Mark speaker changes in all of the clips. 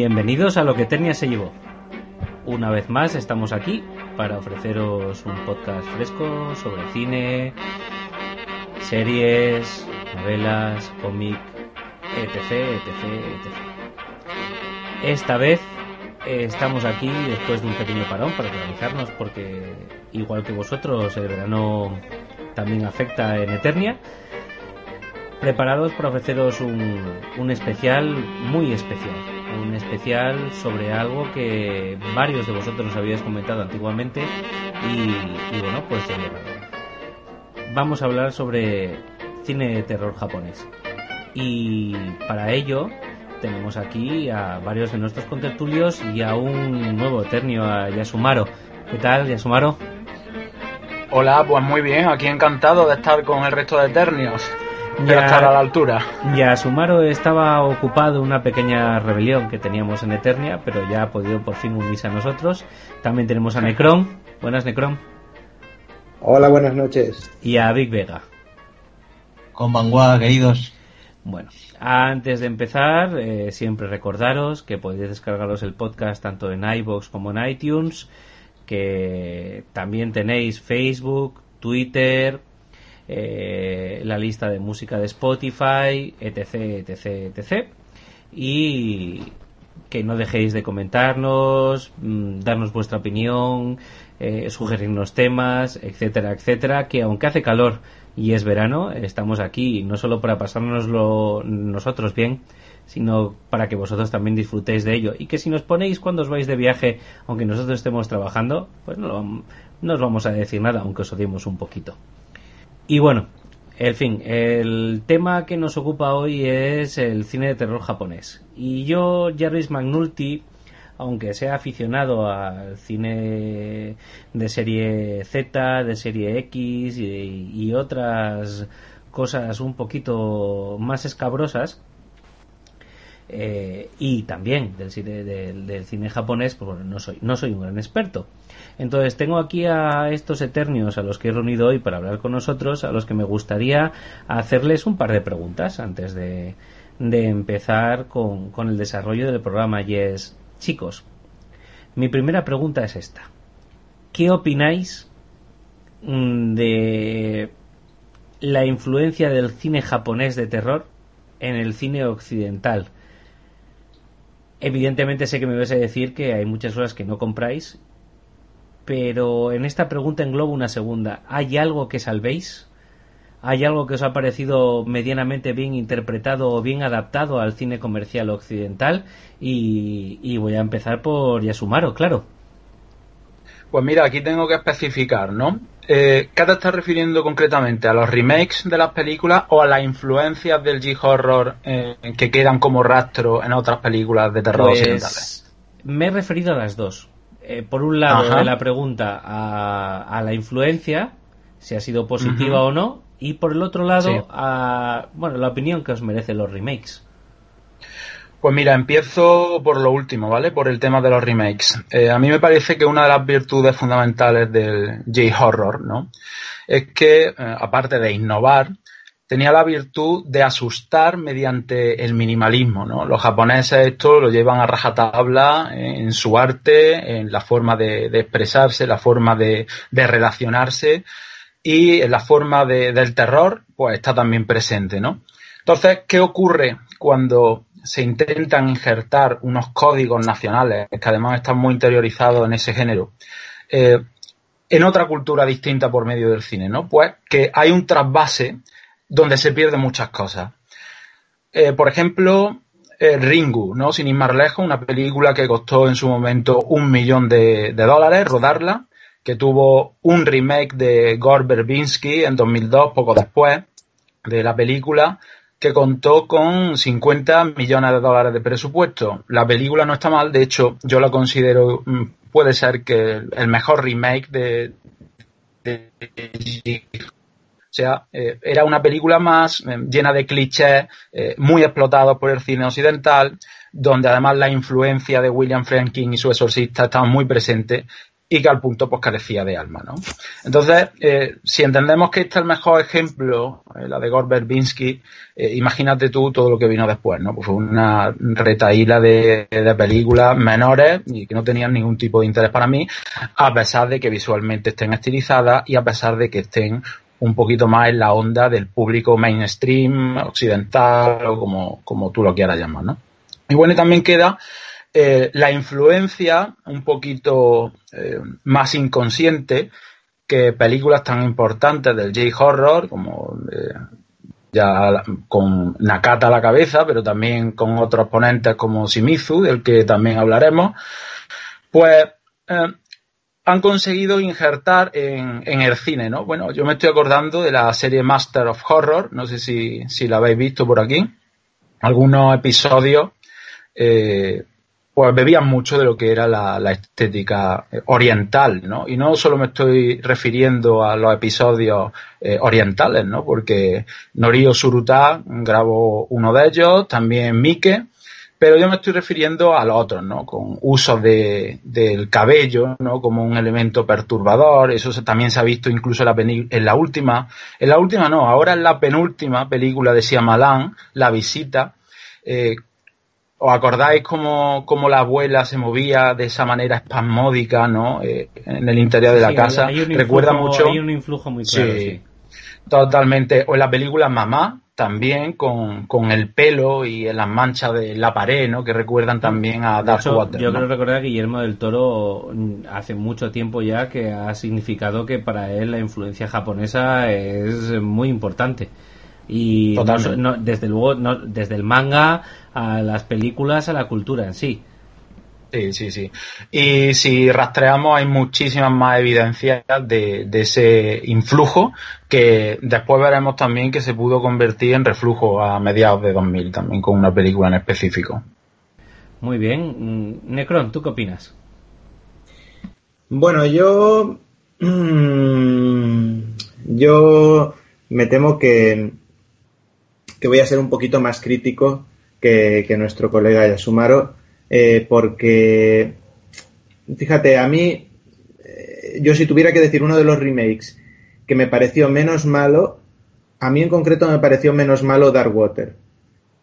Speaker 1: Bienvenidos a lo que Eternia se llevó. Una vez más estamos aquí para ofreceros un podcast fresco sobre cine, series, novelas, cómic, etc, etc, etc. Esta vez eh, estamos aquí después de un pequeño parón para organizarnos porque igual que vosotros el verano también afecta en Eternia preparados para ofreceros un especial muy especial. Un especial sobre algo que varios de vosotros nos habíais comentado antiguamente y, bueno, pues eh, vamos a hablar sobre cine de terror japonés. Y para ello tenemos aquí a varios de nuestros contertulios y a un nuevo eternio, a Yasumaro. ¿Qué tal, Yasumaro?
Speaker 2: Hola, pues muy bien, aquí encantado de estar con el resto de eternios ya, estar a la altura.
Speaker 1: Ya Sumaro estaba ocupado una pequeña rebelión que teníamos en Eternia, pero ya ha podido por fin unirse a nosotros. También tenemos a Necron. Buenas, Necron.
Speaker 3: Hola, buenas noches.
Speaker 1: Y a Big Vega.
Speaker 4: Con vanguardia, queridos.
Speaker 1: Bueno, antes de empezar, eh, siempre recordaros que podéis descargaros el podcast tanto en iBox como en iTunes, que también tenéis Facebook, Twitter, eh, la lista de música de Spotify, etc, etc, etc. Y que no dejéis de comentarnos, mm, darnos vuestra opinión, eh, sugerirnos temas, etcétera, etcétera, que aunque hace calor y es verano, estamos aquí no solo para pasárnoslo nosotros bien, sino para que vosotros también disfrutéis de ello. Y que si nos ponéis cuando os vais de viaje, aunque nosotros estemos trabajando, pues no, no os vamos a decir nada, aunque os odiemos un poquito. Y bueno, en fin, el tema que nos ocupa hoy es el cine de terror japonés. Y yo, Jarvis McNulty, aunque sea aficionado al cine de serie Z, de serie X y, otras cosas un poquito más escabrosas, eh, y también del cine, del, cine japonés, pues no soy, no soy un gran experto. Entonces tengo aquí a estos eternios a los que he reunido hoy para hablar con nosotros, a los que me gustaría hacerles un par de preguntas antes de, empezar con, con, el desarrollo del programa. Y es, chicos, mi primera pregunta es esta. ¿Qué opináis mm, de la influencia del cine japonés de terror en el cine occidental? Evidentemente sé que me vais a decir que hay muchas cosas que no compráis pero en esta pregunta englobo una segunda. ¿Hay algo que salvéis? ¿Hay algo que os ha parecido medianamente bien interpretado o bien adaptado al cine comercial occidental? Y, voy a empezar por Yasumaro, claro.
Speaker 2: Pues mira, aquí tengo que especificar, ¿no? Eh, ¿Qué te estás refiriendo concretamente? ¿A los remakes de las películas o a las influencias del G-horror eh, que quedan como rastro en otras películas de terror
Speaker 1: pues,
Speaker 2: occidentales?
Speaker 1: Me he referido a las dos. Eh, por un lado, de la pregunta a, la influencia, si ha sido positiva o no, y por el otro lado, a bueno, la opinión que os merecen los remakes.
Speaker 2: Pues mira, empiezo por lo último, ¿vale? Por el tema de los remakes. Eh, a mí me parece que una de las virtudes fundamentales del J-Horror, ¿no? Es que, eh, aparte de innovar, tenía la virtud de asustar mediante el minimalismo. ¿no? Los japoneses esto lo llevan a rajatabla en su arte, en la forma de, expresarse, la forma de, relacionarse y en la forma del terror, pues está también presente. ¿no? Entonces, ¿qué ocurre cuando se intentan injertar unos códigos nacionales que además están muy interiorizados en ese género? Eh, en otra cultura distinta por medio del cine, ¿no? Pues que hay un trasvase donde se pierden muchas cosas. Eh, por ejemplo, eh, Ringu, ¿no? Sin ir más lejos, una película que costó en su momento un millón de, dólares rodarla, que tuvo un remake de Gore Verbinski en 2002, poco después de la película, que contó con 50 millones de dólares de presupuesto. La película no está mal, de hecho, yo la considero, mm, puede ser que el mejor remake de, de sea, eh, era una película más eh, llena de clichés, eh, muy explotados por el cine occidental, donde además la influencia de William Franklin y su exorcista estaba muy presente y que al punto pues carecía de alma, ¿no? Entonces, si entendemos que este es el mejor ejemplo, la de Gore Verbinski, imagínate tú todo lo que vino después, ¿no? Pues fue una retaíla de, películas menores y que no tenían ningún tipo de interés para mí, a pesar de que visualmente estén estilizadas y a pesar de que estén un poquito más en la onda del público mainstream, occidental o como, como tú lo quieras llamar, ¿no? Y bueno, también queda eh, la influencia un poquito eh, más inconsciente que películas tan importantes del J-Horror, como eh, ya con Nakata a la cabeza, pero también con otros ponentes como Shimizu, del que también hablaremos, pues han conseguido injertar en, en, el cine, ¿no? Bueno, yo me estoy acordando de la serie Master of Horror, no sé si, la habéis visto por aquí, algunos episodios eh, pues bebían mucho de lo que era la, estética oriental, ¿no? Y no solo me estoy refiriendo a los episodios eh, orientales, ¿no? Porque Norio Suruta grabó uno de ellos, también Mike, pero yo me estoy refiriendo a los otros, ¿no? Con uso de, del cabello, ¿no? Como un elemento perturbador, eso también se ha visto incluso en la, en la última, en la última no, ahora en la penúltima película de Shyamalan, La Visita, eh, ¿Os acordáis cómo, cómo, la abuela se movía de esa manera espasmódica, ¿no? Eh, en el interior de la casa. Recuerda mucho.
Speaker 1: Hay un influjo muy claro, sí,
Speaker 2: Totalmente. O en la película Mamá, también, con, con, el pelo y las manchas de la pared, ¿no? Que recuerdan también a Dark Water.
Speaker 1: Yo creo recordar que Guillermo del Toro mm, hace mucho tiempo ya que ha significado que para él la influencia japonesa es muy importante y no, desde luego no, desde el manga a las películas a la cultura en sí
Speaker 2: Sí, sí, sí. Y si rastreamos hay muchísimas más evidencias de, ese influjo que después veremos también que se pudo convertir en reflujo a mediados de 2000 también con una película en específico.
Speaker 1: Muy bien. Mm, Necron, ¿tú qué opinas?
Speaker 3: Bueno, yo... Yo me temo que que voy a ser un poquito más crítico que, nuestro colega Yasumaro, eh, porque, fíjate, a mí, eh, yo si tuviera que decir uno de los remakes que me pareció menos malo, a mí en concreto me pareció menos malo Darkwater.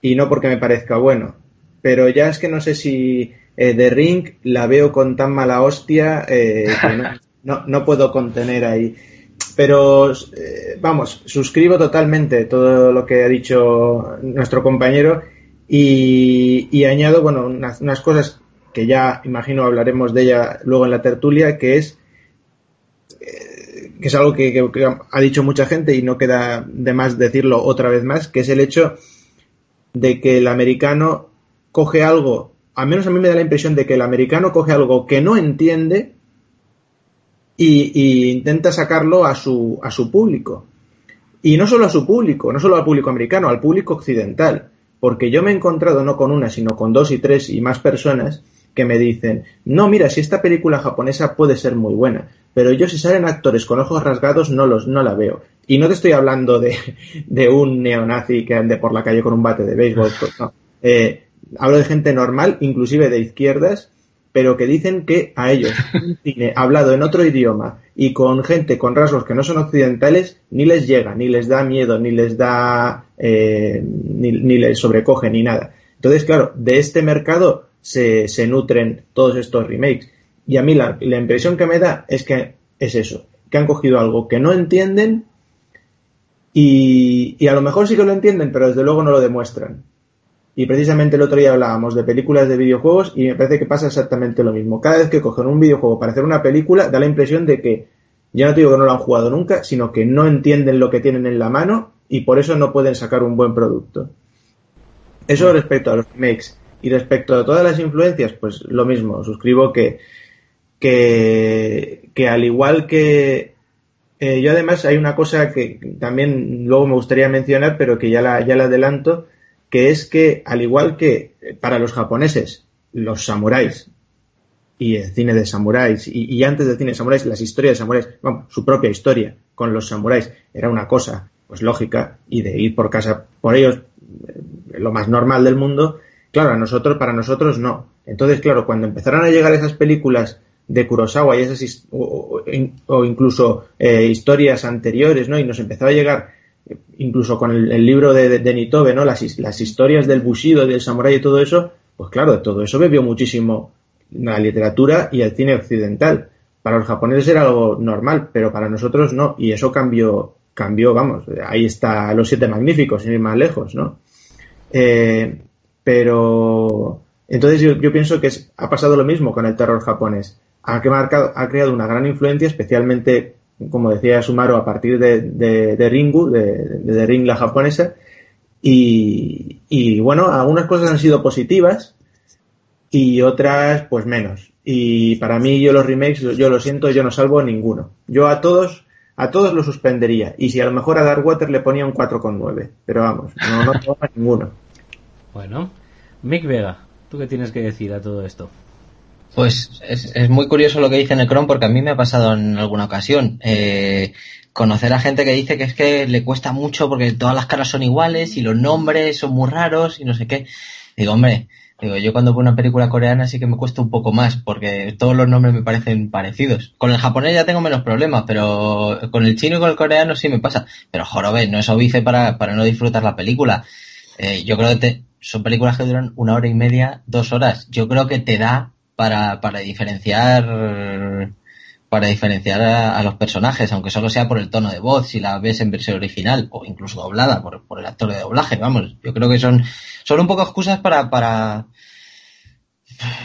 Speaker 3: Y no porque me parezca bueno, pero ya es que no sé si eh, The Ring la veo con tan mala hostia que no, no puedo contener ahí. Pero eh, vamos, suscribo totalmente todo lo que ha dicho nuestro compañero y, añado, bueno, unas, cosas que ya imagino hablaremos de ella luego en la tertulia, que es eh, que es algo que, ha dicho mucha gente y no queda de más decirlo otra vez más, que es el hecho de que el americano coge algo, al menos a mí me da la impresión de que el americano coge algo que no entiende y, intenta sacarlo a su, a su público. Y no solo a su público, no solo al público americano, al público occidental. Porque yo me he encontrado no con una, sino con dos y tres y más personas que me dicen, no, mira, si esta película japonesa puede ser muy buena, pero yo si salen actores con ojos rasgados no los, no la veo. Y no te estoy hablando de, de un neonazi que ande por la calle con un bate de béisbol, pues no. Eh, hablo de gente normal, inclusive de izquierdas, pero que dicen que a ellos, un cine hablado en otro idioma y con gente con rasgos que no son occidentales, ni les llega, ni les da miedo, ni les da, eh, ni, les sobrecoge, ni nada. Entonces, claro, de este mercado se, se nutren todos estos remakes. Y a mí la, la impresión que me da es que es eso, que han cogido algo que no entienden y, y a lo mejor sí que lo entienden, pero desde luego no lo demuestran. Y precisamente el otro día hablábamos de películas de videojuegos y me parece que pasa exactamente lo mismo. Cada vez que cogen un videojuego para hacer una película, da la impresión de que, ya no te digo que no lo han jugado nunca, sino que no entienden lo que tienen en la mano y por eso no pueden sacar un buen producto. Eso respecto a los remakes. Y respecto a todas las influencias, pues lo mismo. Suscribo que, que, que al igual que eh, yo además hay una cosa que también luego me gustaría mencionar, pero que ya la, ya la adelanto, que es que, al igual que para los japoneses, los samuráis y el cine de samuráis, y, antes del cine de samuráis, las historias de samuráis, bueno, su propia historia con los samuráis era una cosa pues lógica y de ir por casa por ellos eh, lo más normal del mundo, claro, a nosotros, para nosotros no. Entonces, claro, cuando empezaron a llegar esas películas de Kurosawa y esas o, incluso eh, historias anteriores, ¿no? Y nos empezó a llegar incluso con el, libro de, de, Nitobe, ¿no? Las, historias del Bushido, del Samurai y todo eso, pues claro, todo eso bebió muchísimo la literatura y el cine occidental. Para los japoneses era algo normal, pero para nosotros no, y eso cambió, cambió, vamos, ahí está los siete magníficos, sin ir más lejos, ¿no? Eh, pero entonces yo, pienso que ha pasado lo mismo con el terror japonés. Ha creado una gran influencia, especialmente como decía Sumaro, a partir de, de, Ringu, de, de, Ring la japonesa. Y, y, bueno, algunas cosas han sido positivas y otras pues menos. Y para mí yo los remakes, yo lo siento, yo no salvo ninguno. Yo a todos, a todos los suspendería. Y si a lo mejor a Darkwater le ponía un 4,9. Pero vamos, no, no ninguno.
Speaker 1: Bueno, Mick Vega, ¿tú qué tienes que decir a todo esto?
Speaker 5: Pues es, muy curioso lo que dice Necron porque a mí me ha pasado en alguna ocasión. Eh, conocer a gente que dice que es que le cuesta mucho porque todas las caras son iguales y los nombres son muy raros y no sé qué. Digo, hombre, digo, yo cuando veo una película coreana sí que me cuesta un poco más porque todos los nombres me parecen parecidos. Con el japonés ya tengo menos problemas, pero con el chino y con el coreano sí me pasa. Pero jorobe, no es obvice para, para no disfrutar la película. Eh, yo creo que son películas que duran una hora y media, dos horas. Yo creo que te da para, para diferenciar para diferenciar a, los personajes, aunque solo sea por el tono de voz, si la ves en versión original o incluso doblada por, por el actor de doblaje, vamos, yo creo que son, son un poco excusas para, para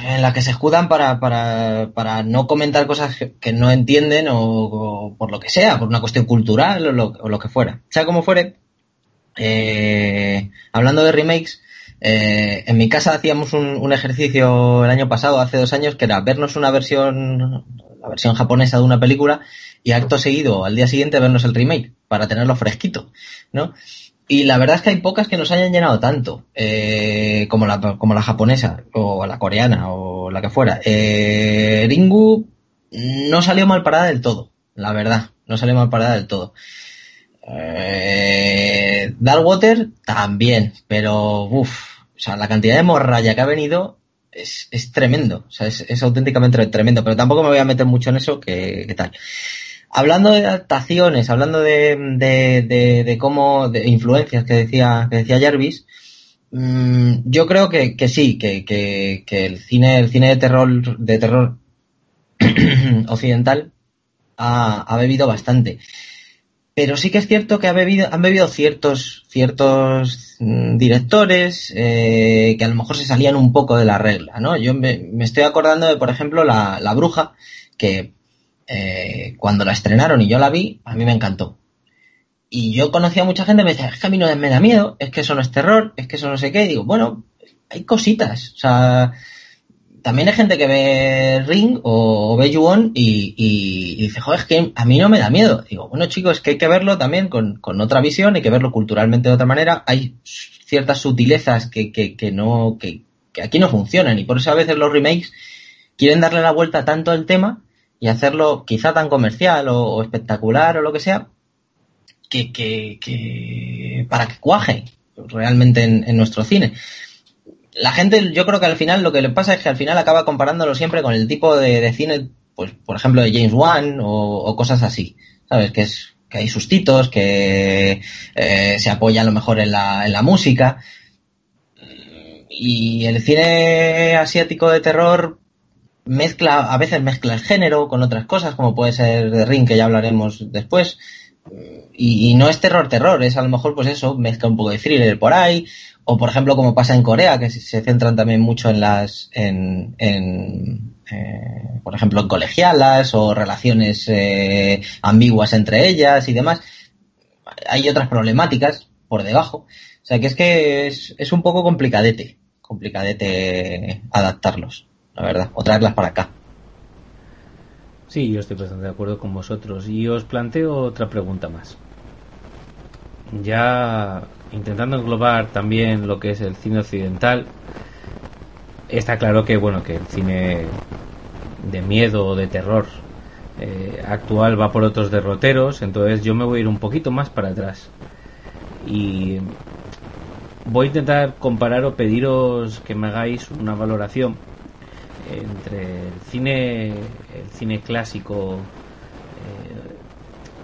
Speaker 5: en las que se escudan para, para, para no comentar cosas que, no entienden o, por lo que sea, por una cuestión cultural o lo, o lo que fuera. Sea como fuere, eh, hablando de remakes, eh, en mi casa hacíamos un, ejercicio el año pasado, hace dos años, que era vernos una versión, la versión japonesa de una película y acto seguido, al día siguiente, vernos el remake para tenerlo fresquito, ¿no? Y la verdad es que hay pocas que nos hayan llenado tanto, eh, como, la, como la japonesa, o la coreana, o la que fuera. Eh, Ringu no salió mal parada del todo, la verdad, no salió mal parada del todo. Eh, Darkwater también, pero uff, o sea, la cantidad de morralla que ha venido es, es tremendo. O sea, es, es, auténticamente tremendo. Pero tampoco me voy a meter mucho en eso, que, tal. Hablando de adaptaciones, hablando de, de, de, cómo, de influencias que decía, que decía Jarvis, mmm, yo creo que, que sí, que, que, que, el cine, el cine de terror, de terror occidental ha, ha bebido bastante pero sí que es cierto que ha bebido, han bebido ciertos, ciertos mm, directores eh, que a lo mejor se salían un poco de la regla, ¿no? Yo me, estoy acordando de, por ejemplo, la, la Bruja, que eh, cuando la estrenaron y yo la vi, a mí me encantó. Y yo conocía a mucha gente que me decía, es que a mí no me da miedo, es que eso no es terror, es que eso no sé qué. Y digo, bueno, hay cositas. O sea, también hay gente que ve Ring o, ve Yuon y, dice, joder, es que a mí no me da miedo. Digo, bueno chicos, es que hay que verlo también con, otra visión, hay que verlo culturalmente de otra manera. Hay ciertas sutilezas que, no, que, aquí no funcionan y por eso a veces los remakes quieren darle la vuelta tanto al tema y hacerlo quizá tan comercial o, espectacular o lo que sea, que, que, para que cuaje realmente en, en nuestro cine la gente, yo creo que al final lo que le pasa es que al final acaba comparándolo siempre con el tipo de, cine, pues, por ejemplo, de James Wan o, cosas así, ¿sabes? Que es que hay sustitos, que eh, se apoya a lo mejor en la, en la música. Y el cine asiático de terror mezcla, a veces mezcla el género con otras cosas, como puede ser The Ring, que ya hablaremos después. Y, no es terror, terror, es a lo mejor pues eso, mezcla un poco de thriller por ahí, o por ejemplo, como pasa en Corea, que se centran también mucho en las, en, en eh, por ejemplo, en colegialas o relaciones eh, ambiguas entre ellas y demás. Hay otras problemáticas por debajo. O sea que es que es, es un poco complicadete, complicadete adaptarlos, la verdad, o traerlas para acá.
Speaker 1: Sí, yo estoy bastante de acuerdo con vosotros. Y os planteo otra pregunta más. Ya intentando englobar también lo que es el cine occidental, está claro que bueno que el cine de miedo o de terror eh, actual va por otros derroteros, entonces yo me voy a ir un poquito más para atrás y voy a intentar comparar o pediros que me hagáis una valoración entre el cine, el cine clásico eh,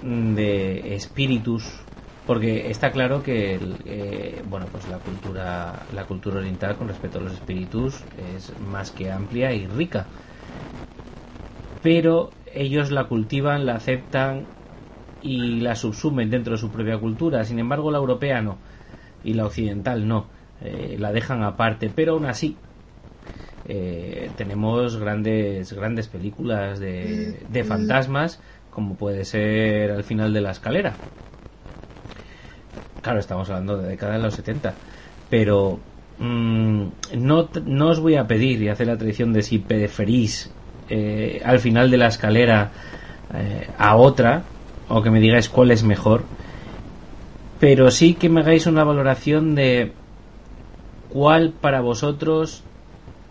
Speaker 1: de espíritus, porque está claro que eh, bueno pues la cultura la cultura oriental con respecto a los espíritus es más que amplia y rica. Pero ellos la cultivan la aceptan y la subsumen dentro de su propia cultura. Sin embargo la europea no y la occidental no eh, la dejan aparte. Pero aún así eh, tenemos grandes grandes películas de, de fantasmas como puede ser al final de la escalera. Claro, estamos hablando de década de los 70, pero mm, no, no os voy a pedir y hacer la tradición de si preferís eh, al final de la escalera eh, a otra, o que me digáis cuál es mejor, pero sí que me hagáis una valoración de cuál para vosotros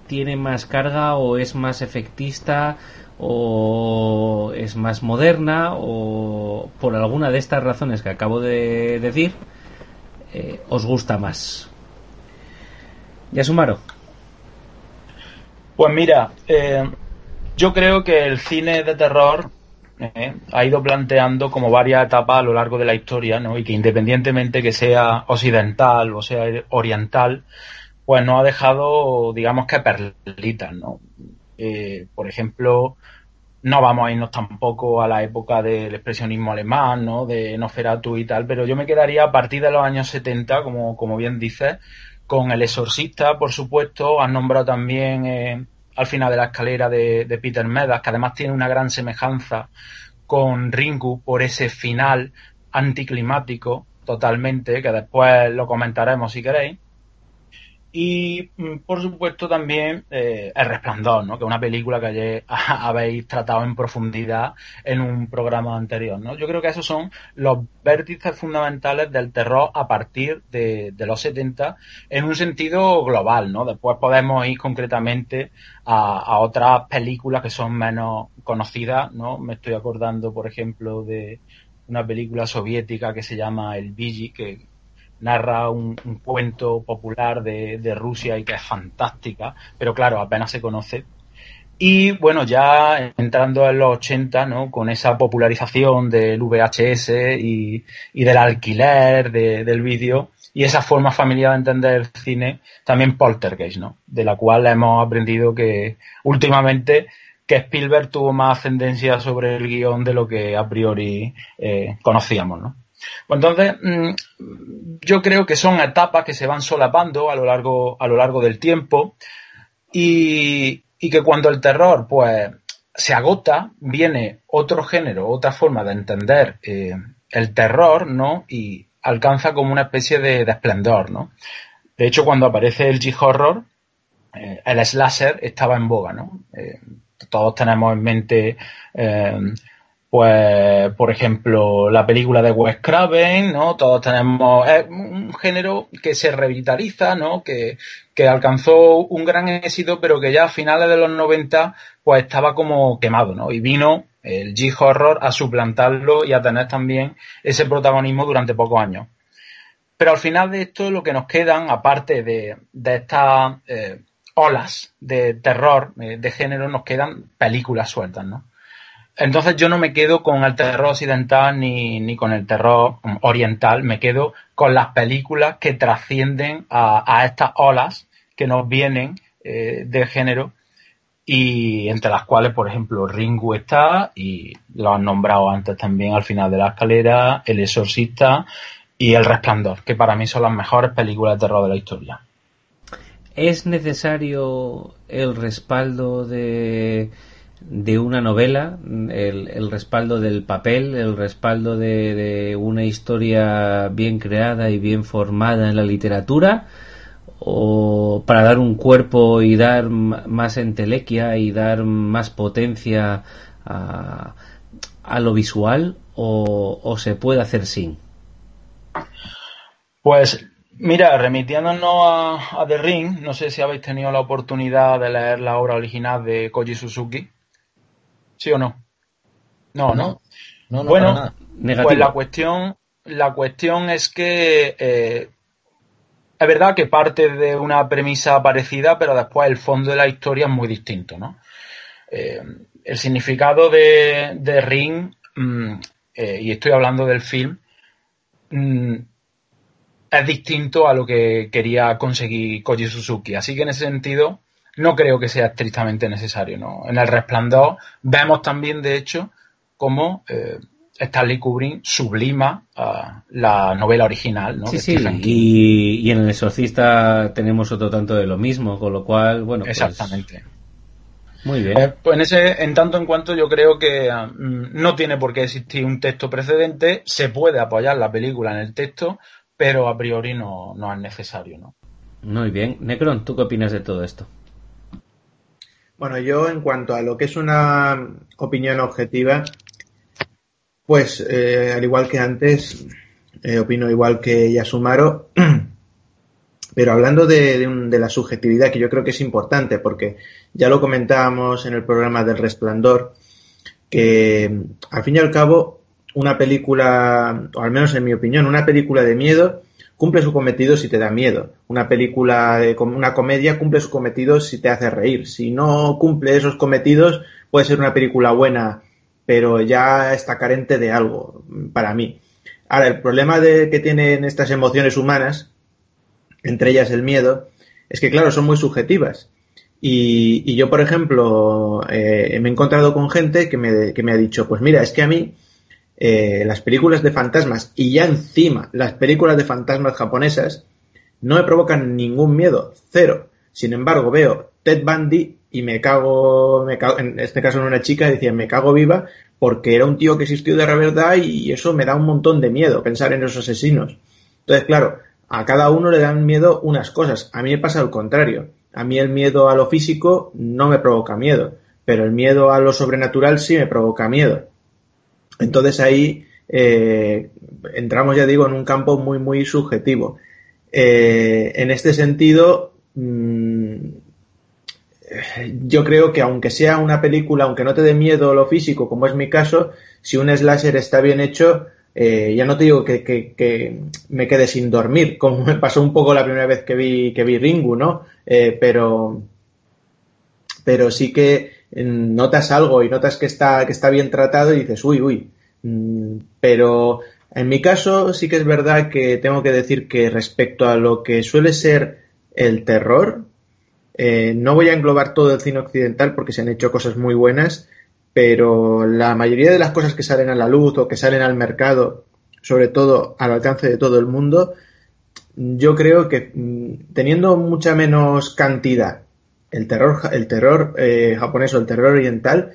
Speaker 1: tiene más carga o es más efectista o es más moderna o por alguna de estas razones que acabo de decir eh, os gusta más. Yasumaro.
Speaker 2: Pues mira, eh, yo creo que el cine de terror eh, ha ido planteando como varias etapas a lo largo de la historia, ¿no? Y que independientemente que sea occidental o sea oriental, pues no ha dejado, digamos que perlitas, ¿no? por ejemplo, no vamos a irnos tampoco a la época del expresionismo alemán, ¿no? De Nosferatu y tal, pero yo me quedaría a partir de los años 70, como, como bien dices, con El Exorcista, por supuesto. Has nombrado también eh, al final de la escalera de, de, Peter Medas, que además tiene una gran semejanza con Ringu por ese final anticlimático totalmente, que después lo comentaremos si queréis. Y mm, por supuesto también eh, El Resplandor, ¿no? que es una película que ayer habéis tratado en profundidad en un programa anterior. ¿no? Yo creo que esos son los vértices fundamentales del terror a partir de, los 70 en un sentido global. ¿no? Después podemos ir concretamente a, a, otras películas que son menos conocidas. ¿no? Me estoy acordando, por ejemplo, de una película soviética que se llama El Vigi, que narra un, cuento popular de, Rusia y que es fantástica, pero claro, apenas se conoce. Y bueno, ya entrando en los 80, ¿no? Con esa popularización del VHS y, del alquiler del vídeo y esa forma familiar de entender el cine, también Poltergeist, ¿no? De la cual hemos aprendido que últimamente que Spielberg tuvo más ascendencia sobre el guion de lo que a priori eh, conocíamos, ¿no? Pues entonces, mm, yo creo que son etapas que se van solapando a lo largo, a lo largo del tiempo y, que cuando el terror, pues, se agota, viene otro género, otra forma de entender eh, el terror, ¿no? Y alcanza como una especie de, esplendor, ¿no? De hecho, cuando aparece el G-Horror, eh, el slasher estaba en boga, ¿no? Eh, todos tenemos en mente pues, por ejemplo, la película de Wes Craven, ¿no? Todos tenemos, es un género que se revitaliza, ¿no? Que, que alcanzó un gran éxito, pero que ya a finales de los 90, pues estaba como quemado, ¿no? Y vino el G-Horror a suplantarlo y a tener también ese protagonismo durante pocos años. Pero al final de esto lo que nos quedan, aparte de, de estas eh, olas de terror, eh, de género, nos quedan películas sueltas, ¿no? Entonces yo no me quedo con el terror occidental ni, ni con el terror oriental, me quedo con las películas que trascienden a, estas olas que nos vienen eh, de género y entre las cuales, por ejemplo, Ringu está y lo han nombrado antes también al final de la escalera, El Exorcista y El Resplandor, que para mí son las mejores películas de terror de la historia.
Speaker 1: ¿Es necesario el respaldo de de una novela, el, respaldo del papel, el respaldo de, una historia bien creada y bien formada en la literatura, o para dar un cuerpo y dar más entelequia y dar más potencia a, lo visual, o, se puede hacer sin?
Speaker 2: Pues Mira, remitiéndonos a, a, The Ring, no sé si habéis tenido la oportunidad de leer la obra original de Koji Suzuki. ¿Sí o no? No, no. bueno, pues la cuestión, la cuestión es que eh, es verdad que parte de una premisa parecida, pero después el fondo de la historia es muy distinto, ¿no? Eh, el significado de, Ring, mm, eh, y estoy hablando del film, mm, es distinto a lo que quería conseguir Koji Suzuki. Así que en ese sentido, no creo que sea estrictamente necesario. ¿no? En el resplandor vemos también, de hecho, cómo eh, Stanley Kubrick sublima uh, la novela original. ¿no?
Speaker 1: Sí, sí, y, en El Exorcista tenemos otro tanto de lo mismo, con lo cual, bueno.
Speaker 2: Pues Exactamente.
Speaker 1: Muy bien.
Speaker 2: Eh, pues en, ese, en tanto en cuanto yo creo que mm, no tiene por qué existir un texto precedente, se puede apoyar la película en el texto, pero a priori no, no es necesario. ¿no?
Speaker 1: Muy bien. Necron, ¿tú qué opinas de todo esto?
Speaker 3: Bueno, yo en cuanto a lo que es una opinión objetiva, pues eh, al igual que antes, eh, opino igual que Yasumaro, pero hablando de, la subjetividad, que yo creo que es importante, porque ya lo comentábamos en el programa del Resplandor, que al fin y al cabo, una película, o al menos en mi opinión, una película de miedo cumple su cometido si te da miedo. Una película, de, una comedia cumple su cometido si te hace reír. Si no cumple esos cometidos, puede ser una película buena pero ya está carente de algo para mí. Ahora, el problema de, que tienen estas emociones humanas, entre ellas el miedo, es que, claro, son muy subjetivas. Y, yo, por ejemplo, eh, me he encontrado con gente que me, que me, ha dicho, pues mira, es que a mí eh, las películas de fantasmas y ya encima las películas de fantasmas japonesas no me provocan ningún miedo, cero. Sin embargo, veo Ted Bundy y me cago, en este caso en una chica, decía, me cago viva porque era un tío que existió de verdad y eso me da un montón de miedo pensar en esos asesinos. Entonces, claro, a cada uno le dan miedo unas cosas. A mí me pasa al contrario. A mí el miedo a lo físico no me provoca miedo, pero el miedo a lo sobrenatural sí me provoca miedo. Entonces ahí eh, entramos, ya digo, en un campo muy, muy subjetivo. Eh, en este sentido, mm, yo creo que aunque sea una película, aunque no te dé miedo lo físico, como es mi caso, si un slasher está bien hecho, eh, ya no te digo que, me quede sin dormir, como me pasó un poco la primera vez que vi, que vi Ringu, ¿no? Pero, pero sí que notas algo y notas que está, que está bien tratado y dices, uy, uy. Mm, pero en mi caso sí que es verdad que tengo que decir que respecto a lo que suele ser el terror, eh, no voy a englobar todo el cine occidental porque se han hecho cosas muy buenas, pero la mayoría de las cosas que salen a la luz o que salen al mercado, sobre todo al alcance de todo el mundo, yo creo que mm, teniendo mucha menos cantidad el terror, el terror eh, japonés o el terror oriental,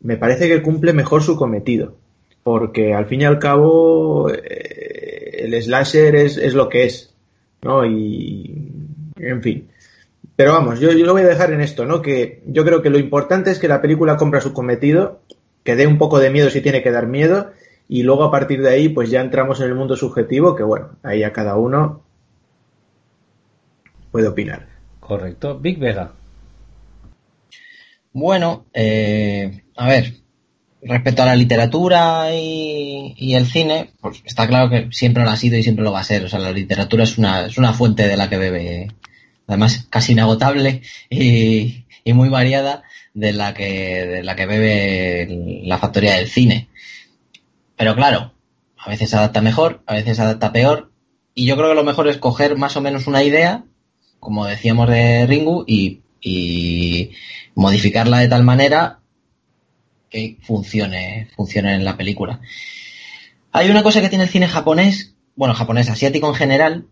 Speaker 3: me parece que cumple mejor su cometido. Porque al fin y al cabo, eh, el slasher es, es, lo que es. ¿no? Y, en fin. Pero vamos, yo, lo voy a dejar en esto, ¿no? Que yo creo que lo importante es que la película compra su cometido, que dé un poco de miedo si tiene que dar miedo, y luego a partir de ahí, pues ya entramos en el mundo subjetivo, que bueno, ahí a cada uno puede opinar.
Speaker 1: Correcto. Big Vega.
Speaker 5: Bueno, eh, a ver, respecto a la literatura y, el cine, pues está claro que siempre lo ha sido y siempre lo va a ser. O sea, la literatura es una, es una fuente de la que bebe además casi inagotable y, muy variada de la que de la que bebe la factoría del cine. Pero claro, a veces se adapta mejor, a veces se adapta peor, y yo creo que lo mejor es coger más o menos una idea, como decíamos de Ringu, y, y modificarla de tal manera que funcione, funcione en la película. Hay una cosa que tiene el cine japonés, bueno, japonés, asiático en general,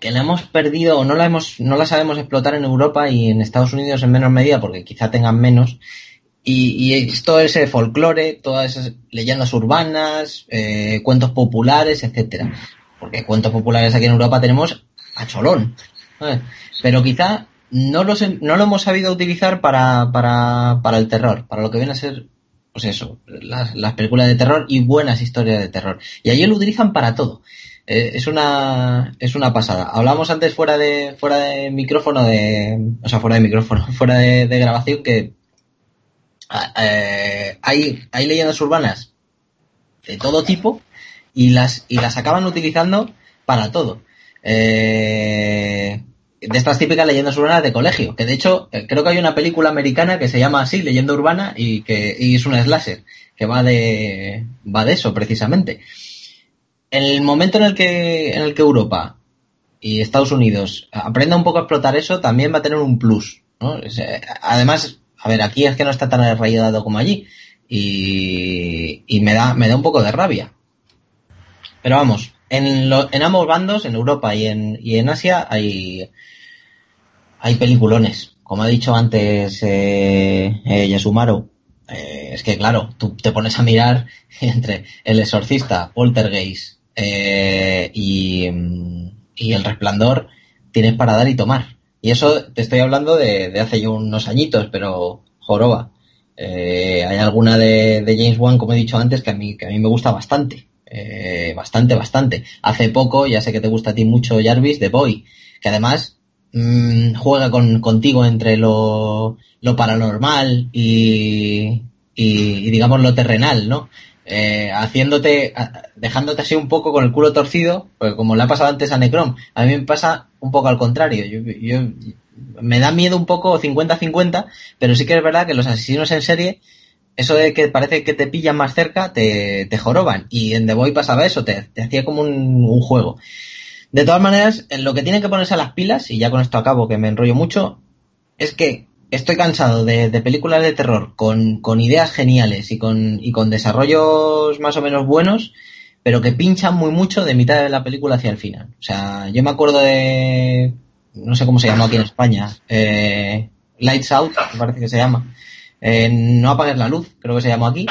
Speaker 5: que la hemos perdido o no la hemos no la sabemos explotar en Europa y en Estados Unidos en menor medida porque quizá tengan menos. Y, y todo ese folclore todas esas leyendas urbanas eh, cuentos populares etcétera. Porque cuentos populares aquí en Europa tenemos a cholón pero quizá no los no lo hemos sabido utilizar para, para, para el terror para lo que viene a ser pues eso las, las películas de terror y buenas historias de terror y allí lo utilizan para todo eh, es una es una pasada. Hablamos antes fuera de fuera de micrófono de o sea fuera de micrófono fuera de, grabación que eh, hay hay leyendas urbanas de todo tipo y las y las acaban utilizando para todo. Eh, de estas típicas leyendas urbanas de colegio, que de hecho eh, creo que hay una película americana que se llama así, Leyenda Urbana, y que y es una slasher, que va de, va de eso precisamente. En el momento en el que, en el que Europa y Estados Unidos aprenda un poco a explotar eso, también va a tener un plus. ¿no? Además, a ver, aquí es que no está tan arraigado como allí. Y, y me, da, me da un poco de rabia. Pero vamos, en, lo, en ambos bandos, en Europa y en, y en Asia, hay, hay peliculones. Como ha dicho antes eh, eh Yasumaro, eh, es que claro, tú te pones a mirar entre El Exorcista, Poltergeist eh, y, El Resplandor, tienes para dar y tomar. Y eso te estoy hablando de, hace ya unos añitos, pero joroba. Eh, hay alguna de, de, James Wan, como he dicho antes, que a mí, que a mí me gusta bastante. Eh, bastante, bastante. Hace poco, ya sé que te gusta a ti mucho Jarvis, The Boy, que además mmm, juega con, contigo entre lo, lo paranormal y, y, digamos lo terrenal, ¿no? Eh, haciéndote, dejándote así un poco con el culo torcido, porque como le ha pasado antes a Necrom, a mí me pasa un poco al contrario. Yo me da miedo un poco 50-50, pero sí que es verdad que los asesinos en serie, eso de que parece que te pillan más cerca, te, te joroban. Y en The Boy pasaba eso, te, te hacía como un, un, juego. De todas maneras, lo que tienen que ponerse a las pilas, y ya con esto acabo que me enrollo mucho, es que estoy cansado de, de películas de terror con, con, ideas geniales y con, y con desarrollos más o menos buenos, pero que pinchan muy mucho de mitad de la película hacia el final. O sea, yo me acuerdo de, no sé cómo se llama aquí en España, eh, Lights Out, me parece que se llama. Eh, no apagues la luz, creo que se llamó aquí.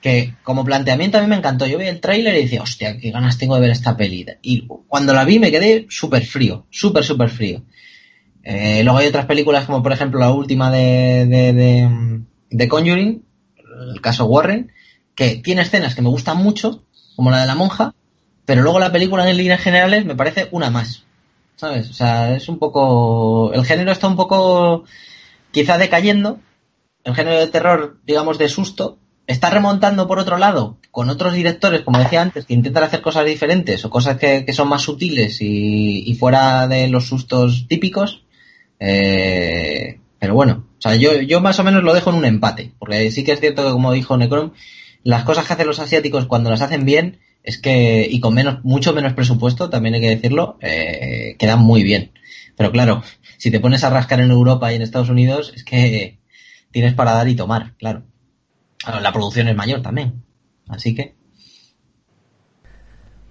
Speaker 5: Que como planteamiento a mí me encantó. Yo vi el tráiler y decía, hostia, qué ganas tengo de ver esta peli. Y cuando la vi me quedé súper frío, súper, súper frío. Eh, luego hay otras películas como por ejemplo la última de, de, de, Conjuring, el caso Warren, que tiene escenas que me gustan mucho, como la de la monja, pero luego la película en líneas generales me parece una más. ¿Sabes? O sea, es un poco... El género está un poco quizá decayendo. El género de terror, digamos, de susto, está remontando por otro lado con otros directores, como decía antes, que intentan hacer cosas diferentes o cosas que, que son más sutiles y, y, fuera de los sustos típicos. Eh, pero bueno, o sea, yo, yo más o menos lo dejo en un empate, porque sí que es cierto que, como dijo Necrom, las cosas que hacen los asiáticos cuando las hacen bien es que, y con menos, mucho menos presupuesto, también hay que decirlo, eh, quedan muy bien. Pero claro, si te pones a rascar en Europa y en Estados Unidos, es que tienes para dar y tomar, claro. La producción es mayor también. Así que.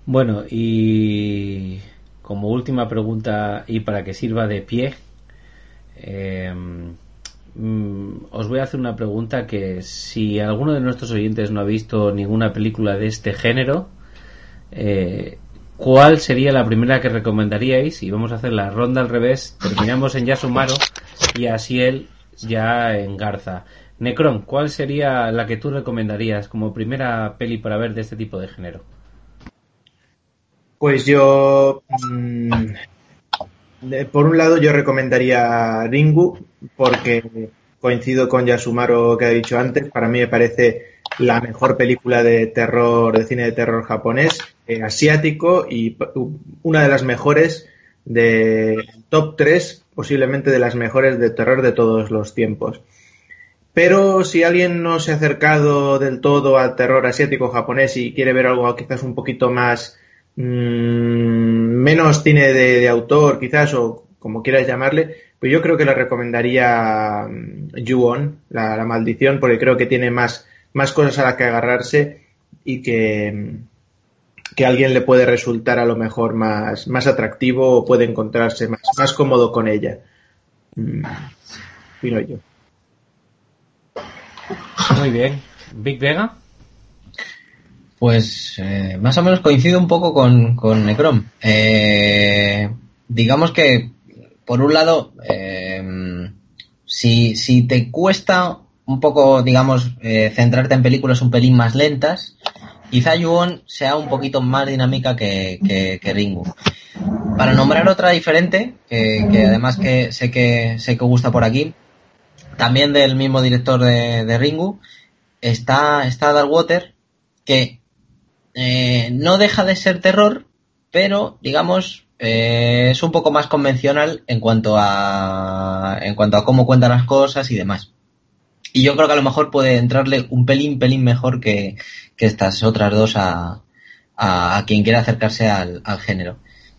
Speaker 1: Bueno, y como última pregunta y para que sirva de pie, eh, os voy a hacer una pregunta que si alguno de nuestros oyentes no ha visto ninguna película de este género, eh, ¿cuál sería la primera que recomendaríais? Y vamos a hacer la ronda al revés. Terminamos en Yasumaro y así él ya en Garza. Necron, ¿cuál sería la que tú recomendarías como primera peli para ver de este tipo de género?
Speaker 3: Pues yo, mmm, por un lado, yo recomendaría Ringu, porque coincido con Yasumaro que ha dicho antes. Para mí me parece la mejor película de terror, de cine de terror japonés, eh, asiático y una de las mejores de top 3, posiblemente de las mejores de terror de todos los tiempos. Pero si alguien no se ha acercado del todo al terror asiático japonés y quiere ver algo quizás un poquito más mmm, menos cine de, autor, quizás, o como quieras llamarle, pues yo creo que le recomendaría Ju-On, la, la, maldición, porque creo que tiene más, más cosas a las que agarrarse y que, que a alguien le puede resultar a lo mejor más, más atractivo o puede encontrarse más, más cómodo con ella. Mm, opino yo.
Speaker 1: Muy bien. ¿Big Vega?
Speaker 5: Pues eh, más o menos coincido un poco con, con Necrom. Eh, digamos que, por un lado, eh, si, si te cuesta un poco, digamos, eh, centrarte en películas un pelín más lentas, quizá Yuon sea un poquito más dinámica que, que, Ringu. Para nombrar otra diferente, que, además que sé que sé que gusta por aquí, también del mismo director de, Ringu, está, está Darkwater, que eh, no deja de ser terror, pero digamos, Eh, es un poco más convencional en cuanto a en cuanto a cómo cuentan las cosas y demás. Y yo creo que a lo mejor puede entrarle un pelín, pelín mejor que, estas otras dos a, a, quien quiera acercarse al, al, género.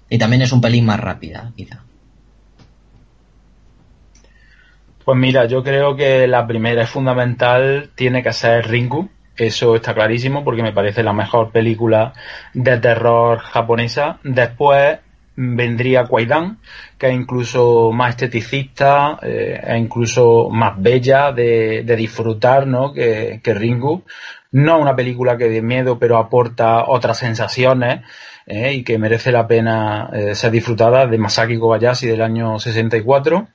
Speaker 5: Y también es un pelín más rápida, quizá.
Speaker 2: Pues mira, yo creo que la primera es fundamental, tiene que ser Ringu. Eso está clarísimo porque me parece la mejor película de terror japonesa. Después vendría Kwaidan, que es incluso más esteticista, eh, es incluso más bella de, disfrutar ¿no? que, Ringu. No una película que dé miedo, pero aporta otras sensaciones eh, y que merece la pena eh, ser disfrutada de Masaki Kobayashi del año 64.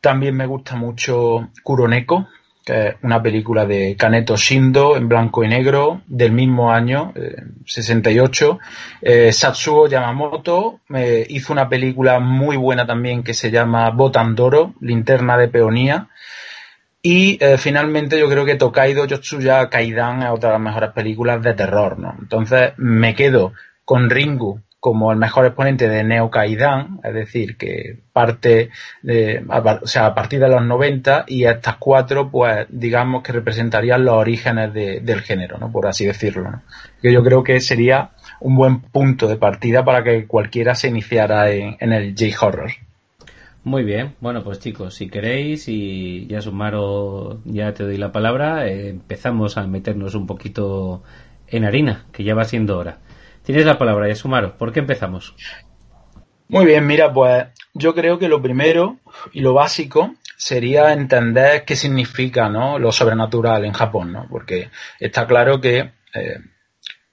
Speaker 2: También me gusta mucho Kuroneko, una película de Kaneto Shindo en blanco y negro del mismo año, 68. Eh, eh, Satsuo Yamamoto eh, hizo una película muy buena también que se llama Botandoro, Linterna de Peonía. Y finalmente yo creo que Tokaido Yotsuya Kaidan es otra de las mejores películas de terror, ¿no? Entonces me quedo con Ringu como el mejor exponente de Neo Kaidan, es decir, que parte de, o sea, a partir de los 90 y estas cuatro, pues digamos que representarían los orígenes del género, ¿no? Por así decirlo, Que yo creo que sería un buen punto de partida para que cualquiera se iniciara en, el J-Horror.
Speaker 1: Muy bien, bueno pues chicos, si queréis y ya Sumaro, ya te doy la palabra, eh, empezamos a meternos un poquito en harina, que ya va siendo hora. Tienes la palabra, Yasumaro. ¿Por qué empezamos?
Speaker 2: Muy bien, mira, pues yo creo que lo primero y lo básico sería entender qué significa ¿no? lo sobrenatural en Japón, ¿no? Porque está claro que eh,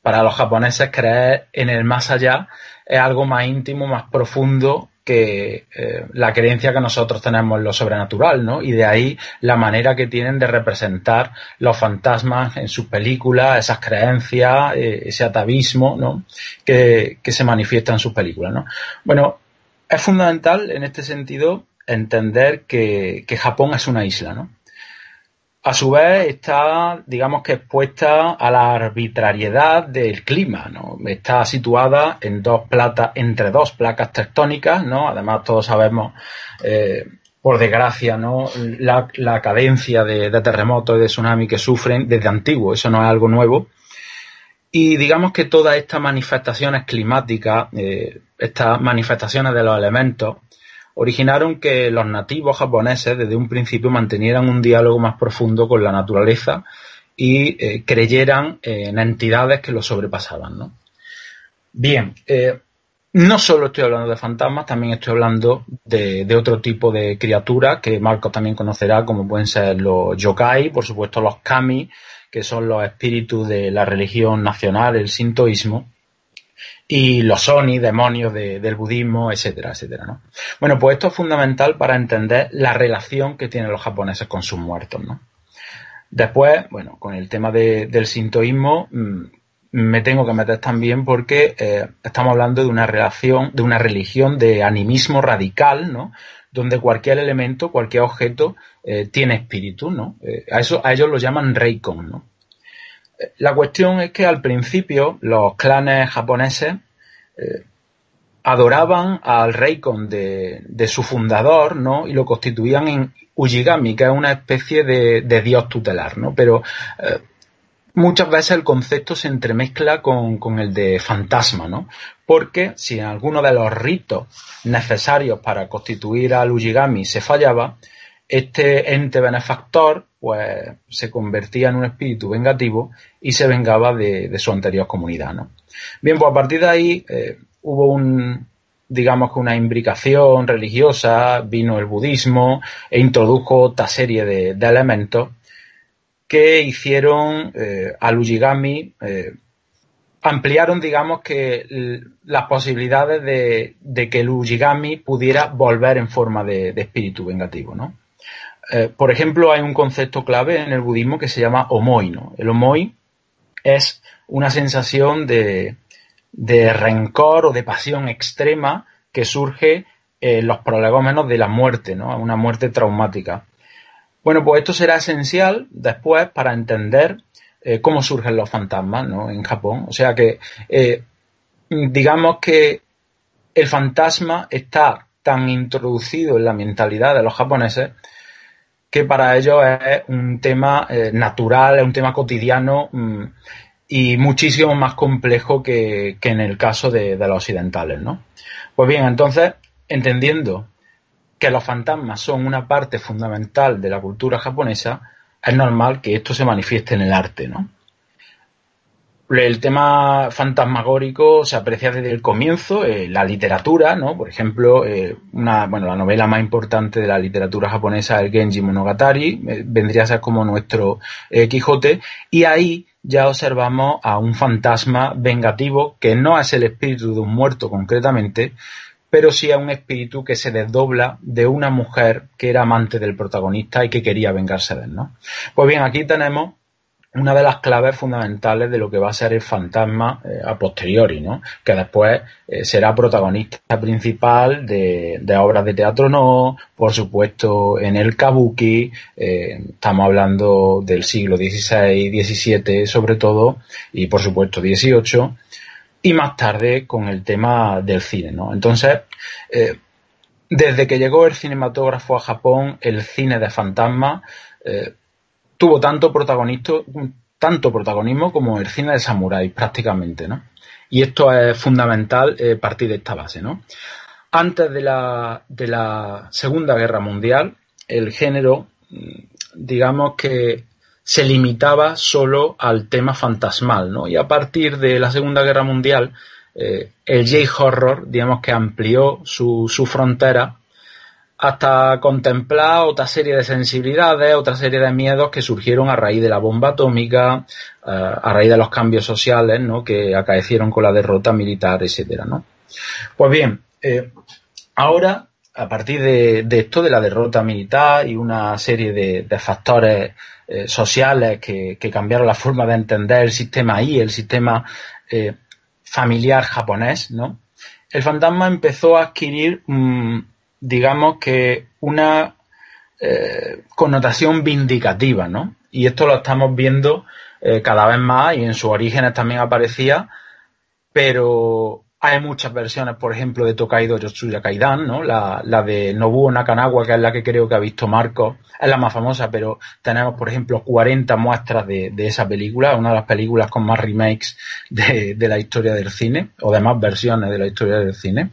Speaker 2: para los japoneses creer en el más allá es algo más íntimo, más profundo que eh, la creencia que nosotros tenemos en lo sobrenatural, ¿no? Y de ahí la manera que tienen de representar los fantasmas en sus películas, esas creencias, eh, ese atavismo, ¿no? Que, que se manifiesta en sus películas, ¿no? Bueno, es fundamental en este sentido entender que, que Japón es una isla, ¿no? A su vez está, digamos que expuesta a la arbitrariedad del clima, ¿no? Está situada en dos entre dos placas tectónicas, ¿no? Además todos sabemos, eh, por desgracia, ¿no? La, cadencia de, terremotos y de tsunami que sufren desde antiguo, eso no es algo nuevo. Y digamos que todas estas manifestaciones climáticas, eh, estas manifestaciones de los elementos, originaron que los nativos japoneses desde un principio mantenieran un diálogo más profundo con la naturaleza y eh, creyeran en entidades que lo sobrepasaban. ¿no? Bien, eh, no solo estoy hablando de fantasmas, también estoy hablando de, otro tipo de criaturas que Marco también conocerá, como pueden ser los yokai, por supuesto los kami, que son los espíritus de la religión nacional, el sintoísmo, y los oni, demonios del budismo, etcétera, etcétera, ¿no? Bueno, pues esto es fundamental para entender la relación que tienen los japoneses con sus muertos, ¿no? Después, bueno, con el tema del sintoísmo, mm, me tengo que meter también porque eh, estamos hablando de una relación, de una religión de animismo radical, ¿no? Donde cualquier elemento, cualquier objeto eh, tiene espíritu, ¿no? Eh, a eso, a ellos lo llaman reikon, ¿no? La cuestión es que al principio los clanes japoneses eh, adoraban al rey de, de, su fundador, ¿no? Y lo constituían en Ujigami, que es una especie de, dios tutelar, ¿no? Pero eh, muchas veces el concepto se entremezcla con, con, el de fantasma, ¿no? Porque si en alguno de los ritos necesarios para constituir al Ujigami se fallaba, este ente benefactor pues se convertía en un espíritu vengativo y se vengaba de, su anterior comunidad. ¿no? Bien, pues a partir de ahí eh, hubo un, digamos que una imbricación religiosa, vino el budismo e introdujo otra serie de, elementos que hicieron eh, al Ujigami, eh, ampliaron, digamos, que las posibilidades de, que el Ujigami pudiera volver en forma de, de espíritu vengativo, ¿no? Eh, por ejemplo, hay un concepto clave en el budismo que se llama omoi. ¿no? El omoi es una sensación de, rencor o de pasión extrema que surge en los prolegómenos de la muerte, ¿no? una muerte traumática. Bueno, pues esto será esencial después para entender eh, cómo surgen los fantasmas ¿no? en Japón. O sea que, eh, digamos que el fantasma está tan introducido en la mentalidad de los japoneses que para ellos es un tema eh, natural, es un tema cotidiano mm, y muchísimo más complejo que, en el caso de, los occidentales, ¿no? Pues bien, entonces, entendiendo que los fantasmas son una parte fundamental de la cultura japonesa, es normal que esto se manifieste en el arte, ¿no? El tema fantasmagórico se aprecia desde el comienzo, eh, la literatura, ¿no? Por ejemplo, eh, una, bueno, la novela más importante de la literatura japonesa, el Genji Monogatari, eh, vendría a ser como nuestro Quijote, y ahí ya observamos a un fantasma vengativo que no es el espíritu de un muerto concretamente, pero sí a un espíritu que se desdobla de una mujer que era amante del protagonista y que quería vengarse de él, ¿no? Pues bien, aquí tenemos una de las claves fundamentales de lo que va a ser el fantasma eh, a posteriori, ¿no? que después eh, será protagonista principal de, obras de teatro no, por supuesto en el kabuki, eh, estamos hablando del siglo XVI, XVII sobre todo, y por supuesto XVIII, y más tarde con el tema del cine. ¿no? Entonces, desde que llegó el cinematógrafo a Japón, el cine de fantasma tuvo tanto, tanto protagonismo como el cine de samuráis prácticamente, ¿no? Y esto es fundamental eh, partir de esta base, ¿no? Antes de la, de la Segunda Guerra Mundial, el género, mm, digamos que se limitaba solo al tema fantasmal, ¿no? Y a partir de la Segunda Guerra Mundial, eh, el J-Horror, digamos que amplió su, su frontera hasta contemplar otra serie de sensibilidades, otra serie de miedos que surgieron a raíz de la bomba atómica, eh, a raíz de los cambios sociales ¿no? que acaecieron con la derrota militar, etcétera, ¿no? Pues bien, eh, ahora, a partir de, esto, de la derrota militar y una serie de, factores eh, sociales que, cambiaron la forma de entender el sistema ahí, el sistema familiar japonés, ¿no? El fantasma empezó a adquirir digamos que una eh, connotación vindicativa, ¿no? Y esto lo estamos viendo eh, cada vez más y en sus orígenes también aparecía, pero hay muchas versiones, por ejemplo, de Tokaido Yotsuya Kaidan, ¿no? La, de Nobuo Nakanawa, que es la que creo que ha visto Marcos, es la más famosa, pero tenemos, por ejemplo, 40 muestras de, esa película, una de las películas con más remakes de, de la historia del cine, o de más versiones de la historia del cine.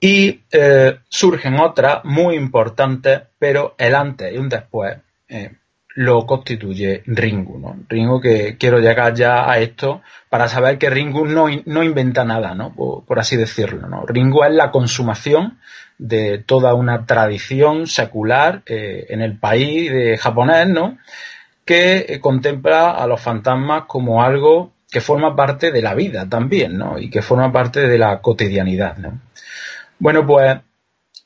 Speaker 2: Y eh, surgen otras muy importantes, pero el antes y un después eh, lo constituye Ringu. ¿no? Ringu que quiero llegar ya a esto para saber que Ringu no, no inventa nada, ¿no? Por, así decirlo. ¿no? Ringu es la consumación de toda una tradición secular eh, en el país de japonés, ¿no? que contempla a los fantasmas como algo que forma parte de la vida también, ¿no? Y que forma parte de la cotidianidad, ¿no? Bueno, pues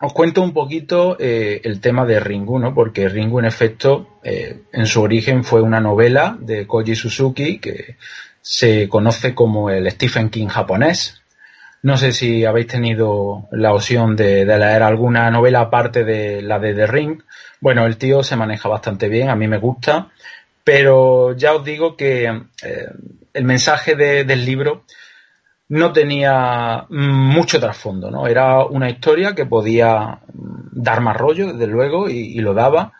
Speaker 2: os cuento un poquito eh, el tema de Ringu, ¿no? Porque Ringu, en efecto, eh, en su origen fue una novela de Koji Suzuki que se conoce como el Stephen King japonés. No sé si habéis tenido la opción de, leer alguna novela aparte de la de The Ring. Bueno, el tío se maneja bastante bien, a mí me gusta, pero ya os digo que eh, el mensaje del libro no tenía mucho trasfondo, ¿no? Era una historia que podía dar más rollo, desde luego, y, lo daba,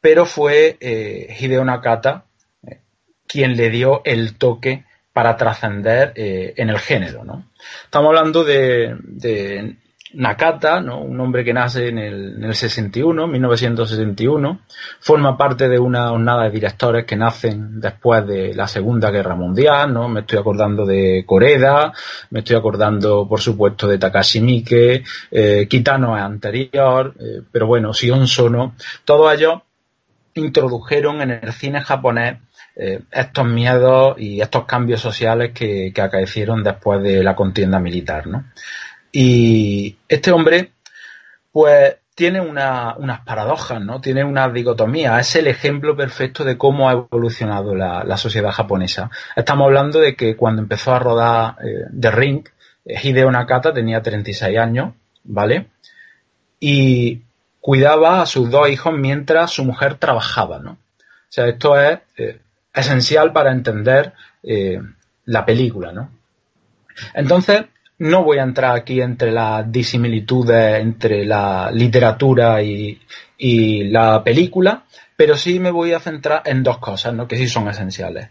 Speaker 2: pero fue eh, Hideo Nakata eh, quien le dio el toque para trascender eh, en el género, ¿no? Estamos hablando de, de Nakata, ¿no? un hombre que nace en el, en el 61, 1961, forma parte de una jornada de directores que nacen después de la Segunda Guerra Mundial, ¿no? Me estoy acordando de Koreda, me estoy acordando, por supuesto, de Takashi Miike, eh, Kitano es anterior, eh, pero bueno, Sion Sono, todos ellos introdujeron en el cine japonés eh, estos miedos y estos cambios sociales que, que acaecieron después de la contienda militar, ¿no? Y este hombre, pues, tiene unas paradojas, ¿no? Tiene una dicotomía. Es el ejemplo perfecto de cómo ha evolucionado la, sociedad japonesa. Estamos hablando de que cuando empezó a rodar eh, The Ring, eh, Hideo Nakata tenía 36 años, ¿vale? Y cuidaba a sus dos hijos mientras su mujer trabajaba, ¿no? O sea, esto es eh, esencial para entender la película, ¿no? Entonces, no voy a entrar aquí entre las disimilitudes entre la literatura y, la película, pero sí me voy a centrar en dos cosas, ¿no? Que sí son esenciales.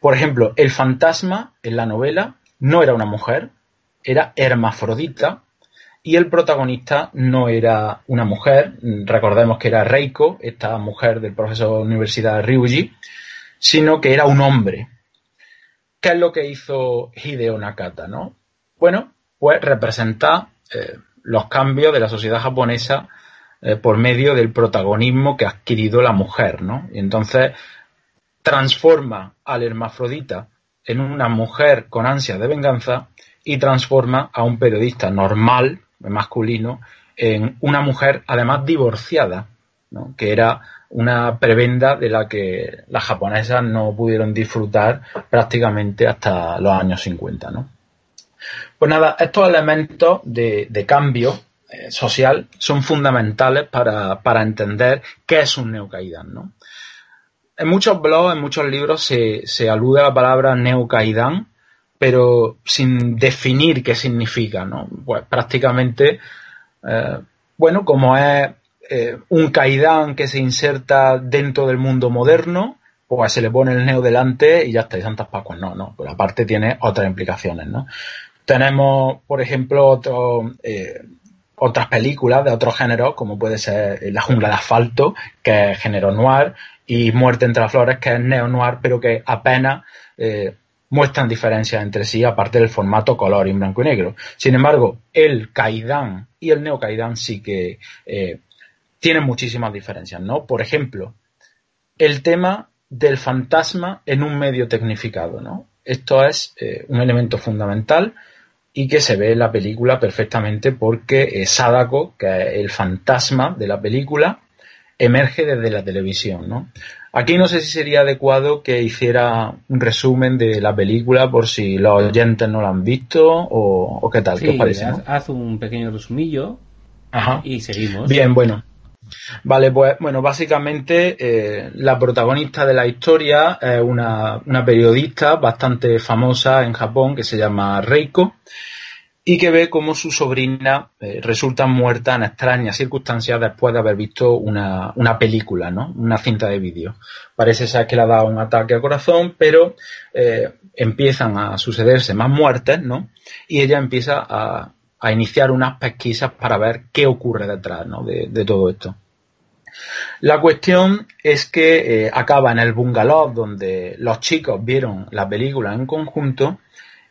Speaker 2: Por ejemplo, el fantasma en la novela no era una mujer, era hermafrodita, y el protagonista no era una mujer, recordemos que era Reiko, esta mujer del profesor de universidad Ryuji, sino que era un hombre. ¿Qué es lo que hizo Hideo Nakata, no? Bueno, pues representa eh, los cambios de la sociedad japonesa eh, por medio del protagonismo que ha adquirido la mujer, ¿no? Y entonces transforma al hermafrodita en una mujer con ansia de venganza y transforma a un periodista normal, masculino, en una mujer además divorciada, ¿no? que era una prebenda de la que las japonesas no pudieron disfrutar prácticamente hasta los años 50. ¿no? Pues nada, estos elementos de, cambio eh, social son fundamentales para, entender qué es un neokaidan. ¿no? En muchos blogs, en muchos libros se, alude a la palabra neokaidan, pero sin definir qué significa. ¿no? Pues prácticamente, eh, bueno, como es eh, un Kaidan que se inserta dentro del mundo moderno, pues se le pone el neo delante y ya está, y Santas Pascuas. No, no, pero aparte tiene otras implicaciones, ¿no? Tenemos, por ejemplo, eh, otras películas de otros géneros, como puede ser La jungla de asfalto, que es género noir, y Muerte entre las flores, que es neo-noir, pero que apenas eh, muestran diferencias entre sí, aparte del formato color en blanco y negro. Sin embargo, el Kaidan y el neo sí que tiene muchísimas diferencias, ¿no? Por ejemplo, el tema del fantasma en un medio tecnificado, ¿no? Esto es eh, un elemento fundamental y que se ve en la película perfectamente porque eh, Sadako, que es el fantasma de la película, emerge desde la televisión, ¿no? Aquí no sé si sería adecuado que hiciera un resumen de la película por si los oyentes no la han visto o, qué tal, ¿qué os parece?
Speaker 1: Haz, un pequeño resumillo y seguimos.
Speaker 2: Bien, bueno. Vale, pues bueno, básicamente eh, la protagonista de la historia es una, periodista bastante famosa en Japón que se llama Reiko y que ve cómo su sobrina eh, resulta muerta en extrañas circunstancias después de haber visto una, película, ¿no? Una cinta de vídeo. Parece ser que le ha dado un ataque al corazón, pero eh, empiezan a sucederse más muertes, ¿no? Y ella empieza a, a iniciar unas pesquisas para ver qué ocurre detrás de, todo esto. La cuestión es que eh, acaba en el bungalow donde los chicos vieron la película en conjunto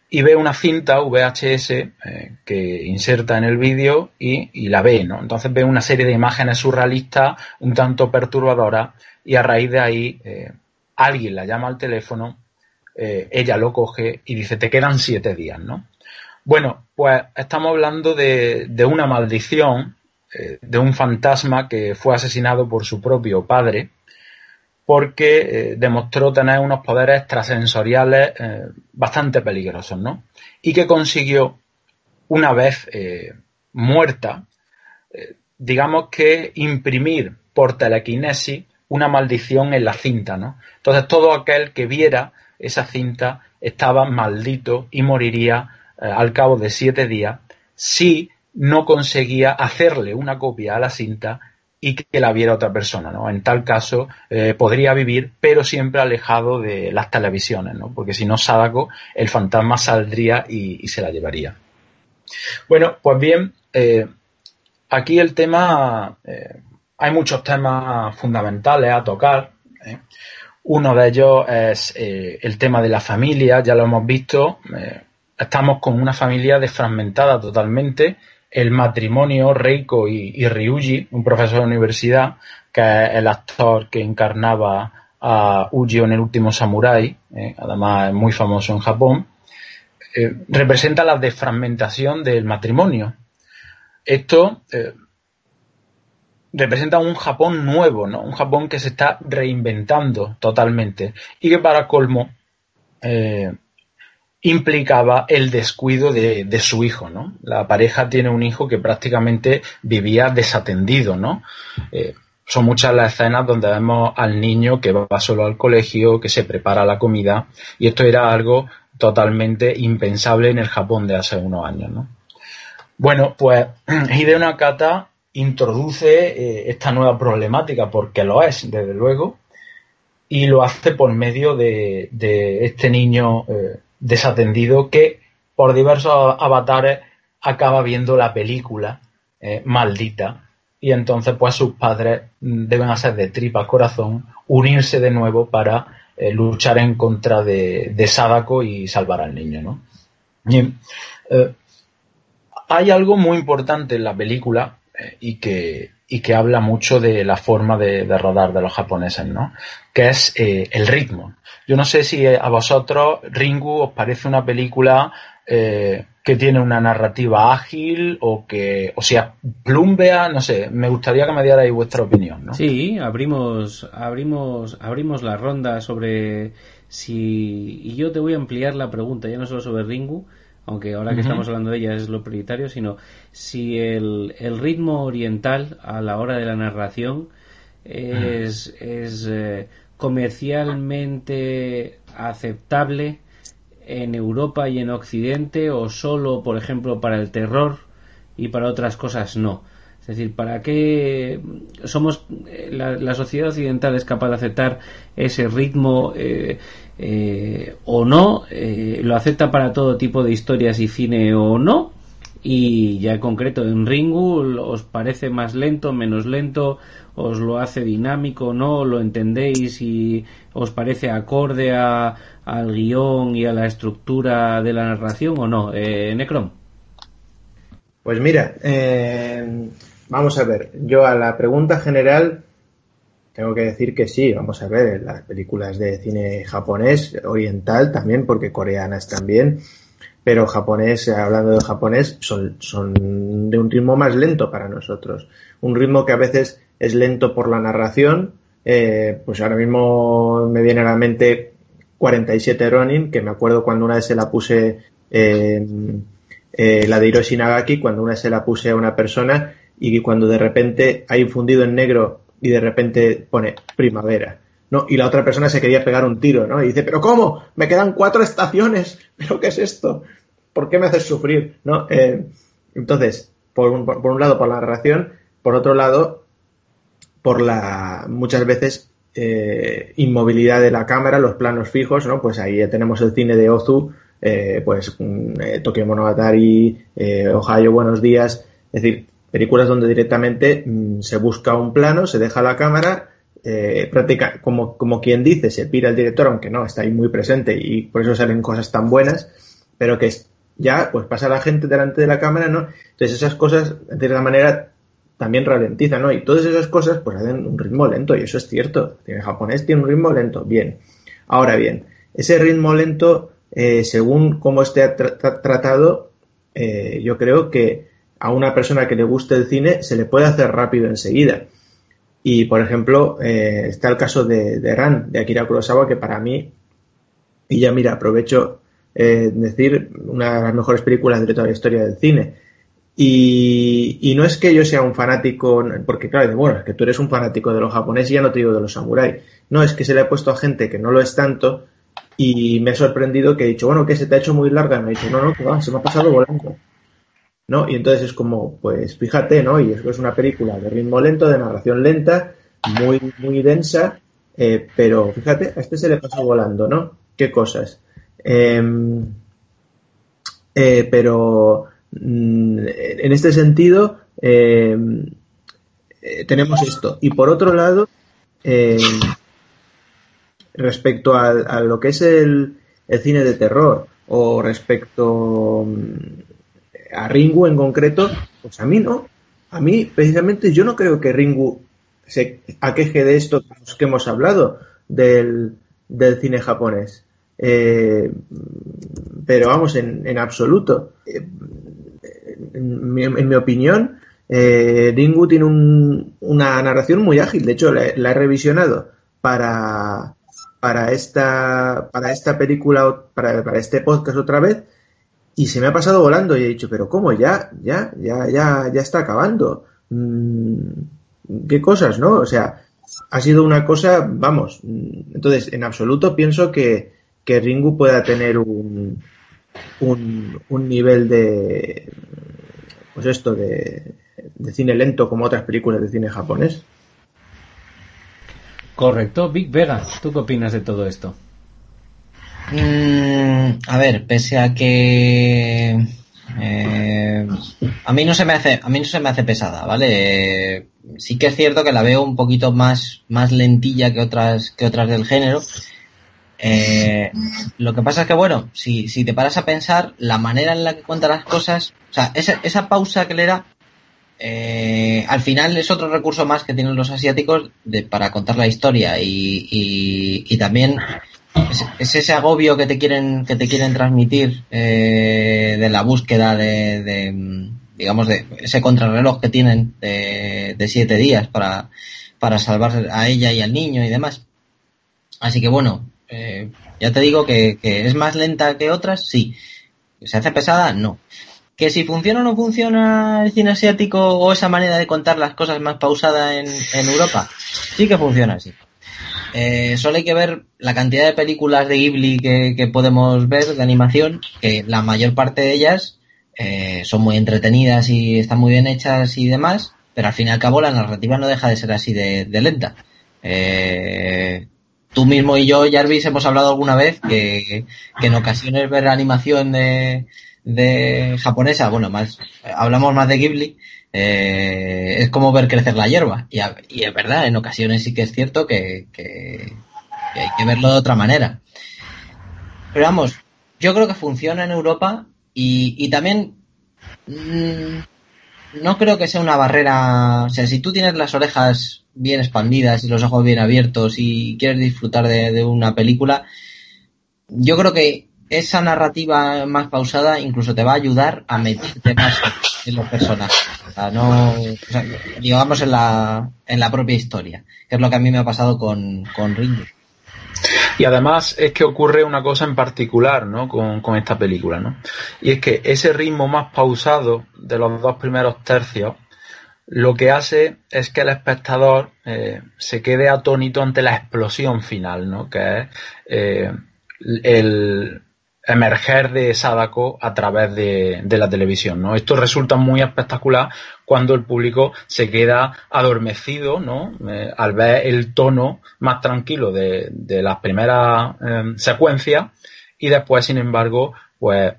Speaker 2: y ve una cinta VHS eh, que inserta en el vídeo y, la ve, ¿no? Entonces ve una serie de imágenes surrealistas un tanto perturbadoras y a raíz de ahí eh, alguien la llama al teléfono, ella lo coge y dice te quedan siete días, ¿no? Bueno, pues estamos hablando de, una maldición, eh, de un fantasma que fue asesinado por su propio padre, porque eh, demostró tener unos poderes extrasensoriales eh, bastante peligrosos, ¿no? Y que consiguió, una vez muerta, digamos que imprimir por telequinesis una maldición en la cinta, ¿no? Entonces todo aquel que viera esa cinta estaba maldito y moriría al cabo de siete días si no conseguía hacerle una copia a la cinta y que la viera otra persona, ¿no? En tal caso eh, podría vivir, pero siempre alejado de las televisiones, ¿no? Porque si no, Sadako, el fantasma saldría y, se la llevaría. Bueno, pues bien, eh, aquí el tema, hay muchos temas fundamentales a tocar. Uno de ellos es el tema de la familia, ya lo hemos visto estamos con una familia desfragmentada totalmente. El matrimonio Reiko y, Ryuji, un profesor de universidad, que es el actor que encarnaba a Ujio en el último Samurai, eh, además es muy famoso en Japón, eh, representa la desfragmentación del matrimonio. Esto eh, representa un Japón nuevo, ¿no? Un Japón que se está reinventando totalmente y que para colmo implicaba el descuido de, su hijo, ¿no? La pareja tiene un hijo que prácticamente vivía desatendido, ¿no? Eh, son muchas las escenas donde vemos al niño que va solo al colegio, que se prepara la comida, y esto era algo totalmente impensable en el Japón de hace unos años, ¿no? Bueno, pues Hideo Nakata introduce eh, esta nueva problemática, porque lo es, desde luego, y lo hace por medio de, este niño eh, desatendido que por diversos avatares acaba viendo la película eh, maldita y entonces pues sus padres deben hacer de tripas corazón unirse de nuevo para luchar en contra de, Sadako y salvar al niño, ¿no? hay algo muy importante en la película eh, y, que, y que habla mucho de la forma de, rodar de los japoneses, ¿no? Que es eh, el ritmo. Yo no sé si a vosotros Ringu os parece una película eh, que tiene una narrativa ágil o que, o sea, plumbea, no sé, me gustaría que me dierais vuestra opinión, ¿no?
Speaker 1: Sí, abrimos, abrimos, abrimos la ronda sobre si, y yo te voy a ampliar la pregunta, ya no solo sobre Ringu, aunque ahora que estamos hablando de ella es lo prioritario, sino si el, ritmo oriental a la hora de la narración es, es eh, comercialmente aceptable en Europa y en Occidente o solo, por ejemplo, para el terror y para otras cosas no. Es decir, ¿para qué somos eh, la, sociedad occidental es capaz de aceptar ese ritmo eh, eh, o no, lo acepta para todo tipo de historias y cine o no. Y ya en concreto en Ringu, ¿os parece más lento, menos lento? ¿Os lo hace dinámico, no? ¿Lo entendéis y os parece acorde a, al guion y a la estructura de la narración o no? Eh, Necron.
Speaker 3: Pues mira, eh, vamos a ver, yo a la pregunta general tengo que decir que sí, vamos a ver, las películas de cine japonés, oriental también, porque coreanas también, pero japonés, hablando de japonés, son, son de un ritmo más lento para nosotros. Un ritmo que a veces es lento por la narración, eh, pues ahora mismo me viene a la mente 47 Ronin, que me acuerdo cuando una vez se la puse, eh, eh, la de Hiroshi Nagaki, cuando una vez se la puse a una persona y cuando de repente hay fundido en negro y de repente pone primavera. Y la otra persona se quería pegar un tiro, ¿no? Y dice, ¿pero cómo? Me quedan cuatro estaciones. ¿Pero qué es esto? ¿Por qué me haces sufrir? ¿No? Eh, entonces, por un, por un lado, por la narración, por otro lado, por la muchas veces eh, inmovilidad de la cámara, los planos fijos, ¿no? Pues ahí ya tenemos el cine de Ozu, eh, pues eh, Tokyo Monogatari, Ohio, Buenos Días, es decir, películas donde directamente mm, se busca un plano, se deja la cámara, eh, práctica, como, como quien dice, se pira el director, aunque no, está ahí muy presente y por eso salen cosas tan buenas, pero que ya pues pasa la gente delante de la cámara, ¿no? Entonces esas cosas, de cierta manera, también ralentizan, ¿no? Y todas esas cosas pues hacen un ritmo lento y eso es cierto. El japonés tiene un ritmo lento, bien. Ahora bien, ese ritmo lento, eh, según cómo esté tratado, eh, yo creo que a una persona que le guste el cine se le puede hacer rápido enseguida. Y, por ejemplo, eh, está el caso de, de, Ran, de Akira Kurosawa, que para mí, y ya mira, aprovecho eh, decir, una de las mejores películas de toda la historia del cine. Y, no es que yo sea un fanático, porque claro, bueno, es que tú eres un fanático de los japoneses y ya no te digo de los samuráis. No, es que se le ha puesto a gente que no lo es tanto y me ha sorprendido que he dicho, bueno, que se te ha hecho muy larga. Me ha dicho, no, no, que va, se me ha pasado volando. ¿No? Y entonces es como, pues fíjate, ¿no? Y eso es una película de ritmo lento, de narración lenta, muy, muy densa, eh, pero fíjate, a este se le pasó volando, ¿no? ¿Qué cosas? Em, eh, pero mm, en este sentido em, eh, tenemos esto. Y por otro lado, em, respecto a, lo que es el, el cine de terror o respecto a Ringu en concreto, pues a mí no. A mí, precisamente, yo no creo que Ringu se aqueje de esto que hemos hablado del, cine japonés. Eh, pero vamos, en, absoluto. Eh, en, mi, opinión, eh, Ringu tiene una narración muy ágil. De hecho, la, la, he revisionado para, para, esta, para esta película, para, para este podcast otra vez y se me ha pasado volando y he dicho, pero ¿cómo? Ya, ya, ya, ya, ya está acabando. Mm, ¿Qué cosas, no? O sea, ha sido una cosa, vamos, entonces, en absoluto pienso que, que Ringu pueda tener un, un, un nivel de pues esto de, de cine lento como otras películas de cine japonés.
Speaker 1: Correcto. Big Vega, ¿tú qué opinas de todo esto?
Speaker 5: Mm, a ver, pese a que eh, a mí no se me hace a mí no se me hace pesada, ¿vale? Sí que es cierto que la veo un poquito más más lentilla que otras que otras del género. Eh, lo que pasa es que bueno, si, si te paras a pensar la manera en la que cuenta las cosas, o sea, esa, esa pausa que le da eh, al final es otro recurso más que tienen los asiáticos de, para contar la historia y, y también es, es, ese agobio que te quieren que te quieren transmitir eh, de la búsqueda de, de, digamos de ese contrarreloj que tienen de, siete días para para salvar a ella y al niño y demás. Así que bueno eh, ya te digo que, que es más lenta que otras sí. Se hace pesada no. Que si funciona o no funciona el cine asiático o esa manera de contar las cosas más pausada en, en Europa, sí que funciona así. Eh, solo hay que ver la cantidad de películas de Ghibli que, podemos ver de animación, que la mayor parte de ellas eh, son muy entretenidas y están muy bien hechas y demás, pero al fin y al cabo la narrativa no deja de ser así de, de lenta. Eh, tú mismo y yo, Jarvis, hemos hablado alguna vez que, que en ocasiones ver animación de, de japonesa, bueno, más hablamos más de Ghibli, eh, es como ver crecer la hierba. Y, es verdad, en ocasiones sí que es cierto que, hay que verlo de otra manera. Pero vamos, yo creo que funciona en Europa y, también mmm, no creo que sea una barrera. O sea, si tú tienes las orejas bien expandidas y los ojos bien abiertos y quieres disfrutar de una película, yo creo que esa narrativa más pausada incluso te va a ayudar a meterte más en los personajes. O sea, no, o sea, digamos en la, en la propia historia, que es lo que a mí me ha pasado con, con Ringo.
Speaker 2: Y además es que ocurre una cosa en particular, ¿no? Con, con, esta película, ¿no? Y es que ese ritmo más pausado de los dos primeros tercios, lo que hace es que el espectador eh, se quede atónito ante la explosión final, ¿no? Que es eh, el, emerger de Sadako a través de, la televisión, ¿no? Esto resulta muy espectacular cuando el público se queda adormecido, ¿no? Eh, al ver el tono más tranquilo de, de las primeras eh, secuencias y después, sin embargo, pues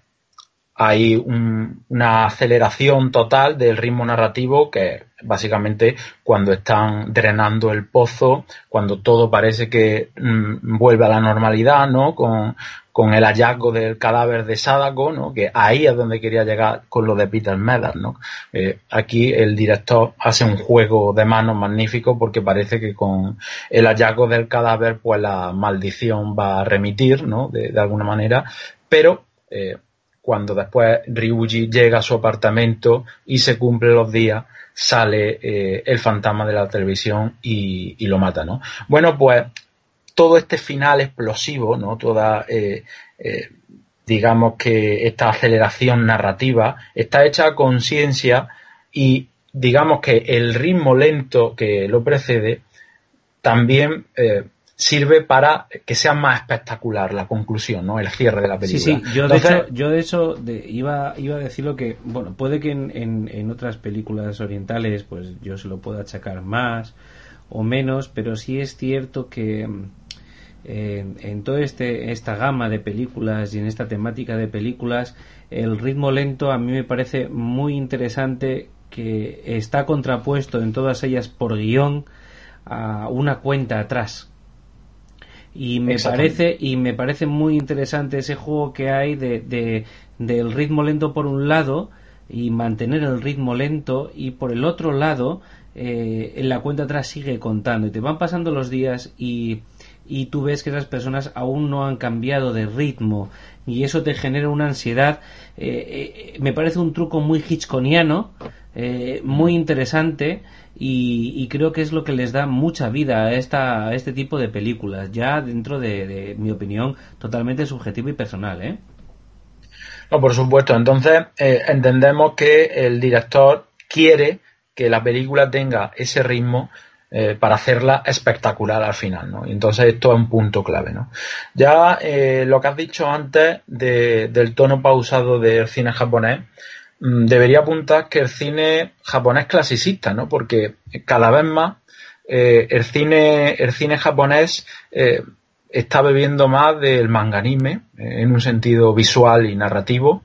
Speaker 2: hay un, una aceleración total del ritmo narrativo que básicamente cuando están drenando el pozo, cuando todo parece que mmm, vuelve a la normalidad, ¿no? Con, con el hallazgo del cadáver de Sadako, ¿no? Que ahí es donde quería llegar con lo de Peter Medas, ¿no? Eh, aquí el director hace un juego de manos magnífico porque parece que con el hallazgo del cadáver, pues la maldición va a remitir, ¿no? De, de alguna manera, pero eh, cuando después Ryuji llega a su apartamento y se cumplen los días, sale eh, el fantasma de la televisión y, y, lo mata, ¿no? Bueno, pues todo este final explosivo, ¿no? Toda, eh, eh, digamos que esta aceleración narrativa está hecha a conciencia y digamos que el ritmo lento que lo precede también eh, sirve para que sea más espectacular la conclusión, ¿no? El cierre de la película.
Speaker 1: Sí, sí, yo Entonces, de hecho, yo de hecho de, iba, iba a decir lo que, bueno, puede que en, en, en, otras películas orientales, pues yo se lo pueda achacar más o menos, pero sí es cierto que eh, en toda este, esta gama de películas y en esta temática de películas, el ritmo lento a mí me parece muy interesante que está contrapuesto en todas ellas por guion a una cuenta atrás. Y me parece y me parece muy interesante ese juego que hay de, de, del ritmo lento por un lado y mantener el ritmo lento y por el otro lado eh, en la cuenta atrás sigue contando y te van pasando los días y, y tú ves que esas personas aún no han cambiado de ritmo y eso te genera una ansiedad eh, eh, me parece un truco muy hitchconiano eh, muy interesante y, creo que es lo que les da mucha vida a, esta, a este tipo de películas, ya dentro de, mi opinión totalmente subjetiva y personal. ¿eh?
Speaker 2: No, por supuesto. Entonces entendemos que el director quiere que la película tenga ese ritmo eh, para hacerla espectacular al final, ¿no? Y entonces esto es un punto clave, ¿no? Ya eh, lo que has dicho antes del tono pausado del cine japonés, mm, debería apuntar que el cine japonés clasicista, ¿no? Porque cada vez más eh, el cine el cine japonés está bebiendo más del manga anime en un sentido visual y narrativo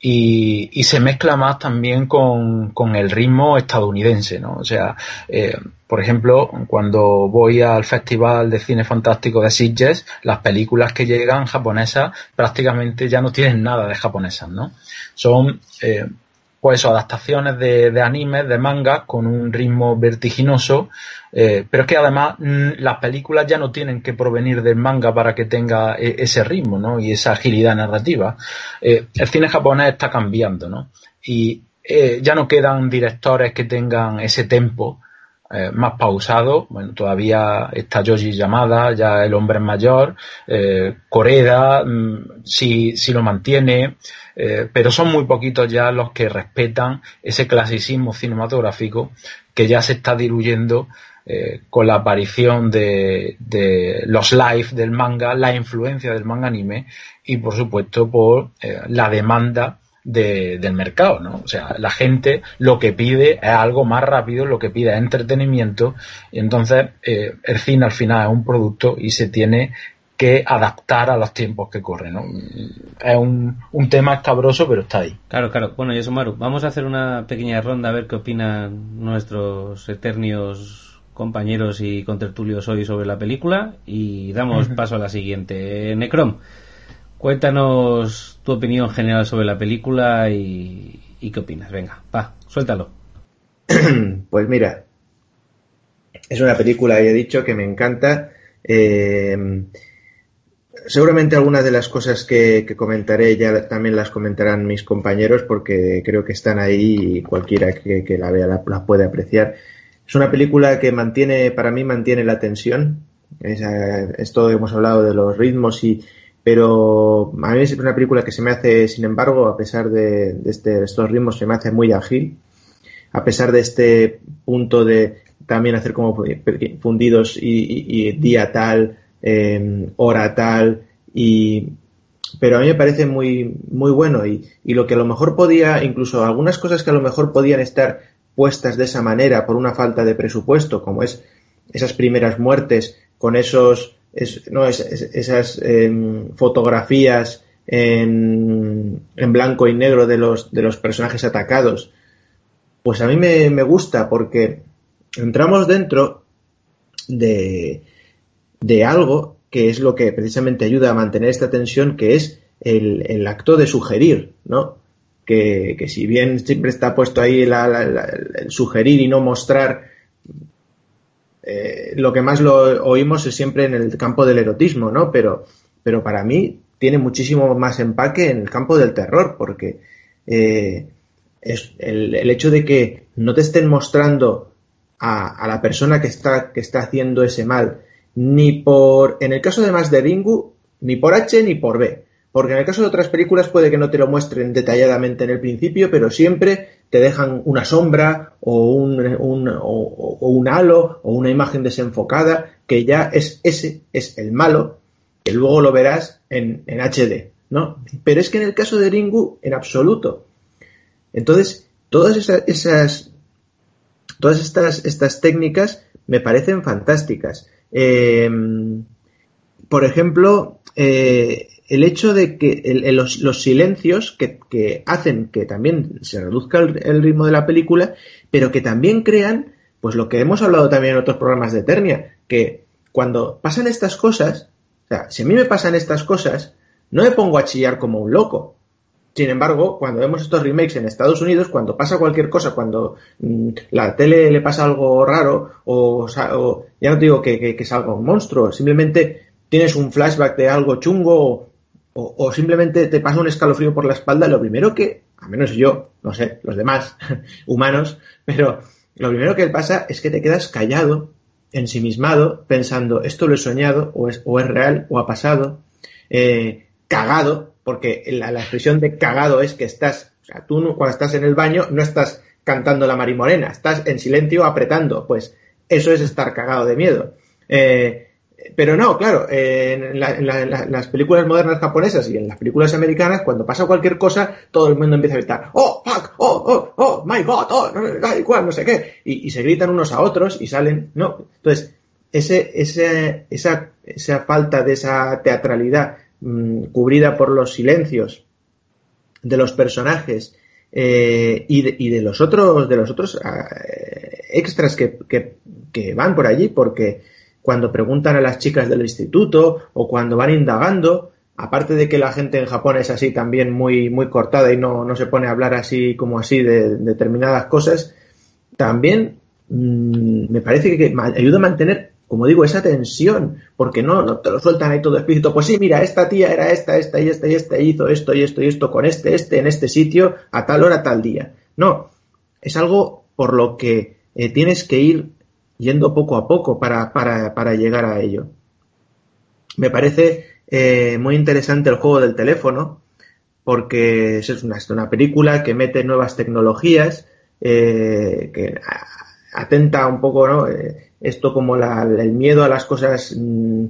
Speaker 2: y, se mezcla más también con, el ritmo estadounidense, ¿no? O sea, eh, por ejemplo, cuando voy al Festival de Cine Fantástico de Sitges, las películas que llegan japonesas prácticamente ya no tienen nada de japonesas, ¿no? Son, eh, pues adaptaciones de, de animes, de mangas, con un ritmo vertiginoso, eh, pero es que además mm, las películas ya no tienen que provenir del manga para que tenga e, ese ritmo, ¿no? Y esa agilidad narrativa. Eh, el cine japonés está cambiando, ¿no? Y ya no quedan directores que tengan ese tempo más pausado. Bueno, todavía está Yoji Yamada, ya el hombre es mayor, eh, Coreda, mm, sí, sí lo mantiene, eh, pero son muy poquitos ya los que respetan ese clasicismo cinematográfico que ya se está diluyendo eh, con la aparición de, los live del manga, la influencia del manga anime y por supuesto por eh, la demanda del mercado, ¿no? O sea, la gente lo que pide es algo más rápido, lo que pide es entretenimiento, y entonces el cine al final es un producto y se tiene que adaptar a los tiempos que corren. ¿no? Es un, un, tema escabroso, pero está ahí.
Speaker 1: Claro, claro. Bueno, Yosumaru, vamos a hacer una pequeña ronda a ver qué opinan nuestros eternios compañeros y contertulios hoy sobre la película y damos paso a la siguiente. Necrom, cuéntanos opinión general sobre la película y, y qué opinas. Venga, va, suéltalo.
Speaker 3: Pues mira, es una película, ya he dicho, que me encanta. Eh, seguramente algunas de las cosas que, comentaré ya también las comentarán mis compañeros porque creo que están ahí y cualquiera que, la vea la, puede apreciar. Es una película que mantiene, para mí mantiene la tensión. Es, esto hemos hablado de los ritmos y, pero a mí es una película que se me hace, sin embargo, a pesar de, este, estos ritmos, se me hace muy ágil. A pesar de este punto de también hacer como fundidos y día tal, eh, hora tal, y, pero a mí me parece muy, muy bueno y, y, lo que a lo mejor podía, incluso algunas cosas que a lo mejor podían estar puestas de esa manera por una falta de presupuesto, como es esas primeras muertes con esos, no, esas em, fotografías en, en, blanco y negro de los, de los personajes atacados, pues a mí me, me gusta porque entramos dentro de, de algo que es lo que precisamente ayuda a mantener esta tensión, que es el, acto de sugerir, ¿no? Que, si bien siempre está puesto ahí el sugerir y no mostrar, eh, lo que más lo oímos es siempre en el campo del erotismo, ¿no? Pero, pero para mí tiene muchísimo más empaque en el campo del terror, porque eh, es el, hecho de que no te estén mostrando a, a la persona que está, que está haciendo ese mal, ni por, en el caso de más de Ringu, ni por H ni por B. Porque en el caso de otras películas puede que no te lo muestren detalladamente en el principio, pero siempre te dejan una sombra o un, halo o una imagen desenfocada que ya es ese, es el malo, que luego lo verás en, HD, ¿no? Pero es que en el caso de Ringu, en absoluto. Entonces, todas esas, esas todas estas, estas técnicas me parecen fantásticas. Em, por ejemplo, eh, el hecho de que los, silencios que, hacen que también se reduzca el, ritmo de la película, pero que también crean, pues lo que hemos hablado también en otros programas de Eternia, que cuando pasan estas cosas, o sea, si a mí me pasan estas cosas, no me pongo a chillar como un loco, sin embargo, cuando vemos estos remakes en Estados Unidos, cuando pasa cualquier cosa, cuando mm, la tele le pasa algo raro, o, ya no digo que, que, salga un monstruo, simplemente tienes un flashback de algo chungo, o, simplemente te pasa un escalofrío por la espalda, lo primero que, a menos yo, no sé, los demás humanos, pero lo primero que pasa es que te quedas callado, ensimismado, pensando, esto lo he soñado, o es, o es real, o ha pasado, eh, cagado, porque la, expresión de cagado es que estás, o sea, tú cuando estás en el baño no estás cantando la marimorena, estás en silencio apretando, pues eso es estar cagado de miedo. Eh, pero no, claro, eh, en, las películas modernas japonesas y en las películas americanas, cuando pasa cualquier cosa, todo el mundo empieza a gritar, oh, fuck, oh, oh, oh, my god, oh, no, no sé qué, y, se gritan unos a otros y salen, no. Entonces, ese, ese, esa, esa falta de esa teatralidad mmm, cubrida por los silencios de los personajes eh, y, de, y, de, los otros, de los otros eh, extras que, que van por allí, porque cuando preguntan a las chicas del instituto o cuando van indagando, aparte de que la gente en Japón es así también muy, muy cortada y no, no se pone a hablar así como así de, de determinadas cosas, también mmm, me parece que ayuda a mantener, como digo, esa tensión, porque no, no te lo sueltan ahí todo explícito, pues sí, mira, esta tía era esta, esta y esta y esta, hizo esto y esto y esto con este, este, en este sitio, a tal hora, tal día. No, es algo por lo que eh, tienes que ir yendo poco a poco para, para, para llegar a ello. Me parece eh, muy interesante el juego del teléfono, porque es una, es una película que mete nuevas tecnologías, eh, que atenta un poco, ¿no? Eh, esto como la, el miedo a las cosas mmm,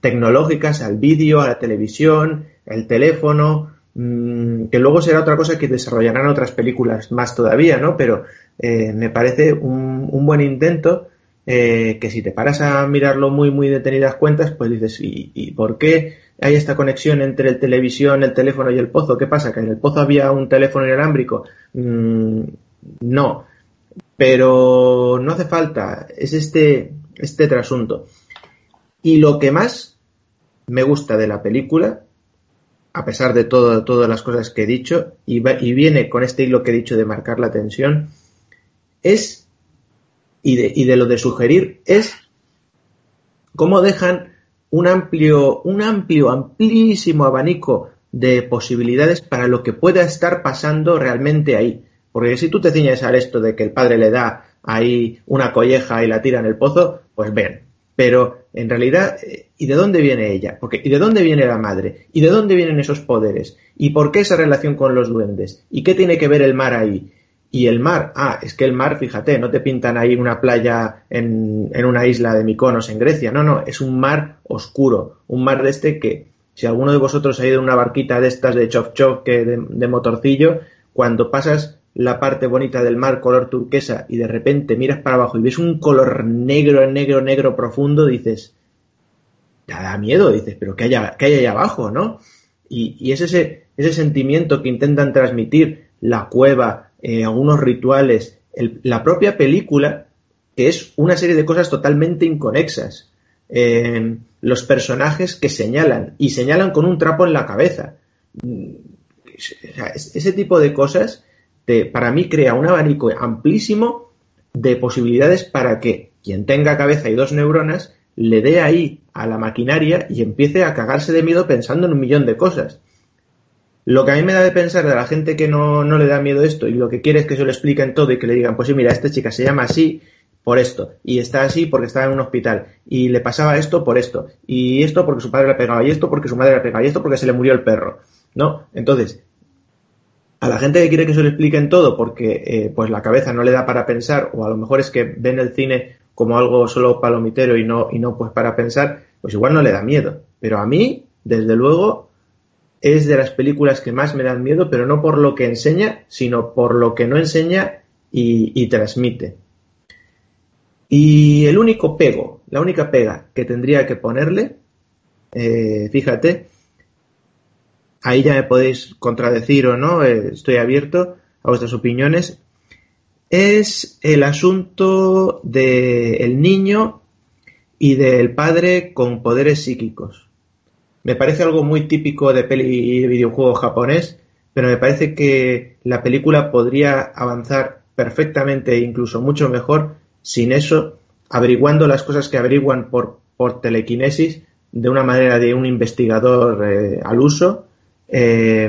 Speaker 3: tecnológicas, al vídeo, a la televisión, el teléfono, mmm, que luego será otra cosa que desarrollarán otras películas más todavía, ¿no? Pero me parece un, un buen intento eh, que si te paras a mirarlo muy, muy detenidas cuentas, pues dices, ¿y, ¿y, por qué hay esta conexión entre el televisión, el teléfono y el pozo? ¿Qué pasa? ¿Que en el pozo había un teléfono inalámbrico? Mm, no. Pero no hace falta. Es este, este trasunto. Y lo que más me gusta de la película, a pesar de todo, todas las cosas que he dicho, y, viene con este hilo que he dicho de marcar la tensión, es y de, lo de sugerir es cómo dejan un amplio, un amplio, amplísimo abanico de posibilidades para lo que pueda estar pasando realmente ahí. Porque si tú te ciñes al esto de que el padre le da ahí una colleja y la tira en el pozo, pues ven. Pero en realidad, ¿y de dónde viene ella? Porque, ¿Y de dónde viene la madre? ¿Y de dónde vienen esos poderes? ¿Y por qué esa relación con los duendes? ¿Y qué tiene que ver el mar ahí? Y el mar, ah, es que el mar, fíjate, no te pintan ahí una playa en, en, una isla de Mykonos en Grecia, no, no, es un mar oscuro, un mar de este que, si alguno de vosotros ha ido en una barquita de estas de chof chof que de, motorcillo, cuando pasas la parte bonita del mar color turquesa y de repente miras para abajo y ves un color negro, negro, negro profundo, dices, te da miedo, dices, pero ¿qué hay, qué hay ahí abajo, no? Y, y es ese, ese sentimiento que intentan transmitir la cueva, eh, algunos rituales, el, la propia película, que es una serie de cosas totalmente inconexas. Eh, los personajes que señalan, y señalan con un trapo en la cabeza. Ese tipo de cosas, para mí, crea un abanico amplísimo de posibilidades para que quien tenga cabeza y dos neuronas le dé ahí a la maquinaria y empiece a cagarse de miedo pensando en un millón de cosas. Lo que a mí me da de pensar de la gente que no, no le da miedo esto y lo que quiere es que se lo expliquen todo y que le digan, pues sí, mira, esta chica se llama así por esto, y está así porque estaba en un hospital, y le pasaba esto por esto, y esto porque su padre le pegaba, y esto porque su madre le pegaba, y esto porque se le murió el perro, ¿no? Entonces, a la gente que quiere que se lo expliquen todo porque eh, pues la cabeza no le da para pensar, o a lo mejor es que ven el cine como algo solo palomitero y no, y no pues para pensar, pues igual no le da miedo. Pero a mí, desde luego, es de las películas que más me dan miedo, pero no por lo que enseña, sino por lo que no enseña y, transmite. Y el único pego, la única pega que tendría que ponerle, eh, fíjate, ahí ya me podéis contradecir o no, eh, estoy abierto a vuestras opiniones, es el asunto del el niño y del padre con poderes psíquicos. Me parece algo muy típico de peli y videojuego japonés, pero me parece que la película podría avanzar perfectamente e incluso mucho mejor sin eso, averiguando las cosas que averiguan por, por telequinesis de una manera de un investigador eh, al uso. Eh,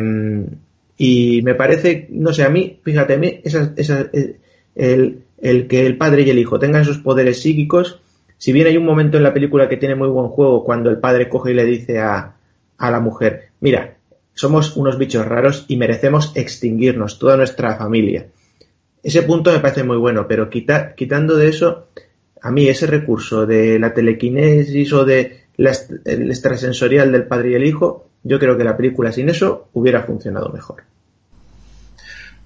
Speaker 3: y me parece, no sé, a mí, fíjate, a mí, esa, esa, el, el, que el padre y el hijo tengan esos poderes psíquicos si bien hay un momento en la película que tiene muy buen juego cuando el padre coge y le dice a, a la mujer, mira, somos unos bichos raros y merecemos extinguirnos, toda nuestra familia. Ese punto me parece muy bueno, pero quita, quitando de eso, a mí ese recurso de la telequinesis o de la, el extrasensorial del padre y el hijo, yo creo que la película sin eso hubiera funcionado mejor.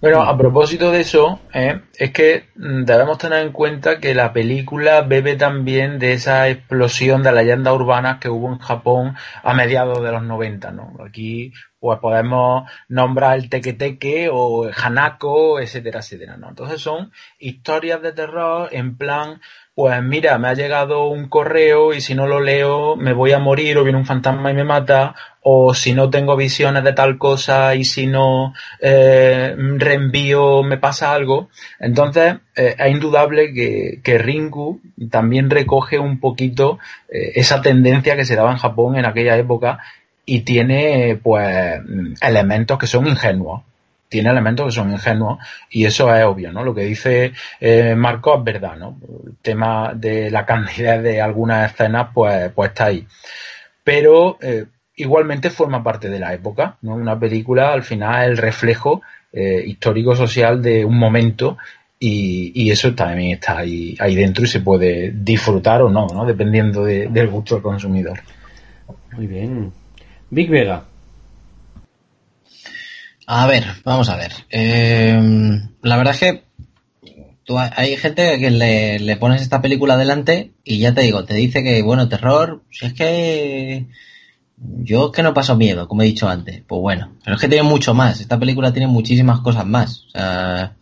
Speaker 2: Bueno, a propósito de eso, eh, es que mm, debemos tener en cuenta que la película bebe también de esa explosión de leyendas urbanas que hubo en Japón a mediados de los 90, ¿no? Aquí pues podemos nombrar el teque o hanako, etcétera, etcétera, ¿no? Entonces son historias de terror en plan pues mira, me ha llegado un correo y si no lo leo me voy a morir o viene un fantasma y me mata, o si no tengo visiones de tal cosa y si no eh, reenvío me pasa algo. Entonces eh, es indudable que, que, Ringu también recoge un poquito eh, esa tendencia que se daba en Japón en aquella época y tiene pues elementos que son ingenuos tiene elementos que son ingenuos y eso es obvio, ¿no? Lo que dice eh, Marco es verdad, ¿no? El tema de la cantidad de algunas escenas, pues, pues está ahí. Pero eh, igualmente forma parte de la época, ¿no? Una película al final es el reflejo eh, histórico-social de un momento y, eso también está ahí, ahí dentro y se puede disfrutar o no, ¿no? Dependiendo del gusto del consumidor.
Speaker 1: Muy bien. Big Vega.
Speaker 5: A ver, vamos a ver. Eh, la verdad es que hay gente que le, pones esta película delante y ya te digo, te dice que, bueno, terror, si es que yo es que no paso miedo, como he dicho antes. Pues bueno, pero es que tiene mucho más. Esta película tiene muchísimas cosas más. O sea,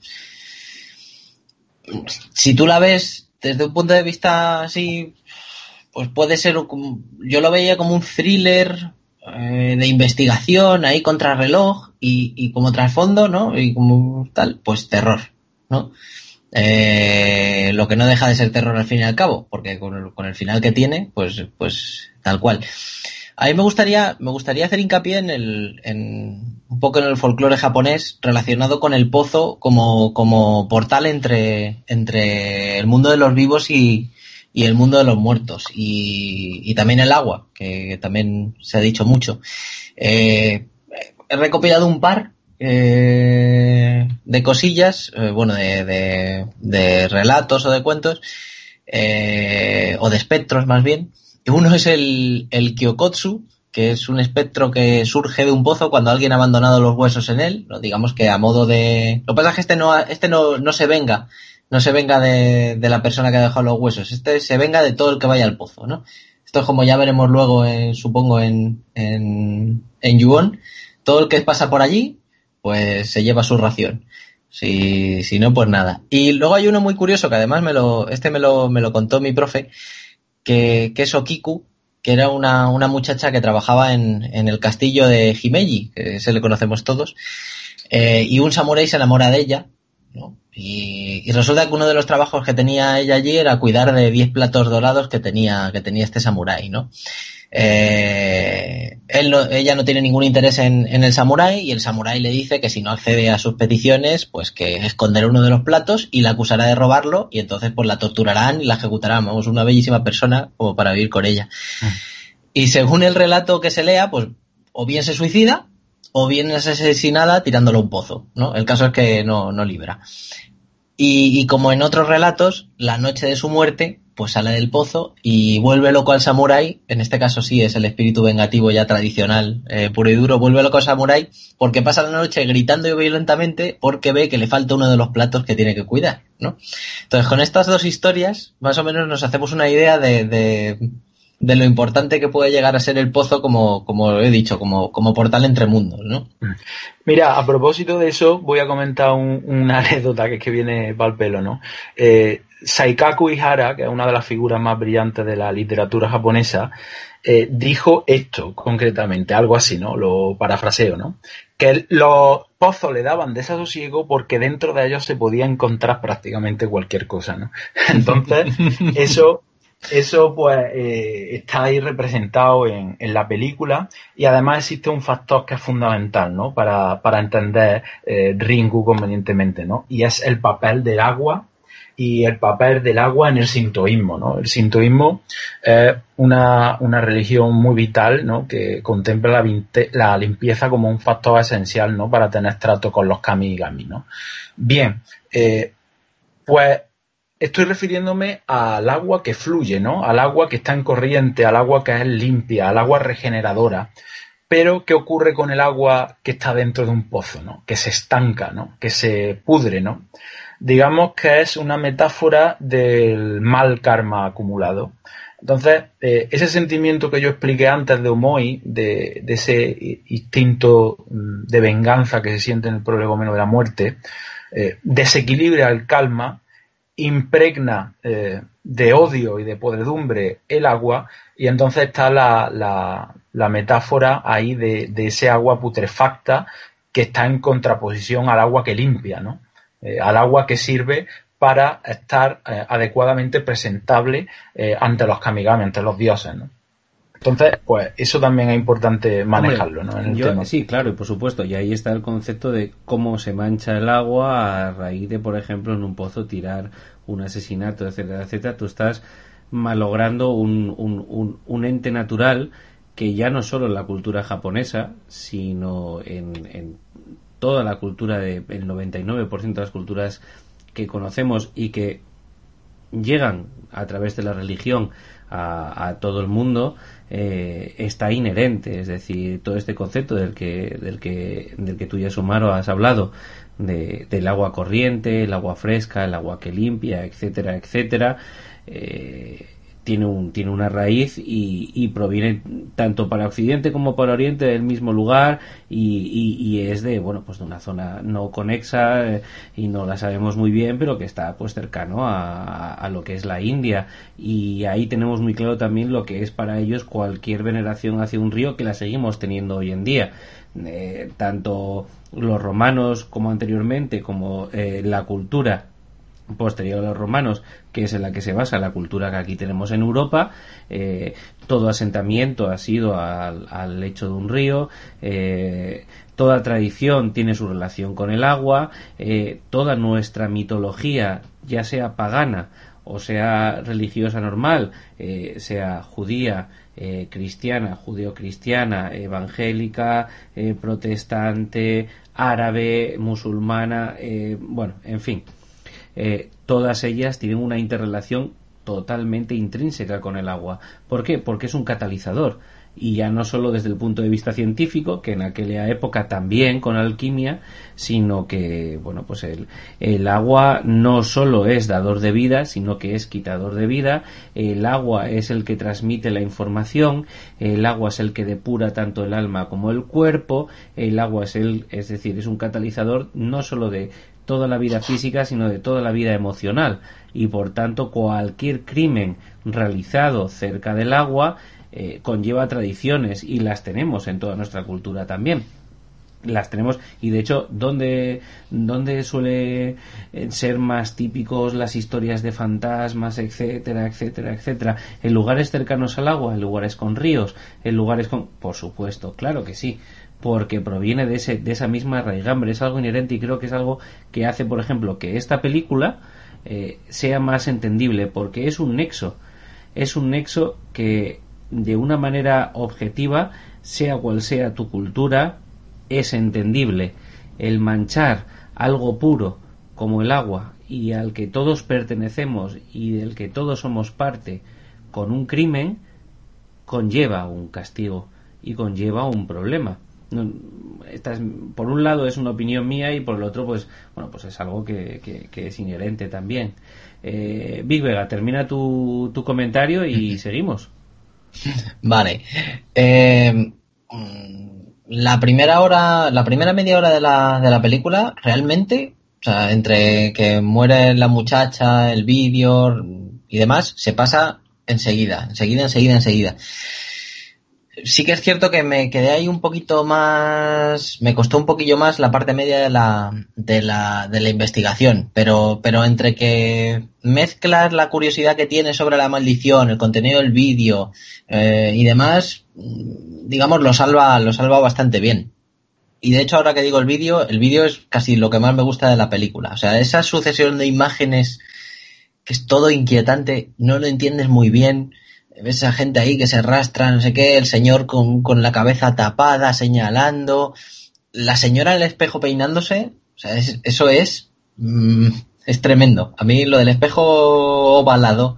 Speaker 5: si tú la ves desde un punto de vista así, pues puede ser, yo lo veía como un thriller eh, de investigación ahí contra reloj y, y, como trasfondo, ¿no? Y como tal, pues terror, ¿no? Eh, lo que no deja de ser terror al fin y al cabo, porque con el, final que tiene, pues, pues tal cual. A mí me gustaría, me gustaría hacer hincapié en el, en, un poco en el folclore japonés relacionado con el pozo como, como portal entre, entre el mundo de los vivos y, y el mundo de los muertos y, y también el agua, que también se ha dicho mucho. Eh, he recopilado un par eh, de cosillas, eh, bueno, de, de, de, relatos o de cuentos, eh, o de espectros más bien. Uno es el, el Kyokotsu, que es un espectro que surge de un pozo cuando alguien ha abandonado los huesos en él, digamos que a modo de... Lo que pasa es que este no, este no, no se venga no se venga de, de, la persona que ha dejado los huesos, este se venga de todo el que vaya al pozo, ¿no? Esto es como ya veremos luego, supongo, en, en, en Yuon, todo el que pasa por allí, pues se lleva su ración. Si, si no, pues nada. Y luego hay uno muy curioso que además me lo, este me lo, me lo contó mi profe, que, es Okiku, que era una, una muchacha que trabajaba en, en el castillo de Himeji, que se le conocemos todos, eh, y un samurái se enamora de ella, ¿no? Y, resulta que uno de los trabajos que tenía ella allí era cuidar de 10 platos dorados que tenía, que tenía este samurái, ¿no? Eh, él ella no tiene ningún interés en, el samurái y el samurái le dice que si no accede a sus peticiones, pues que esconderá uno de los platos y la acusará de robarlo y entonces pues la torturarán y la ejecutarán. Vamos, una bellísima persona como para vivir con ella. Mm. Y según el relato que se lea, pues o bien se suicida o bien es asesinada tirándolo a un pozo, ¿no? El caso es que no, no libra. Y, como en otros relatos, la noche de su muerte, pues sale del pozo y vuelve loco al samurái, en este caso sí es el espíritu vengativo ya tradicional, eh, puro y duro, vuelve loco al samurái porque pasa la noche gritando y violentamente porque ve que le falta uno de los platos que tiene que cuidar, ¿no? Entonces con estas dos historias, más o menos nos hacemos una idea de, de de lo importante que puede llegar a ser el pozo como, como he dicho, como, como portal entre mundos, ¿no?
Speaker 2: Mira, a propósito de eso, voy a comentar una anécdota que es que viene para el pelo, ¿no? Eh, Saikaku Ihara, que es una de las figuras más brillantes de la literatura japonesa, eh, dijo esto concretamente, algo así, ¿no? Lo parafraseo, ¿no? Que los pozos le daban desasosiego porque dentro de ellos se podía encontrar prácticamente cualquier cosa, ¿no? Entonces, eso eso pues eh, está ahí representado en, en, la película y además existe un factor que es fundamental ¿no? para, para entender eh, Ringu convenientemente ¿no? y es el papel del agua y el papel del agua en el sintoísmo. ¿no? El sintoísmo es una, una religión muy vital ¿no? que contempla la, la, limpieza como un factor esencial ¿no? para tener trato con los kami y. ¿no? Bien, eh, pues estoy refiriéndome al agua que fluye, ¿no? Al agua que está en corriente, al agua que es limpia, al agua regeneradora. Pero, ¿qué ocurre con el agua que está dentro de un pozo, ¿no? Que se estanca, ¿no? Que se pudre, ¿no? Digamos que es una metáfora del mal karma acumulado. Entonces, eh, ese sentimiento que yo expliqué antes de Omoi, de, ese instinto mm, de venganza que se siente en el prolegómeno de la muerte, eh, desequilibra el calma, impregna eh, de odio y de podredumbre el agua, y entonces está la, metáfora ahí de, ese agua putrefacta que está en contraposición al agua que limpia, ¿no? al agua que sirve para estar eh, adecuadamente presentable eh, ante los kamigami, ante los dioses, ¿no? Entonces, pues eso también es importante manejarlo, ¿no?
Speaker 1: Sí, claro, y por supuesto, y ahí está el concepto de cómo se mancha el agua a raíz de, por ejemplo, en un pozo tirar un asesinato, etcétera, etcétera. Tú estás malogrando un, un, un, ente natural que ya no solo en la cultura japonesa, sino en, en toda la cultura, de, el 99% de las culturas que conocemos y que llegan a través de la religión a, todo el mundo eh, está inherente es decir todo este concepto del que del que del que tú ya Sumaro has hablado del agua corriente el agua fresca el agua que limpia etcétera etcétera eh, tiene, un, tiene una raíz y, proviene tanto para Occidente como para Oriente del mismo lugar y, es de bueno pues de una zona no conexa eh, y no la sabemos muy bien pero que está pues cercano a, lo que es la India. Y ahí tenemos muy claro también lo que es para ellos cualquier veneración hacia un río que la seguimos teniendo hoy en día. Eh, tanto los romanos como anteriormente como eh, la cultura posterior a los romanos, que es en la que se basa la cultura que aquí tenemos en Europa. Eh, todo asentamiento ha sido al, lecho de un río. Eh, toda tradición tiene su relación con el agua. Eh, toda nuestra mitología, ya sea pagana o sea religiosa normal, sea judía, cristiana, judeo-cristiana, evangélica, protestante, árabe, musulmana, bueno, en fin eh, todas ellas tienen una interrelación totalmente intrínseca con el agua. ¿Por qué? Porque es un catalizador. Y ya no solo desde el punto de vista científico, que en aquella época también con alquimia, sino que, bueno, pues el, el agua no solo es dador de vida, sino que es quitador de vida. El agua es el que transmite la información. El agua es el que depura tanto el alma como el cuerpo. El agua es el, es decir, es un catalizador no solo de toda la vida física, sino de toda la vida emocional. Y por tanto, cualquier crimen realizado cerca del agua eh, conlleva tradiciones y las tenemos en toda nuestra cultura también. Las tenemos y de hecho ¿dónde, dónde suele eh, ser más típicos las historias de fantasmas etcétera etcétera etcétera en lugares cercanos al agua en lugares con ríos en lugares con por supuesto claro que sí porque proviene de, ese, de esa misma raigambre, es algo inherente y creo que es algo que hace, por ejemplo, que esta película eh, sea más entendible, porque es un nexo, es un nexo que de una manera objetiva, sea cual sea tu cultura, es entendible. El manchar algo puro como el agua y al que todos pertenecemos y del que todos somos parte con un crimen, conlleva un castigo y conlleva un problema por un lado es una opinión mía y por el otro pues bueno pues es algo que, es inherente también. Eh, Big Vega termina tu, tu comentario y seguimos.
Speaker 5: Vale. Eh, la primera hora la primera media hora de la, de la película realmente o sea entre que muere la muchacha el vídeo y demás se pasa enseguida enseguida enseguida enseguida sí que es cierto que me quedé ahí un poquito más, me costó un poquillo más la parte media de la, de la, de la investigación, pero, pero entre que mezclas la curiosidad que tiene sobre la maldición, el contenido del vídeo eh, y demás, digamos, lo salva, lo salva bastante bien. Y de hecho, ahora que digo el vídeo, el vídeo es casi lo que más me gusta de la película. O sea, esa sucesión de imágenes que es todo inquietante, no lo entiendes muy bien ves a gente ahí que se arrastra, no sé qué, el señor con, con la cabeza tapada, señalando, la señora en el espejo peinándose, o sea, eso es, mm, es tremendo. A mí lo del espejo ovalado.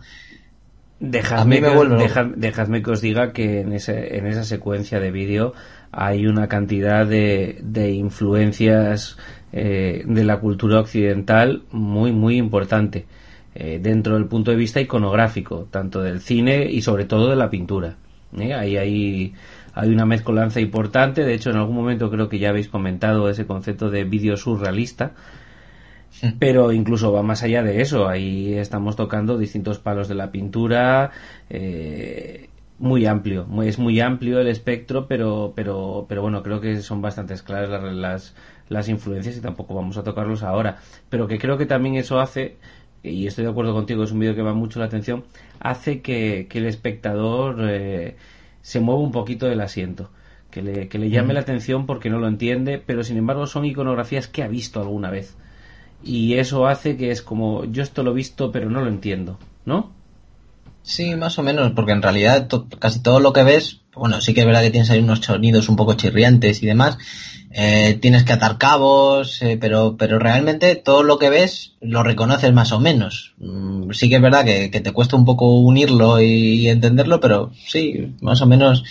Speaker 1: Dejadme,
Speaker 5: A mí me
Speaker 1: que,
Speaker 5: vuelve
Speaker 1: dejadme que os diga que en, ese, en esa secuencia de vídeo hay una cantidad de, de influencias eh, de la cultura occidental muy, muy importante eh, dentro del punto de vista iconográfico, tanto del cine y sobre todo de la pintura. ¿eh? Ahí hay, hay una mezcolanza importante, de hecho en algún momento creo que ya habéis comentado ese concepto de vídeo surrealista, pero incluso va más allá de eso. Ahí estamos tocando distintos palos de la pintura. eh, muy amplio, muy- es muy amplio el espectro, pero, pero, pero bueno, creo que son bastante claras las, las, las influencias y tampoco vamos a tocarlos ahora. Pero que creo que también eso hace, y estoy de acuerdo contigo, es un vídeo que va mucho la atención, hace que, que el espectador eh, se mueva un poquito del asiento. Que le, que le llame la atención porque no lo entiende, pero sin embargo son iconografías que ha visto alguna vez y eso hace que es como yo esto lo he visto pero no lo entiendo ¿no?
Speaker 5: Sí, más o menos, porque en realidad to- casi todo lo que ves, bueno, sí que es verdad que tienes ahí unos sonidos un poco chirriantes y demás, eh, tienes que atar cabos, eh, pero, pero realmente todo lo que ves lo reconoces más o menos. Mm, sí que es verdad que, que te cuesta un poco unirlo y, entenderlo, pero sí, más o menos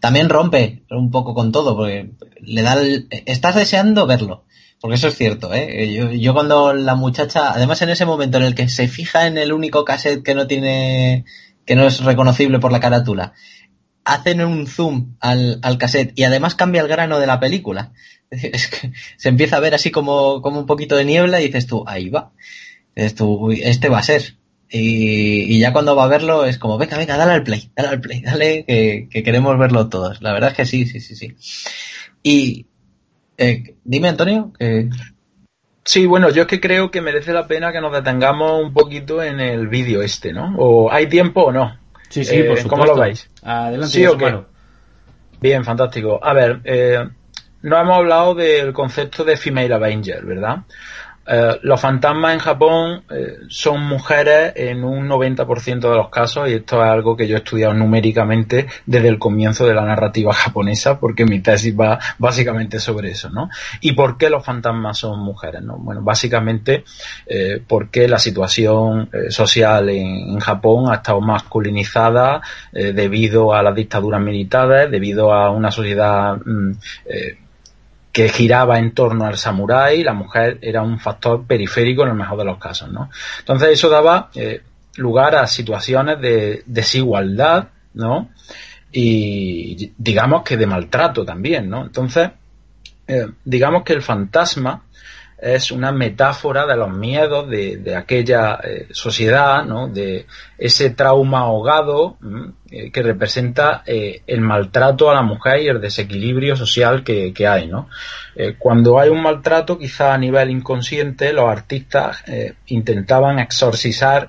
Speaker 5: también rompe un poco con todo, porque le da el- estás deseando verlo. Porque eso es cierto, ¿eh? Yo, yo cuando la muchacha, además en ese momento en el que se fija en el único cassette que no tiene, que no es reconocible por la carátula, hacen un zoom al, al cassette y además cambia el grano de la película. Es que se empieza a ver así como, como un poquito de niebla y dices tú, ahí va. Dices tú, "Uy, este va a ser. Y, y ya cuando va a verlo es como, venga, venga, dale al play, dale al play, dale, que, que queremos verlo todos. La verdad es que sí, sí, sí, sí. Y, eh, dime, Antonio, que...
Speaker 2: Sí, bueno, yo es que creo que merece la pena que nos detengamos un poquito en el vídeo este, ¿no? ¿O hay tiempo o no?
Speaker 1: Sí, sí,
Speaker 2: Eh,
Speaker 1: por supuesto.
Speaker 2: ¿Cómo lo veis?
Speaker 1: Adelante,
Speaker 2: ¿Sí o qué? Bien, fantástico. A ver, eh, no hemos hablado del concepto de Female Avenger, ¿verdad? Eh, los fantasmas en Japón eh, son mujeres en un 90% de los casos y esto es algo que yo he estudiado numéricamente desde el comienzo de la narrativa japonesa porque mi tesis va básicamente sobre eso, ¿no? ¿Y por qué los fantasmas son mujeres, no? Bueno, básicamente eh, porque la situación eh, social en, Japón ha estado masculinizada debido a las dictaduras militares, debido a una sociedad mm, que giraba en torno al samurái, la mujer era un factor periférico en el mejor de los casos, ¿no? Entonces eso daba eh, lugar a situaciones de desigualdad, ¿no? Y digamos que de maltrato también, ¿no? Entonces, eh, digamos que el fantasma es una metáfora de los miedos de, de aquella eh, sociedad, ¿no? de ese trauma ahogado eh, que representa eh, el maltrato a la mujer y el desequilibrio social que, que hay. ¿no? Cuando hay un maltrato, quizá a nivel inconsciente, los artistas intentaban exorcizar,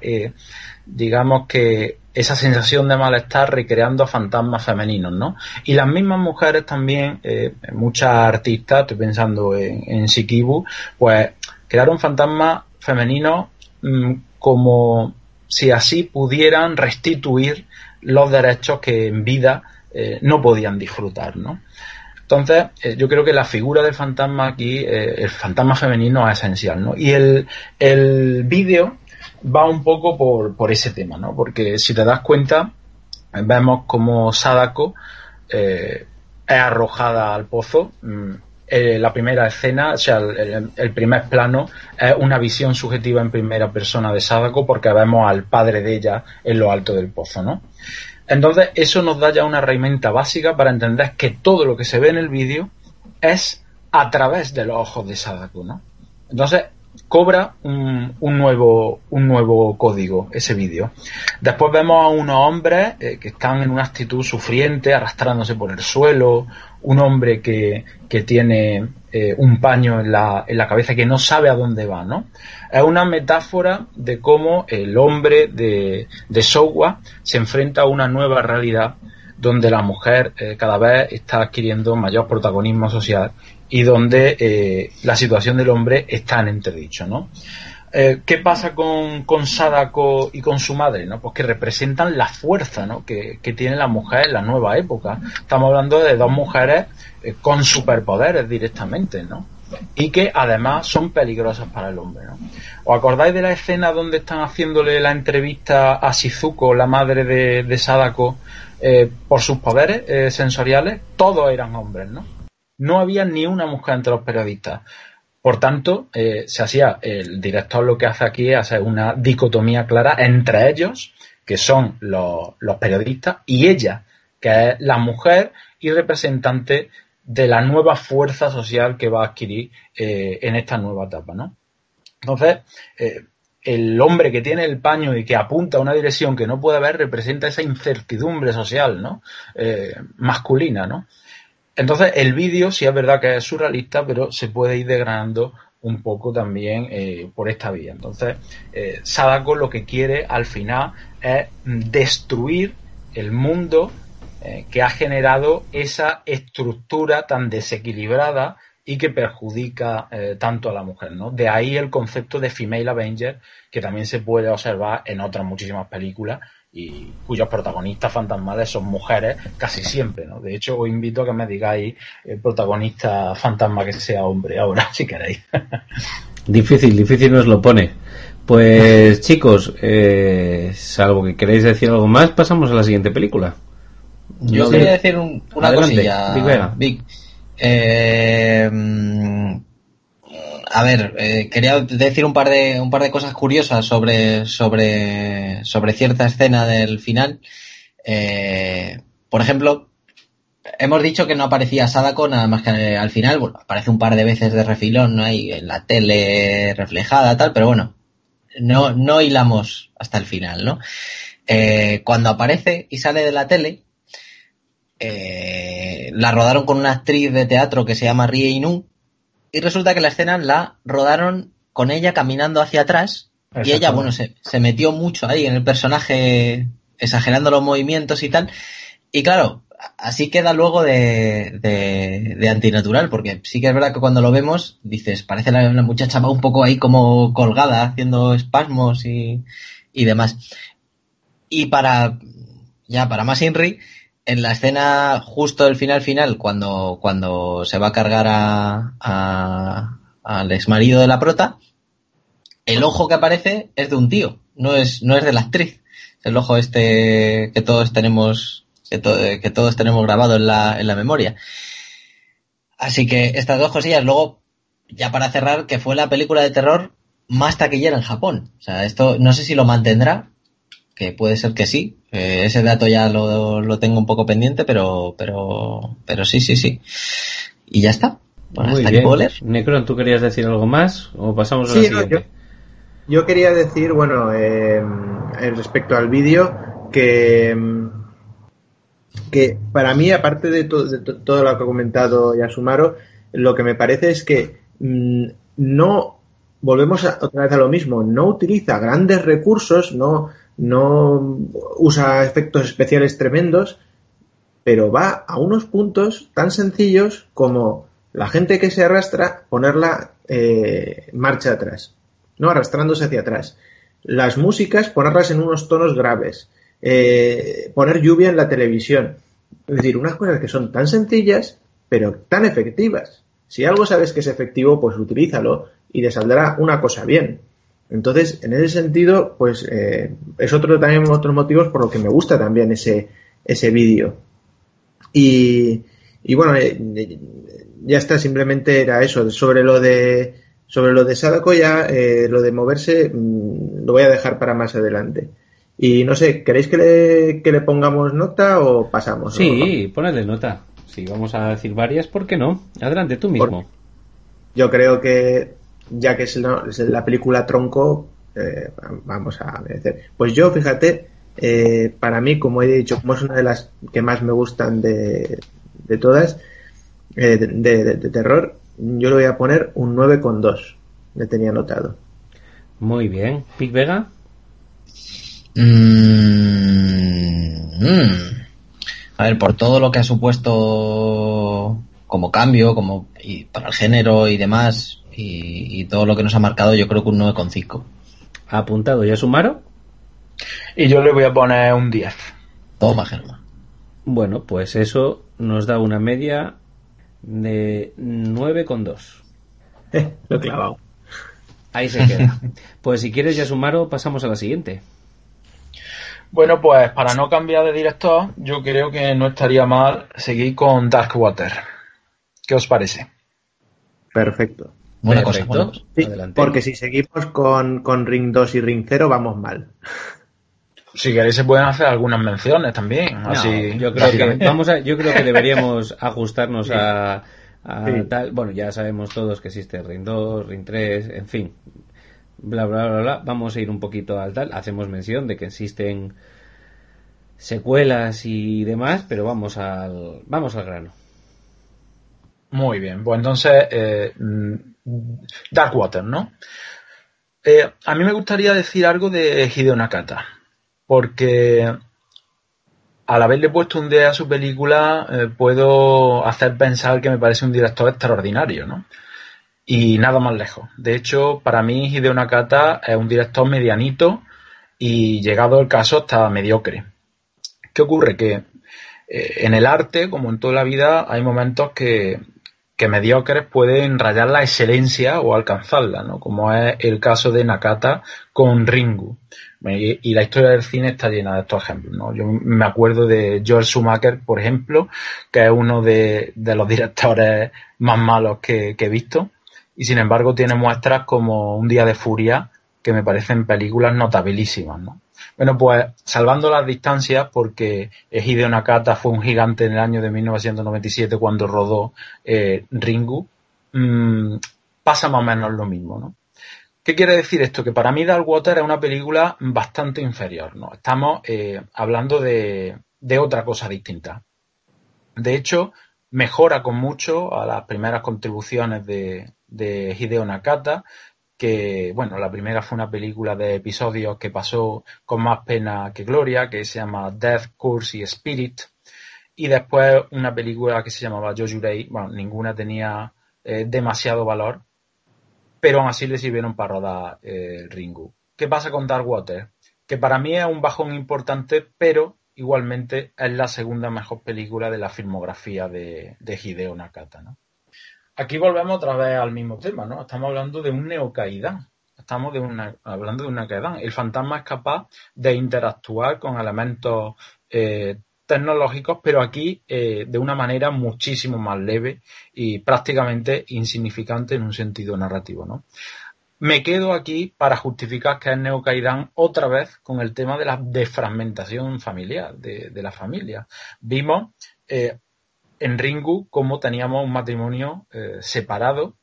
Speaker 2: digamos que esa sensación de malestar recreando fantasmas femeninos, ¿no? Y las mismas mujeres también, eh, muchas artistas, estoy pensando en, en Shikibu, pues crearon fantasmas femeninos mm, como si así pudieran restituir los derechos que en vida eh, no podían disfrutar, ¿no? Entonces, eh, yo creo que la figura del fantasma aquí, el fantasma femenino es esencial, ¿no? Y el, el vídeo va un poco por, por ese tema, ¿no? Porque si te das cuenta, vemos como Sadako eh, es arrojada al pozo. mm, eh, la primera escena, o sea, el- el primer plano es una visión subjetiva en primera persona de Sadako porque vemos al padre de ella en lo alto del pozo, ¿no? Entonces, eso nos da ya una herramienta básica para entender que todo lo que se ve en el vídeo es a través de los ojos de Sadako, ¿no? Entonces, cobra un, un nuevo, un nuevo código ese vídeo. Después vemos a unos hombres eh, que están en una actitud sufriente, arrastrándose por el suelo, un hombre que, que tiene eh, un paño en la, en la cabeza que no sabe a dónde va, ¿no? Es una metáfora de cómo el hombre de, de Showa se enfrenta a una nueva realidad donde la mujer eh, cada vez está adquiriendo mayor protagonismo social y donde eh, la situación del hombre está en entredicho, ¿no? Eh, ¿Qué pasa con, con Sadako y con su madre? ¿no? Pues que representan la fuerza ¿no? que, que tiene la mujer en la nueva época. Estamos hablando de dos mujeres eh, con superpoderes directamente, ¿no? Y que además son peligrosas para el hombre, ¿no? ¿Os acordáis de la escena donde están haciéndole la entrevista a Shizuko, la madre de, Sadako, eh, por sus poderes sensoriales? Todos eran hombres, ¿no? No había ni una mujer entre los periodistas. Por tanto, eh, se hacía, el director lo que hace aquí es hacer una dicotomía clara entre ellos, que son los, periodistas, y ella, que es la mujer y representante de la nueva fuerza social que va a adquirir eh, en esta nueva etapa, ¿no? Entonces, eh, el hombre que tiene el paño y que apunta a una dirección que no puede ver representa esa incertidumbre social, ¿no? masculina, ¿no? Entonces, el vídeo sí es verdad que es surrealista, pero se puede ir degradando un poco también eh, por esta vía. Entonces, eh, Sadako lo que quiere al final es destruir el mundo eh, que ha generado esa estructura tan desequilibrada y que perjudica tanto a la mujer. ¿no? De ahí el concepto de Female Avenger, que también se puede observar en otras muchísimas películas y cuyos protagonistas fantasmales son mujeres casi siempre, ¿no? De hecho, os invito a que me digáis el protagonista fantasma que sea hombre ahora, si queréis.
Speaker 1: difícil, difícil nos lo pone. Pues chicos, eh, salvo que queréis decir algo más, pasamos a la siguiente película.
Speaker 5: Yo quería decir una cosilla, Vic. Eh, a ver, eh, quería decir un par de un par de cosas curiosas sobre sobre sobre cierta escena del final. Eh, por ejemplo, hemos dicho que no aparecía Sadako nada más que al final. Bueno, aparece un par de veces de refilón, ¿no? Ahí en la tele reflejada, tal, pero bueno, no no hilamos hasta el final, ¿no? Eh, cuando aparece y sale de la tele, la rodaron con una actriz de teatro que se llama Rie Inu y resulta que la escena la rodaron con ella caminando hacia atrás y ella, bueno, se, metió mucho ahí en el personaje, exagerando los movimientos y tal. Y claro, así queda luego de, de, antinatural, porque sí que es verdad que cuando lo vemos, dices, parece la, la muchacha va un poco ahí como colgada, haciendo espasmos y, y demás. Y para, ya para más Inri, en la escena justo del final final, cuando, cuando se va a cargar a, al ex marido de la prota, el ojo que aparece es de un tío, no es, no es de la actriz. El ojo este que todos tenemos, que, que todos tenemos grabado en la, en la memoria. Así que estas dos cosillas, luego, ya para cerrar, que fue la película de terror más taquillera en Japón. O sea, esto no sé si lo mantendrá, que puede ser que sí. Eh, ese dato ya lo, lo, tengo un poco pendiente, pero, pero, pero sí, sí, sí. Y ya está.
Speaker 1: Muy bien. Necron, ¿tú querías decir algo más o pasamos a la siguiente?
Speaker 3: yo, quería decir, bueno, eh, respecto al vídeo, que, que para mí, aparte de, de todo lo que ha comentado Yasumaro, lo que me parece es que mm, no volvemos otra vez a lo mismo, no utiliza grandes recursos, no no usa efectos especiales tremendos, pero va a unos puntos tan sencillos como la gente que se arrastra, ponerla eh, marcha atrás, no arrastrándose hacia atrás. Las músicas, ponerlas en unos tonos graves, eh, poner lluvia en la televisión. Es decir, unas cosas que son tan sencillas, pero tan efectivas. Si algo sabes que es efectivo, pues utilízalo y te saldrá una cosa bien. Entonces, en ese sentido, pues eh, es otro también otros motivos por lo que me gusta también ese, ese vídeo. Y, y bueno, eh, ya está, simplemente era eso. Sobre lo de sobre lo de Sadako ya, eh, lo de moverse, mm, lo voy a dejar para más adelante. Y no sé, ¿queréis que le, que le pongamos nota o pasamos?
Speaker 1: Sí, ponedle nota. Sí, vamos a decir varias, ¿por qué no? Adelante, tú mismo.
Speaker 3: yo creo que ya que es la, película tronco, eh, vamos a decir. Pues yo, fíjate, eh, para mí, como he dicho, como es una de las que más me gustan de, de todas, eh, de, terror, yo le voy a poner un 9,2. Le tenía anotado.
Speaker 1: Muy bien. ¿Pic Vega?
Speaker 5: Mm, mm. A ver, por todo lo que ha supuesto como cambio, como y para el género y demás, y, todo lo que nos ha marcado, yo creo que un 9,5.
Speaker 1: Apuntado, ¿ya sumaron?
Speaker 2: Y yo le voy a poner un 10.
Speaker 5: Toma, Germán.
Speaker 1: Bueno, pues eso nos da una media de 9,2.
Speaker 3: Eh, lo he clavado.
Speaker 1: Ahí se queda. Pues si quieres, Yasumaro, pasamos a la siguiente.
Speaker 2: Bueno, pues para no cambiar de director, yo creo que no estaría mal seguir con Darkwater. ¿Qué os parece?
Speaker 3: Perfecto.
Speaker 5: Buena cosa,
Speaker 1: Perfecto.
Speaker 5: buena cosa.
Speaker 3: Sí,
Speaker 1: Adelante.
Speaker 3: porque si seguimos con, con Ring 2 y Ring 0 vamos mal.
Speaker 2: Si queréis se pueden hacer algunas menciones también.
Speaker 1: No,
Speaker 2: así,
Speaker 1: yo creo que vamos a, yo creo que deberíamos ajustarnos a, a
Speaker 3: Sí.
Speaker 1: tal. Bueno, ya sabemos todos que existe Ring 2, Ring 3, en fin. Bla bla bla bla. Vamos a ir un poquito al tal. Hacemos mención de que existen secuelas y demás, pero vamos al vamos al grano.
Speaker 2: Muy bien, pues entonces eh, mm, Darkwater, ¿no? Eh, a mí me gustaría decir algo de Hideo Nakata, porque al haberle puesto un D a su película eh, puedo hacer pensar que me parece un director extraordinario, ¿no? Y nada más lejos. De hecho, para mí Hideo Nakata es un director medianito y llegado el caso está mediocre. ¿Qué ocurre? Que eh, en el arte, como en toda la vida, hay momentos que, que mediocres pueden rayar la excelencia o alcanzarla, ¿no? Como es el caso de Nakata con Ringu. Y, la historia del cine está llena de estos ejemplos, ¿no? Yo me acuerdo de George Schumacher, por ejemplo, que es uno de, de los directores más malos que, que he visto. Y sin embargo tiene muestras como Un día de furia, que me parecen películas notabilísimas, ¿no? Bueno, pues salvando las distancias, porque Hideo Nakata fue un gigante en el año de 1997 cuando rodó eh, Ringu, mm, pasa más o menos lo mismo, ¿no? ¿Qué quiere decir esto? Que para mí Darkwater es una película bastante inferior, ¿no? Estamos eh, hablando de, de otra cosa distinta. De hecho, mejora con mucho a las primeras contribuciones de, de Hideo Nakata, que, bueno, la primera fue una película de episodios que pasó con más pena que gloria, que se llama Death, Curse y Spirit, y después una película que se llamaba Jojurei, bueno, ninguna tenía eh, demasiado valor, pero aún así le sirvieron para rodar eh, Ringu. ¿Qué pasa con Darkwater? Que para mí es un bajón importante, pero igualmente es la segunda mejor película de la filmografía de, de Hideo Nakata, ¿no? Aquí volvemos otra vez al mismo tema, ¿no? Estamos hablando de un neocaidán. Estamos hablando de una caidán. El fantasma es capaz de interactuar con elementos eh, tecnológicos, pero aquí eh, de una manera muchísimo más leve y prácticamente insignificante en un sentido narrativo, ¿no? Me quedo aquí para justificar que es neocaidán otra vez con el tema de la defragmentación familiar, de, de la familia. Vimos eh, en Ringu cómo teníamos un matrimonio eh, separado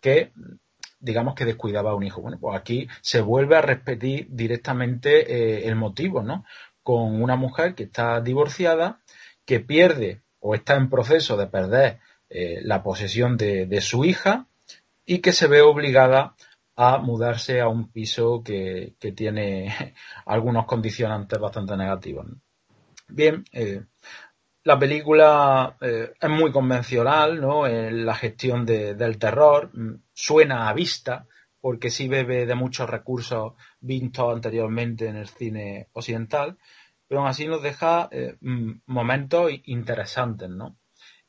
Speaker 2: que digamos que descuidaba a un hijo. Bueno, pues aquí se vuelve a repetir directamente eh, el motivo, ¿no? Con una mujer que está divorciada, que pierde o está en proceso de perder eh, la posesión de, su hija y que se ve obligada a mudarse a un piso que, tiene algunos condicionantes bastante negativos. Bien, eh, la película eh, es muy convencional, ¿no? En la gestión de, del terror, suena a vista, porque sí bebe de muchos recursos vistos anteriormente en el cine occidental, pero aún así nos deja eh, momentos interesantes, ¿no?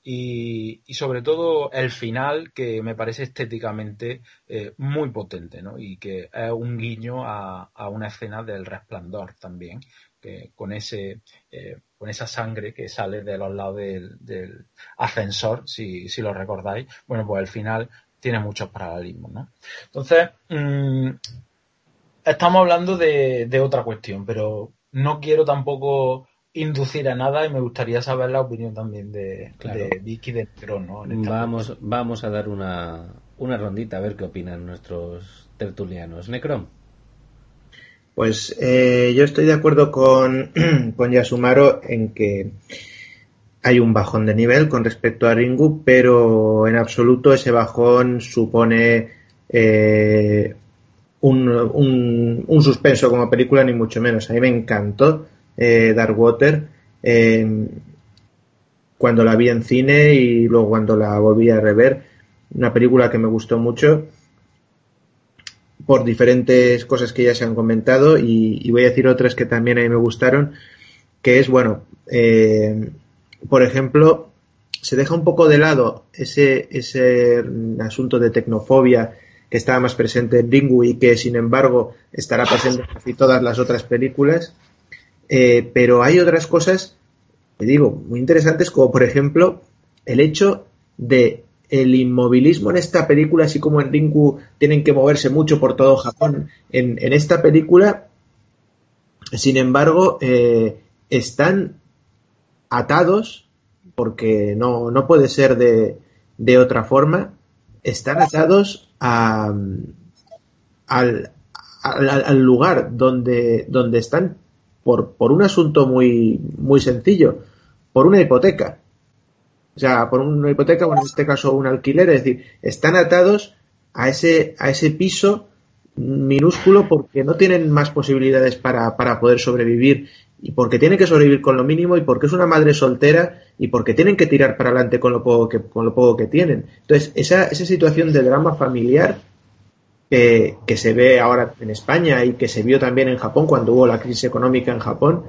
Speaker 2: Y, y, sobre todo el final que me parece estéticamente eh, muy potente, ¿no? Y que es un guiño a, a una escena del resplandor también, que con ese eh, con esa sangre que sale de los lados del, del ascensor, si, si, lo recordáis, bueno, pues al final tiene muchos paralelismos, ¿no? Entonces, mmm, estamos hablando de, de, otra cuestión, pero no quiero tampoco inducir a nada y me gustaría saber la opinión también de, claro. de Vicky de Necron, ¿no?
Speaker 1: Vamos, vamos a dar una, una rondita a ver qué opinan nuestros tertulianos. Necron.
Speaker 3: Pues eh, yo estoy de acuerdo con, con Yasumaro en que hay un bajón de nivel con respecto a Ringu, pero en absoluto ese bajón supone eh, un, un, un, suspenso como película, ni mucho menos. A mí me encantó eh, Darkwater cuando la vi en cine y luego cuando la volví a rever. Una película que me gustó mucho por diferentes cosas que ya se han comentado y, y, voy a decir otras que también a mí me gustaron, que es, bueno, eh, por ejemplo, se deja un poco de lado ese, ese asunto de tecnofobia que estaba más presente en Ringu y que sin embargo estará presente en casi todas las otras películas. Eh, pero hay otras cosas, te digo, muy interesantes, como por ejemplo el hecho de el inmovilismo en esta película, así como en Ringu tienen que moverse mucho por todo Japón, en, esta película, sin embargo, eh, están atados, porque no, no puede ser de, de otra forma, están atados a, al, al, lugar donde, donde están por, por un asunto muy, muy sencillo, por una hipoteca. O sea, por una hipoteca o en este caso un alquiler, es decir, están atados a ese, a ese piso minúsculo porque no tienen más posibilidades para, para poder sobrevivir y porque tienen que sobrevivir con lo mínimo y porque es una madre soltera y porque tienen que tirar para adelante con lo poco que, con lo poco que tienen. Entonces, esa, esa situación de drama familiar que, que, se ve ahora en España y que se vio también en Japón cuando hubo la crisis económica en Japón,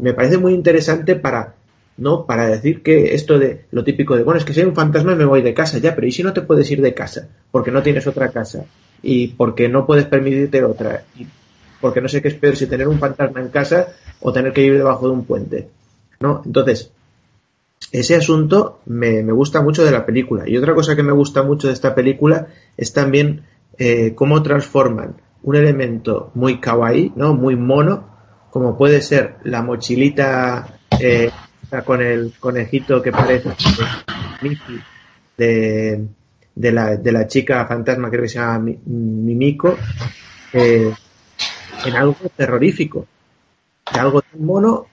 Speaker 3: me parece muy interesante para ¿no? Para decir que esto de lo típico de, bueno, es que si hay un fantasma me voy de casa, ya, pero ¿y si no te puedes ir de casa? Porque no tienes otra casa y porque no puedes permitirte otra y porque no sé qué es peor si tener un fantasma en casa o tener que vivir debajo de un puente, ¿no? Entonces, ese asunto me, gusta mucho de la película. Y otra cosa que me gusta mucho de esta película es también eh, cómo transforman un elemento muy kawaii, ¿no? Muy mono, como puede ser la mochilita eh, con el conejito que parece de, de, la, de la chica fantasma, creo que se llama Mimiko, eh, en algo terrorífico. De algo tan mono,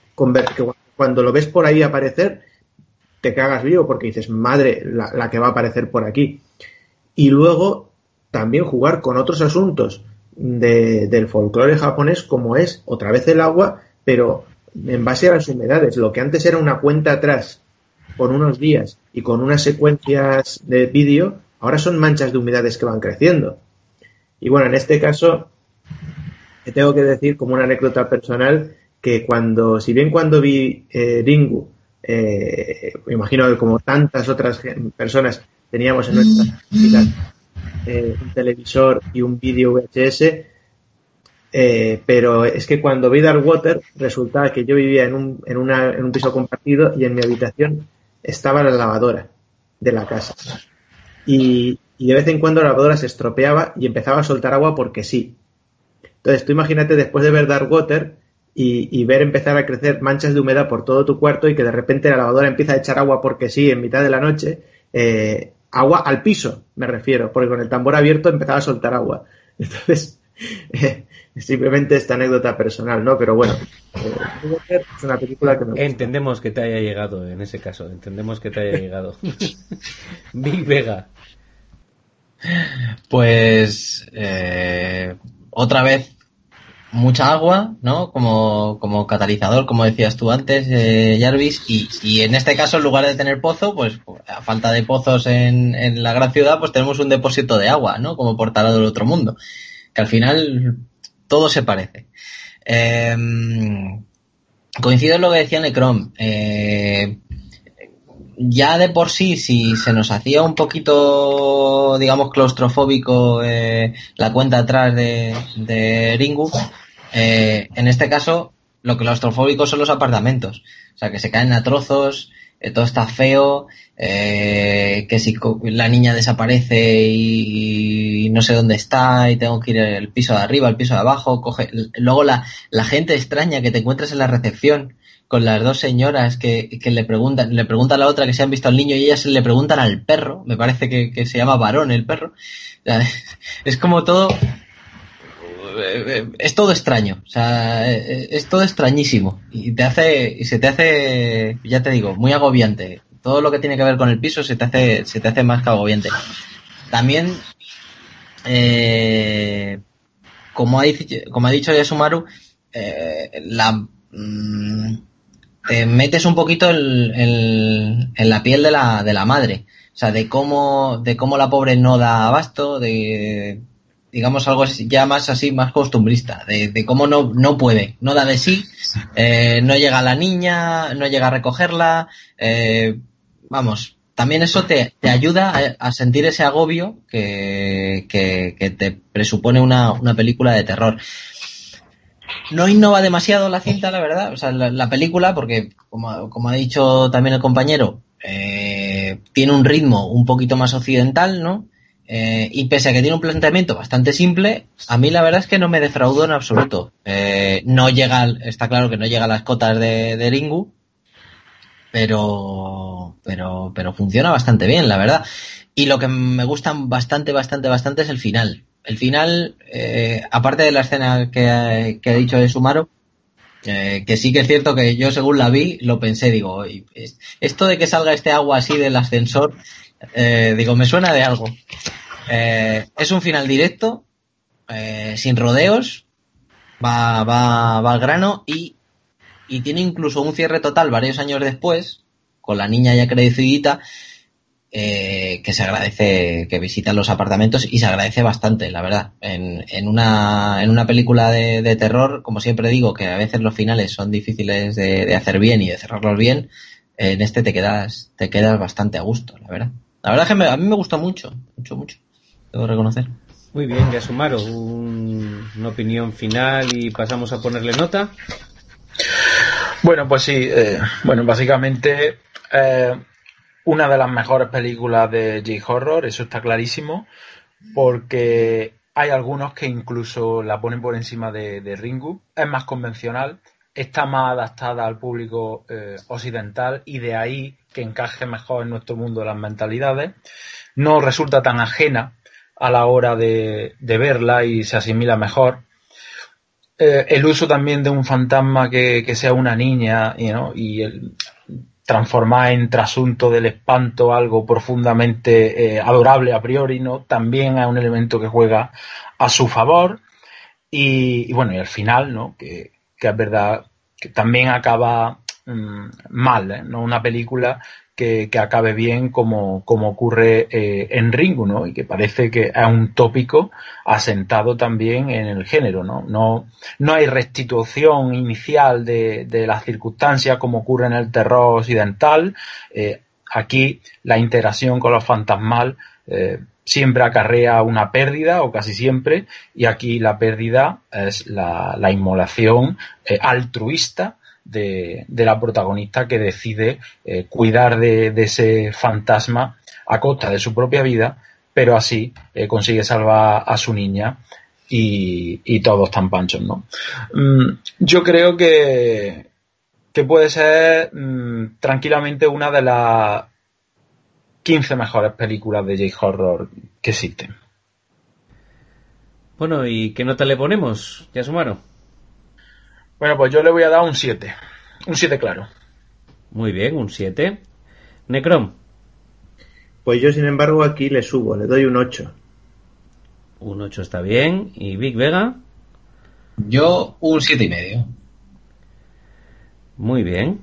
Speaker 3: que cuando lo ves por ahí aparecer, te cagas vivo porque dices, madre, la, que va a aparecer por aquí. Y luego también jugar con otros asuntos del folclore japonés, como es otra vez el agua, pero en base a las humedades. Lo que antes era una cuenta atrás por unos días y con unas secuencias de vídeo, ahora son manchas de humedades que van creciendo. Y bueno, en este caso, tengo que decir como una anécdota personal que cuando, si bien cuando vi eh, Ringu, eh, me imagino que como tantas otras personas teníamos en nuestra eh, un televisor y un vídeo VHS, eh, pero es que cuando vi Dark Water resultaba que yo vivía en un, en, una, en un piso compartido y en mi habitación estaba la lavadora de la casa. Y, de vez en cuando la lavadora se estropeaba y empezaba a soltar agua porque sí. Entonces tú imagínate después de ver Dark Water y, ver empezar a crecer manchas de humedad por todo tu cuarto y que de repente la lavadora empieza a echar agua porque sí en mitad de la noche, eh, agua al piso me refiero, porque con el tambor abierto empezaba a soltar agua. Entonces, simplemente esta anécdota personal, ¿no? Pero bueno, eh, es una película que me
Speaker 1: Entendemos que te haya llegado en ese caso, entendemos que te haya llegado. Big Vega.
Speaker 5: Pues eh, otra vez mucha agua, ¿no? Como, como catalizador, como decías tú antes, eh, Jarvis, y, y, en este caso, en lugar de tener pozo, pues a falta de pozos en, en la gran ciudad, pues tenemos un depósito de agua, ¿no? Como portada del otro mundo. Que al final todo se parece. Em, coincido en lo que decía Necrom. Eh, ya de por sí, si se nos hacía un poquito, digamos, claustrofóbico eh, la cuenta atrás de, de Ringu, eh, en este caso, lo claustrofóbico son los apartamentos. O sea, que se caen a trozos, todo está feo, eh, que si la niña desaparece y, no sé dónde está y tengo que ir al piso de arriba, al piso de abajo, coge, luego la, la gente extraña que te encuentras en la recepción con las dos señoras que, que le preguntan, le pregunta a la otra que se han visto al niño y ellas le preguntan al perro, me parece que, que se llama varón el perro, es como todo, es todo extraño, o sea, es todo extrañísimo y te hace, y se te hace, ya te digo, muy agobiante todo lo que tiene que ver con el piso se te hace, se te hace más que agobiante. También, eh, como, ha, como ha dicho Yasumaru, eh, la, mm, te metes un poquito en, la piel de la, de la madre. O sea, de cómo, de cómo la pobre no da abasto, de, digamos algo ya más así, más costumbrista, de, cómo no, no puede, no da de sí, eh, no llega la niña, no llega a recogerla, eh, vamos, también eso te, te ayuda a, a sentir ese agobio que, que, que te presupone una, una película de terror. No innova demasiado la cinta, la verdad, o sea, la, la película, porque como, como ha dicho también el compañero, eh, tiene un ritmo un poquito más occidental, ¿no? Eh, y pese a que tiene un planteamiento bastante simple, a mí la verdad es que no me defraudó en absoluto. Eh, no llega, está claro que no llega a las cotas de, Ringu, pero, pero, pero funciona bastante bien, la verdad. Y lo que me gusta bastante, bastante, bastante es el final. El final, eh, aparte de la escena que, que ha dicho de Sumaro, eh, que sí que es cierto que yo según la vi, lo pensé, digo, "Oye, es- esto de que salga este agua así del ascensor, eh, digo, me suena de algo. Eh, es un final directo, eh, sin rodeos, va, va, va al grano y, y tiene incluso un cierre total varios años después, con la niña ya crecidita, que se agradece que visitan los apartamentos y se agradece bastante, la verdad. En, en, una, en una película de, de terror, como siempre digo, que a veces los finales son difíciles de, de hacer bien y de cerrarlos bien, en este te quedas, te quedas bastante a gusto, la verdad. La verdad es que me- a mí me gustó mucho, mucho, mucho. Debo reconocer.
Speaker 1: Muy bien, Yasumaro, un- una opinión final y pasamos a ponerle nota.
Speaker 2: Bueno, pues sí, eh, bueno, básicamente eh, una de las mejores películas de J-Horror, eso está clarísimo, porque hay algunos que incluso la ponen por encima de, de Ringu, es más convencional, está más adaptada al público eh, occidental y de ahí que encaje mejor en nuestro mundo de las mentalidades, no resulta tan ajena a la hora de, verla y se asimila mejor. Eh, el uso también de un fantasma que, sea una niña you know, y transformar en trasunto del espanto algo profundamente eh, adorable a priori, ¿no? También es un elemento que juega a su favor. Y, y bueno, y al final, ¿no? Que, que es verdad que también acaba mm, mal, ¿eh? ¿no? Una película que, que acabe bien como, como ocurre eh, en Ringu, ¿no? Y que parece que es un tópico asentado también en el género, ¿no? No, no hay restitución inicial de, de las circunstancias como ocurre en el terror occidental. Eh, aquí la interacción con los fantasmal siempre acarrea una pérdida o casi siempre y aquí la pérdida es la, la inmolación eh, altruista de, de, la protagonista que decide eh, cuidar de, ese fantasma a costa de su propia vida, pero así eh, consigue salvar a su niña y, y todos están panchos, ¿no? Mm, yo creo que, que puede ser mm, tranquilamente una de las 15 mejores películas de J-Horror que existen.
Speaker 1: Bueno, ¿y qué nota le ponemos, Yasumaro?
Speaker 2: Bueno, pues yo le voy a dar un 7. Un 7 claro.
Speaker 1: Muy bien, un 7. Necrom.
Speaker 3: Pues yo, sin embargo, aquí le subo, le doy un 8.
Speaker 1: Un 8 está bien. ¿Y Big Vega?
Speaker 5: Yo un siete y medio.
Speaker 1: Muy bien.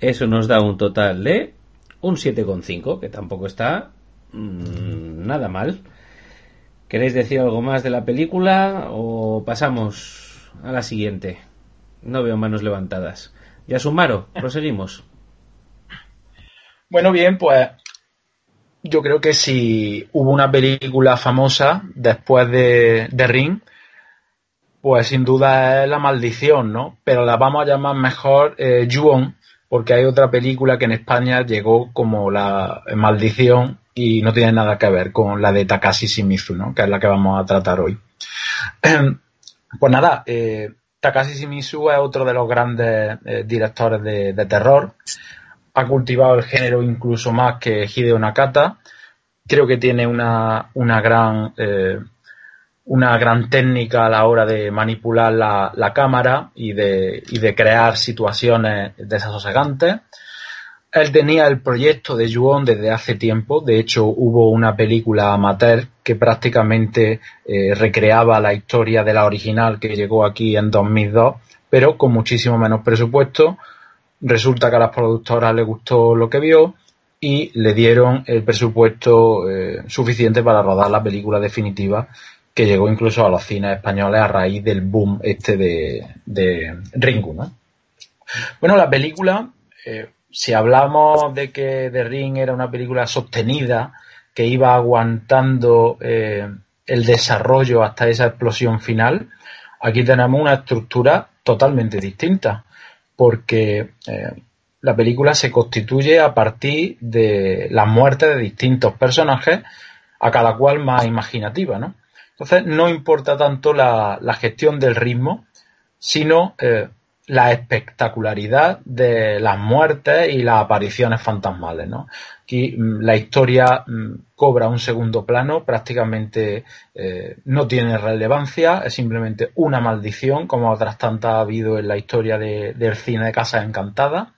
Speaker 1: Eso nos da un total de un 7,5, que tampoco está mmm, nada mal. ¿Queréis decir algo más de la película o pasamos a la siguiente? No veo manos levantadas. Ya Sumaro, proseguimos.
Speaker 2: Bueno, bien, pues yo creo que si hubo una película famosa después de, de Ring, pues sin duda es La Maldición, ¿no? Pero la vamos a llamar mejor eh, porque hay otra película que en España llegó como La Maldición y no tiene nada que ver con la de Takashi Shimizu, ¿no? Que es la que vamos a tratar hoy. Pues nada, eh, Takashi Shimizu es otro de los grandes eh, directores de, terror. Ha cultivado el género incluso más que Hideo Nakata. Creo que tiene una, una gran eh, una gran técnica a la hora de manipular la, cámara y de, y de, crear situaciones desasosegantes. Él tenía el proyecto de Yuon desde hace tiempo. De hecho, hubo una película amateur que prácticamente eh, recreaba la historia de la original que llegó aquí en 2002, pero con muchísimo menos presupuesto. Resulta que a las productoras les gustó lo que vio y le dieron el presupuesto eh, suficiente para rodar la película definitiva que llegó incluso a los cines españoles a raíz del boom este de, de Ringu, ¿no? Bueno, la película eh, si hablamos de que The Ring era una película sostenida, que iba aguantando eh, el desarrollo hasta esa explosión final, aquí tenemos una estructura totalmente distinta, porque eh, la película se constituye a partir de la muerte de distintos personajes, a cada cual más imaginativa, ¿no? Entonces no importa tanto la, gestión del ritmo, sino eh, la espectacularidad de las muertes y las apariciones fantasmales. ¿no? Aquí mm, la historia mm, cobra un segundo plano, prácticamente eh, no tiene relevancia, es simplemente una maldición, como otras tantas ha habido en la historia del cine de Casas Encantadas.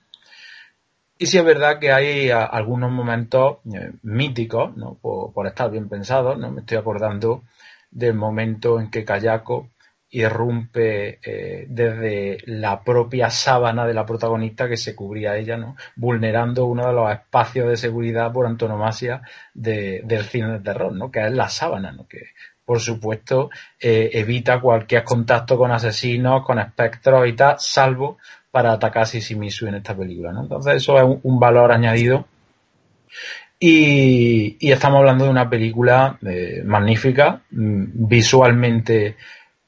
Speaker 2: Y sí es verdad que hay algunos momentos eh, míticos, ¿no? por, estar bien pensados, ¿no? me estoy acordando del momento en que Kayako irrumpe eh, desde la propia sábana de la protagonista que se cubría ella, ¿no? vulnerando uno de los espacios de seguridad por antonomasia del cine de terror, ¿no? que es la sábana, ¿no? que por supuesto eh, evita cualquier contacto con asesinos, con espectros y tal, salvo para atacar a Sisimisu en esta película. ¿no? Entonces eso es un, valor añadido. Y, estamos hablando de una película eh, magnífica, mm, visualmente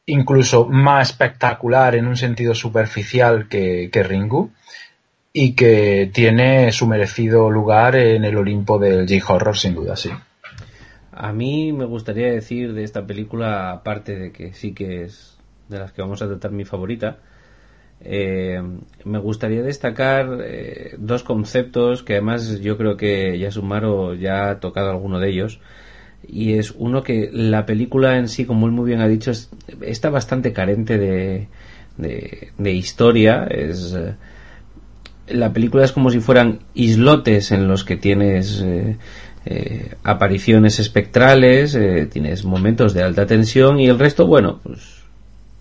Speaker 2: incluso más espectacular en un sentido superficial que, Ringu y que tiene su merecido lugar en el Olimpo del J-Horror, sin duda, sí.
Speaker 1: A mí me gustaría decir de esta película, aparte de que sí que es de las que vamos a tratar mi favorita, eh, me gustaría destacar eh, dos conceptos que además yo creo que Yasumaro ya ha tocado alguno de ellos y es uno que la película en sí, como él muy bien ha dicho, está bastante carente de, de, historia. Es, eh, la película es como si fueran islotes en los que tienes eh, eh, apariciones espectrales, tienes momentos de alta tensión y el resto, bueno, pues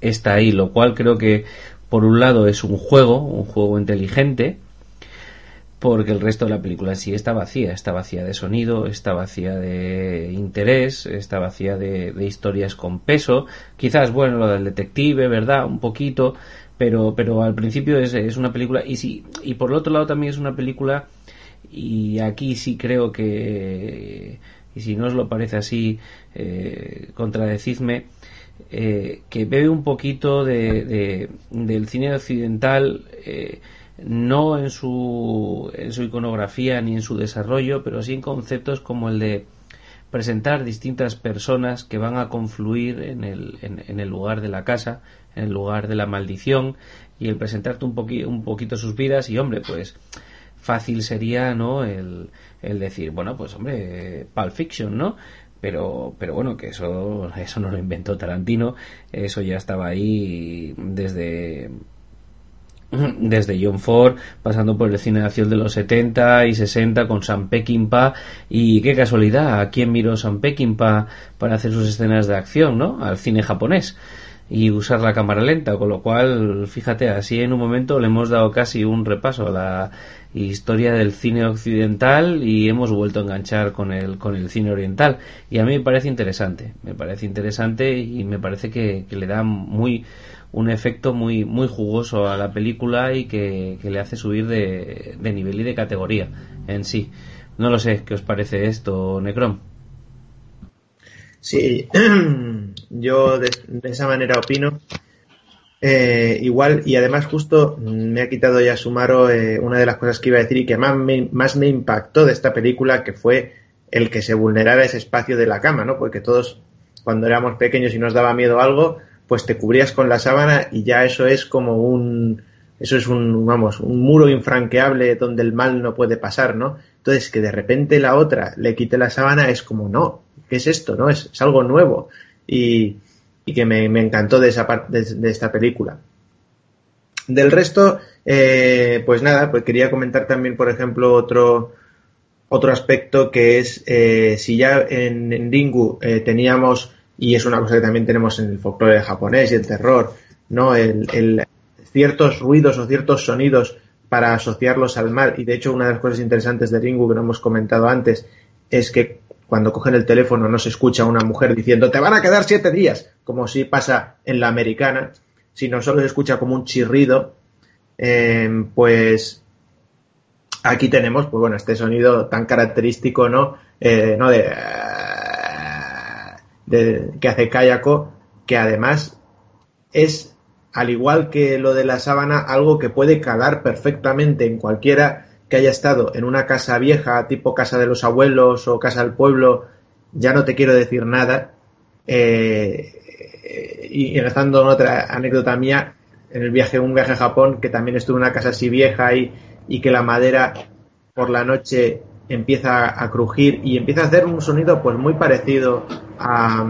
Speaker 1: está ahí, lo cual creo que por un lado es un juego, un juego inteligente, porque el resto de la película sí está vacía, está vacía de sonido, está vacía de interés, está vacía de, historias con peso, quizás bueno lo del detective, verdad, un poquito, pero pero al principio es, es una película y sí y por el otro lado también es una película y aquí sí creo que y si no os lo parece así eh, contradecidme eh, que bebe un poquito de, del cine occidental eh, no en su, en su iconografía ni en su desarrollo, pero sí en conceptos como el de presentar distintas personas que van a confluir en el, en, el lugar de la casa, en el lugar de la maldición, y el presentarte un, un poquito sus vidas, y hombre, pues fácil sería, ¿no? El, el decir, bueno, pues hombre, Pulp Fiction, ¿no? Pero pero bueno que eso eso no lo inventó Tarantino eso ya estaba ahí desde desde John Ford, pasando por el cine de acción de los 70 y 60 con Sam Peckinpah y qué casualidad, ¿a quién miró Sam Peckinpah para hacer sus escenas de acción, no? Al cine japonés y usar la cámara lenta, con lo cual, fíjate, así en un momento le hemos dado casi un repaso a la historia del cine occidental y hemos vuelto a enganchar con el, con el cine oriental. Y a mí me parece interesante, me parece interesante y me parece que, que le da muy un efecto muy, muy jugoso a la película y que, le hace subir de, nivel y de categoría en sí. No lo sé, ¿qué os parece esto, Necrom?
Speaker 3: Sí, yo de, esa manera opino. Eh, igual, y además justo me ha quitado ya Sumaro eh, una de las cosas que iba a decir y que más me, más me impactó de esta película, que fue el que se vulnerara ese espacio de la cama, ¿no? Porque todos, cuando éramos pequeños y nos daba miedo algo, pues te cubrías con la sábana y ya eso es como un, eso es un, vamos, un muro infranqueable donde el mal no puede pasar, ¿no? Entonces, que de repente la otra le quite la sábana es como, no, ¿qué es esto? ¿No? Es, algo nuevo. Y, que me, encantó de esa de, esta película. Del resto, eh, pues nada, pues quería comentar también, por ejemplo, otro, otro aspecto que es, eh, si ya en, en Ringu eh, teníamos y es una cosa que también tenemos en el folclore japonés y el terror, ¿no? El, ciertos ruidos o ciertos sonidos para asociarlos al mal. Y de hecho, una de las cosas interesantes de Ringu que no hemos comentado antes es que cuando cogen el teléfono no se escucha una mujer diciendo te van a quedar siete días, como si pasa en la americana, sino solo se escucha como un chirrido. Em, pues aquí tenemos, pues bueno, este sonido tan característico, ¿no? Eh, ¿no? De, de, que hace Kayako, que además es, al igual que lo de la sábana, algo que puede calar perfectamente en cualquiera que haya estado en una casa vieja, tipo casa de los abuelos o casa del pueblo, ya no te quiero decir nada. Eh, y, y rezando otra anécdota mía, en el viaje, un viaje a Japón, que también estuve en una casa así vieja y, y que la madera por la noche empieza a crujir y empieza a hacer un sonido pues muy parecido a,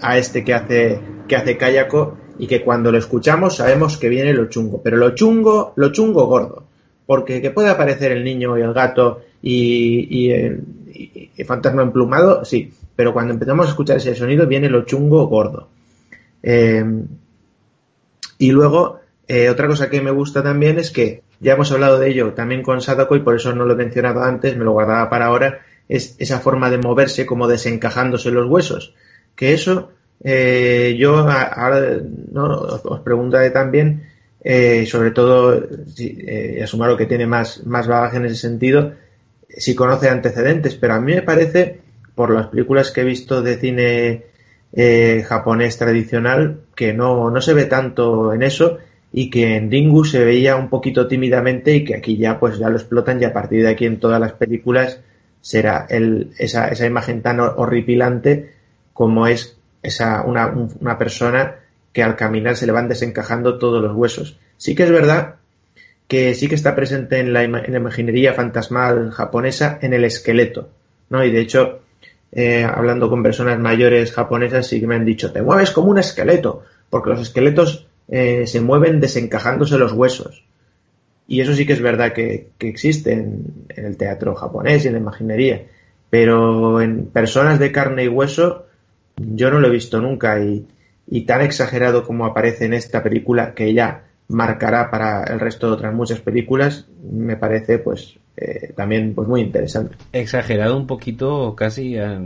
Speaker 3: a este que hace que hace Kayako y que cuando lo escuchamos sabemos que viene lo chungo, pero lo chungo, lo chungo gordo, porque que puede aparecer el niño y el gato y, y, el, y, y fantasma emplumado, sí, pero cuando empezamos a escuchar ese sonido viene lo chungo gordo. Eh, y luego, eh, otra cosa que me gusta también es que ya hemos hablado de ello también con Sadako y por eso no lo he mencionado antes, me lo guardaba para ahora, es esa forma de moverse como desencajándose los huesos. Que eso, eh, yo ahora no, os preguntaré también, eh, sobre todo, eh, Asumaro que tiene más, más bagaje en ese sentido, si conoce antecedentes, pero a mí me parece, por las películas que he visto de cine eh, japonés tradicional, que no, no se ve tanto en eso y que en Ringu se veía un poquito tímidamente y que aquí ya pues ya lo explotan y a partir de aquí en todas las películas será el, esa, esa imagen tan horripilante como es esa, una, una persona que al caminar se le van desencajando todos los huesos. Sí que es verdad que sí que está presente en la, en la imaginería fantasmal japonesa en el esqueleto, ¿no? Y de hecho, eh, hablando con personas mayores japonesas, sí que me han dicho, te mueves como un esqueleto, porque los esqueletos eh, se mueven desencajándose los huesos. Y eso sí que es verdad que, que existe en, en, el teatro japonés y en la imaginería. Pero en personas de carne y hueso, yo no lo he visto nunca. Y, y tan exagerado como aparece en esta película, que ya marcará para el resto de otras muchas películas, me parece pues eh, también pues muy interesante.
Speaker 1: Exagerado un poquito casi a,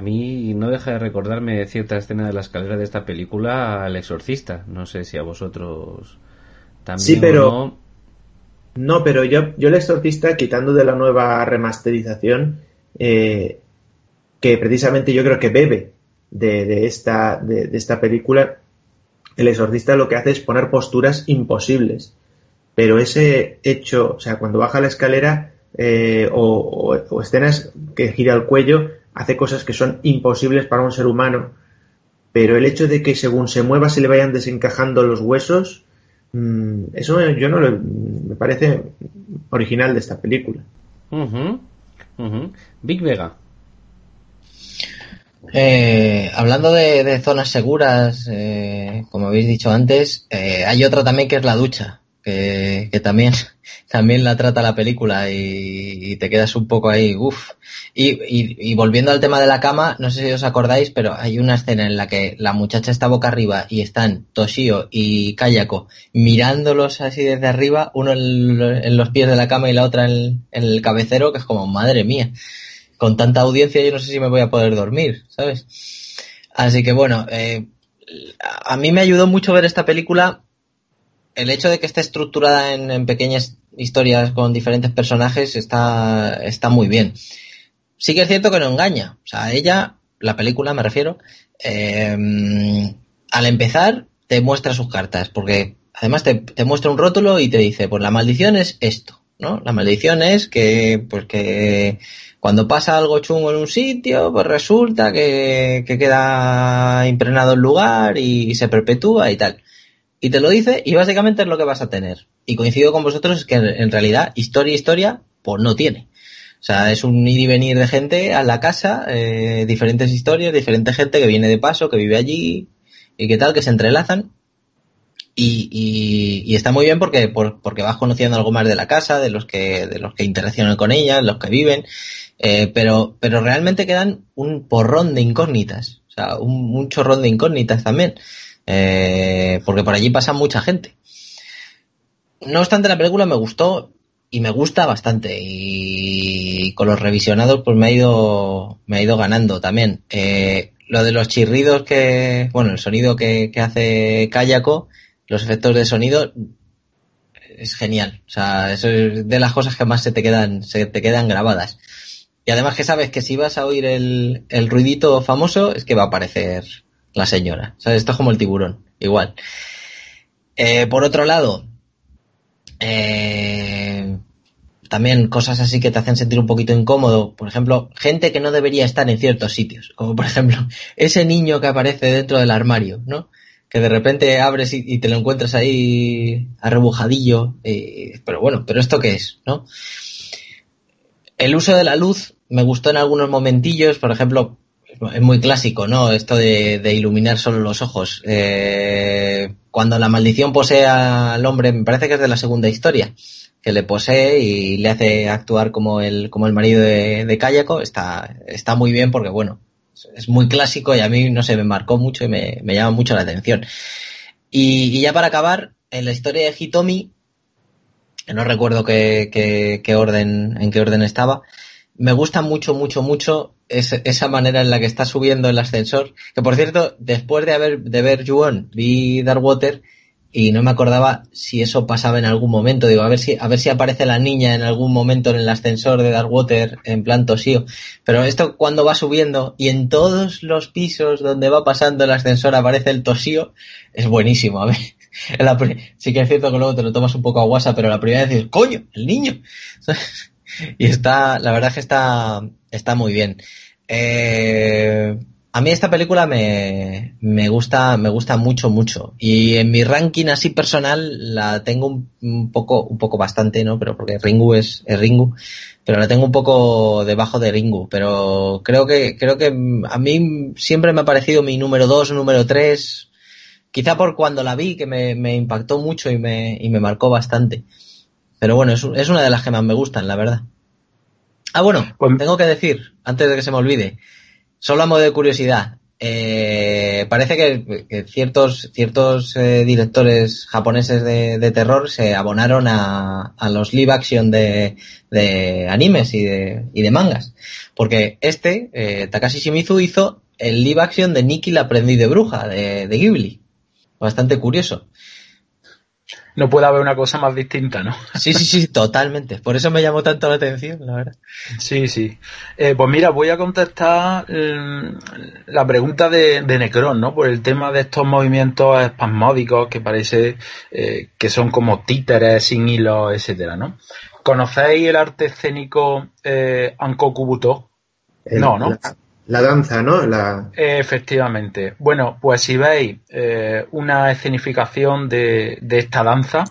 Speaker 1: mí no deja de recordarme cierta escena de la escalera de esta película al exorcista. No sé si a vosotros también.
Speaker 3: Sí, pero no. no. pero yo, yo el exorcista quitando de la nueva remasterización eh, que precisamente yo creo que bebe de, de esta de, esta película el exorcista lo que hace es poner posturas imposibles. Pero ese hecho, o sea, cuando baja la escalera eh, o, escenas que gira el cuello, hace cosas que son imposibles para un ser humano. Pero el hecho de que según se mueva se le vayan desencajando los huesos, mmm, eso yo no lo, me parece original de esta película.
Speaker 1: Big Vega.
Speaker 5: Eh, hablando de, zonas seguras, eh, como habéis dicho antes, eh, hay otra también que es la ducha, que, que también, también la trata la película y, te quedas un poco ahí, uff. Y, y, y, volviendo al tema de la cama, no sé si os acordáis, pero hay una escena en la que la muchacha está boca arriba y están Toshio y Kayako mirándolos así desde arriba, uno en, los pies de la cama y la otra en el cabecero, que es como, madre mía con tanta audiencia yo no sé si me voy a poder dormir, ¿sabes? Así que bueno, eh, a mí me ayudó mucho ver esta película el hecho de que esté estructurada en, pequeñas historias con diferentes personajes está, está muy bien. Sí que es cierto que no engaña. O sea, ella, la película me refiero, eh, al empezar te muestra sus cartas, porque además te, te muestra un rótulo y te dice, pues la maldición es esto, ¿no? La maldición es que, pues que cuando pasa algo chungo en un sitio, pues resulta que, que queda impregnado el lugar y, se perpetúa y tal. Y te lo dice y básicamente es lo que vas a tener. Y coincido con vosotros que en realidad historia, historia, pues no tiene. O sea, es un ir y venir de gente a la casa, eh, diferentes historias, diferente gente que viene de paso, que vive allí y qué tal, que se entrelazan. Y, y, y, está muy bien porque, por, porque vas conociendo algo más de la casa, de los que, de los que interaccionan con ella, los que viven, eh, pero, pero realmente quedan un porrón de incógnitas, o sea, un, un chorrón de incógnitas también, eh, porque por allí pasa mucha gente. No obstante, la película me gustó y me gusta bastante y con los revisionados pues me ha ido, me ha ido ganando también. Eh, lo de los chirridos que, bueno, el sonido que, que hace Kayako, los efectos de sonido, es genial. O sea, eso es de las cosas que más se te quedan, se te quedan grabadas. Y además que sabes que si vas a oír el, el ruidito famoso, es que va a aparecer la señora. O sea, esto es como el tiburón, igual. Eh, por otro lado, eh, también cosas así que te hacen sentir un poquito incómodo. Por ejemplo, gente que no debería estar en ciertos sitios. Como por ejemplo, ese niño que aparece dentro del armario, ¿no? Que de repente abres y, y te lo encuentras ahí arrebujadillo. eh, pero bueno, ¿pero esto qué es, no? El uso de la luz me gustó en algunos momentillos, por ejemplo, es muy clásico, ¿no? Esto de, de iluminar solo los ojos. Eh, cuando la maldición posee al hombre, me parece que es de la segunda historia, que le posee y le hace actuar como el, como el marido de, de Kayako, está, está muy bien porque, bueno, es muy clásico y a mí, no sé, me marcó mucho y me, me llama mucho la atención. Y, y ya para acabar, en la historia de Hitomi, no recuerdo qué, qué, qué orden, en qué orden estaba, me gusta mucho, mucho, mucho esa manera en la que está subiendo el ascensor. Que por cierto, después de haber de ver Ju-On, vi Darkwater y no me acordaba si eso pasaba en algún momento. Digo, a ver si, a ver si aparece la niña en algún momento en el ascensor de Darkwater en plan tosío. Pero esto cuando va subiendo y en todos los pisos donde va pasando el ascensor aparece el tosío, es buenísimo. A ver, la sí que es cierto que luego te lo tomas un poco a guasa, pero la primera vez dices, coño, el niño. y está, la verdad es que está, está muy bien. Eh, a mí esta película me, me gusta, me gusta mucho, mucho. Y en mi ranking así personal la tengo un, un poco, un poco bastante, ¿no? Pero porque Ringu es, es Ringu, pero la tengo un poco debajo de Ringu. Pero creo que, creo que a mí siempre me ha parecido mi número 2, número 3. Quizá por cuando la vi, que me, me impactó mucho y me, y me marcó bastante. Pero bueno, es, es una de las que más me gustan, la verdad. Ah, bueno, tengo que decir, antes de que se me olvide, solo a modo de curiosidad, eh, parece que, ciertos, ciertos eh, directores japoneses de, de terror se abonaron a, a los live action de, de animes y de, y de mangas. Porque este, eh, Takashi Shimizu, hizo el live action de Nikki la aprendiz de bruja, de Ghibli. Bastante curioso.
Speaker 2: No puede haber una cosa más distinta, ¿no?
Speaker 5: Sí, sí, sí, totalmente. Por eso me llamó tanto la atención, la verdad.
Speaker 2: Sí, sí. Eh, pues mira, voy a contestar mm, la pregunta de, de Necron, ¿no? Por el tema de estos movimientos espasmódicos que parece eh, que son como títeres sin hilo, etcétera, ¿no? ¿Conocéis el arte escénico eh, Ankokubuto?
Speaker 3: El-
Speaker 2: No, ¿no?
Speaker 3: La, la danza, ¿no? La,
Speaker 2: Efectivamente. Bueno, pues si veis eh, una escenificación de, de esta danza,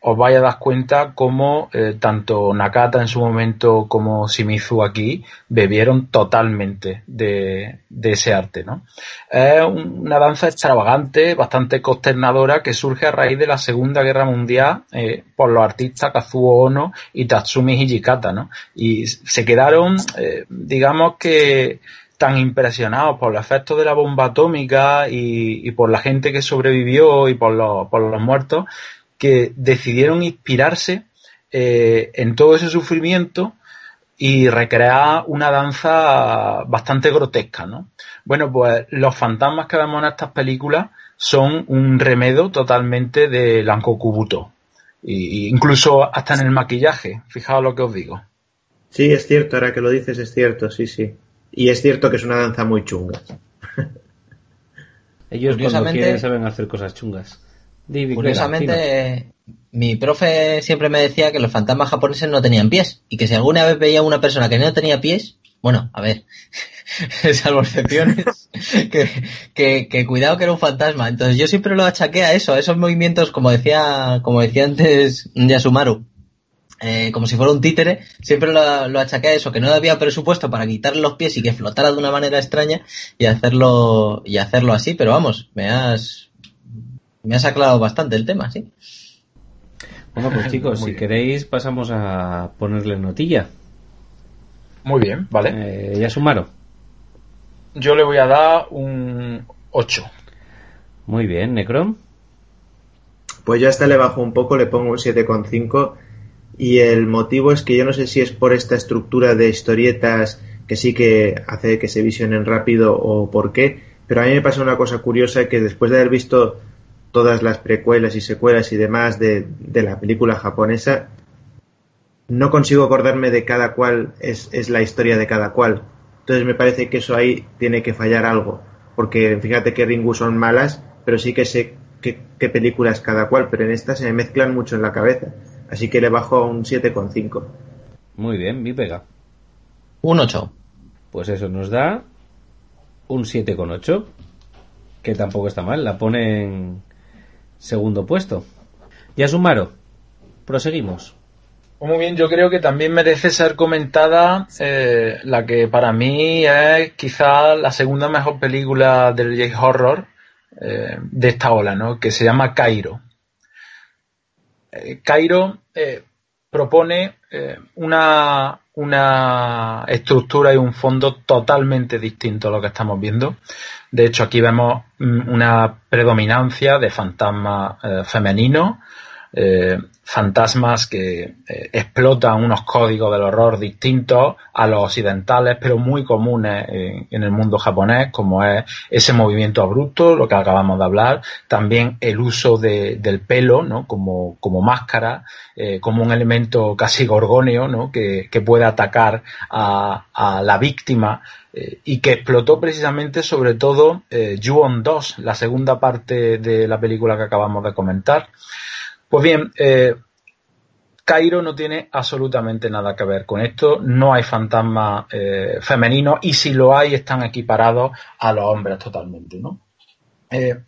Speaker 2: os vais a dar cuenta cómo eh, tanto Nakata en su momento como Shimizu aquí bebieron totalmente de, ese arte, ¿no? Es un- una danza extravagante, bastante consternadora, que surge a raíz de la Segunda Guerra Mundial eh, por los artistas Kazuo Ono y Tatsumi Hijikata, ¿no? Y se quedaron, digamos que tan impresionados por los efectos de la bomba atómica y, por la gente que sobrevivió y por los, por los muertos que decidieron inspirarse eh, en todo ese sufrimiento y recrear una danza bastante grotesca, ¿no? Bueno, pues los fantasmas que vemos en estas películas son un remedo totalmente de Lankokubuto. Y incluso hasta en el maquillaje, fijaos lo que os digo.
Speaker 3: sí, es cierto, ahora que lo dices es cierto, sí, sí. Y es cierto que es una danza muy chunga.
Speaker 1: Ellos cuando
Speaker 5: Curiosamente-
Speaker 1: quieren saben hacer cosas chungas. Di.
Speaker 5: Curiosamente, mi profe siempre me decía que los fantasmas japoneses no tenían pies y que si alguna vez veía una persona que no tenía pies, bueno, a ver, salvo excepciones, que, que, que cuidado que era un fantasma. Entonces yo siempre lo achaqué a eso, a esos movimientos, como decía, como decía antes Yasumaru, eh, como si fuera un títere, siempre lo, lo achaqué a eso, que no había presupuesto para quitarle los pies y que flotara de una manera extraña y hacerlo, y hacerlo así, pero vamos, me has, me has aclarado bastante el tema, sí.
Speaker 1: Bueno, pues chicos,
Speaker 2: Muy
Speaker 1: si
Speaker 2: bien.
Speaker 1: queréis pasamos a ponerle notilla.
Speaker 2: Muy bien, ¿vale?
Speaker 1: Eh, ya sumaron.
Speaker 2: Yo le voy a dar un 8.
Speaker 1: Muy bien, Necron.
Speaker 3: Pues yo a esta le bajo un poco, le pongo un 7,5 y el motivo es que yo no sé si es por esta estructura de historietas que sí que hace que se visionen rápido o por qué, pero a mí me pasa una cosa curiosa que después de haber visto todas las precuelas y secuelas y demás de, la película japonesa, no consigo acordarme de cada cual es, es, la historia de cada cual. Entonces me parece que eso ahí tiene que fallar algo. Porque fíjate que Ringu son malas, pero sí que sé qué, qué película es cada cual, pero en esta se me mezclan mucho en la cabeza. Así que le bajo a un 7,5.
Speaker 1: Muy bien, mi pega.
Speaker 5: Un 8.
Speaker 1: Pues eso nos da un 7,8. Que tampoco está mal. La pone en segundo puesto. Ya Sumaro. Proseguimos.
Speaker 2: Muy bien, yo creo que también merece ser comentada eh, la que para mí es quizá la segunda mejor película del J-Horror eh, de esta ola, ¿no? que se llama Cairo. Eh, Cairo eh, propone eh, una, una estructura y un fondo totalmente distinto a lo que estamos viendo. De hecho, aquí vemos mm, una predominancia de fantasmas femeninos, eh, fantasmas que eh, explotan unos códigos del horror distintos a los occidentales, pero muy comunes en, el mundo japonés, como es ese movimiento abrupto, lo que acabamos de hablar, también el uso de, del pelo, ¿no? Como, máscara, eh, como un elemento casi gorgóneo, ¿no? Que, puede atacar a, a la víctima y que explotó precisamente sobre todo Ju-on 2, la segunda parte de la película que acabamos de comentar. Pues bien, eh, Cairo no tiene absolutamente nada que ver con esto. No hay fantasmas eh, femeninos y si lo hay están equiparados a los hombres totalmente, ¿no? Eh,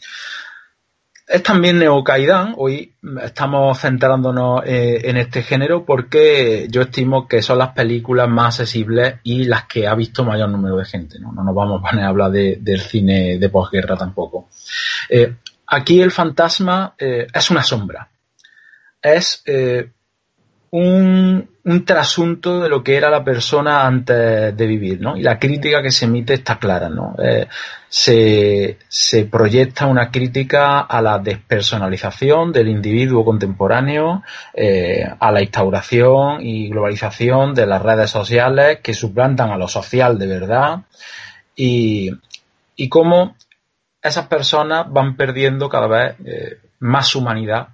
Speaker 2: es también Neokaidan. Hoy estamos centrándonos eh, en este género porque yo estimo que son las películas más accesibles y las que ha visto mayor número de gente. No, no nos vamos a poner a hablar de, del cine de posguerra tampoco. Eh, aquí el fantasma eh, es una sombra es eh, un, un, trasunto de lo que era la persona antes de vivir, ¿no? Y la crítica que se emite está clara, ¿no? Eh, se, se, proyecta una crítica a la despersonalización del individuo contemporáneo, eh, a la instauración y globalización de las redes sociales que suplantan a lo social de verdad y, y cómo esas personas van perdiendo cada vez eh, más humanidad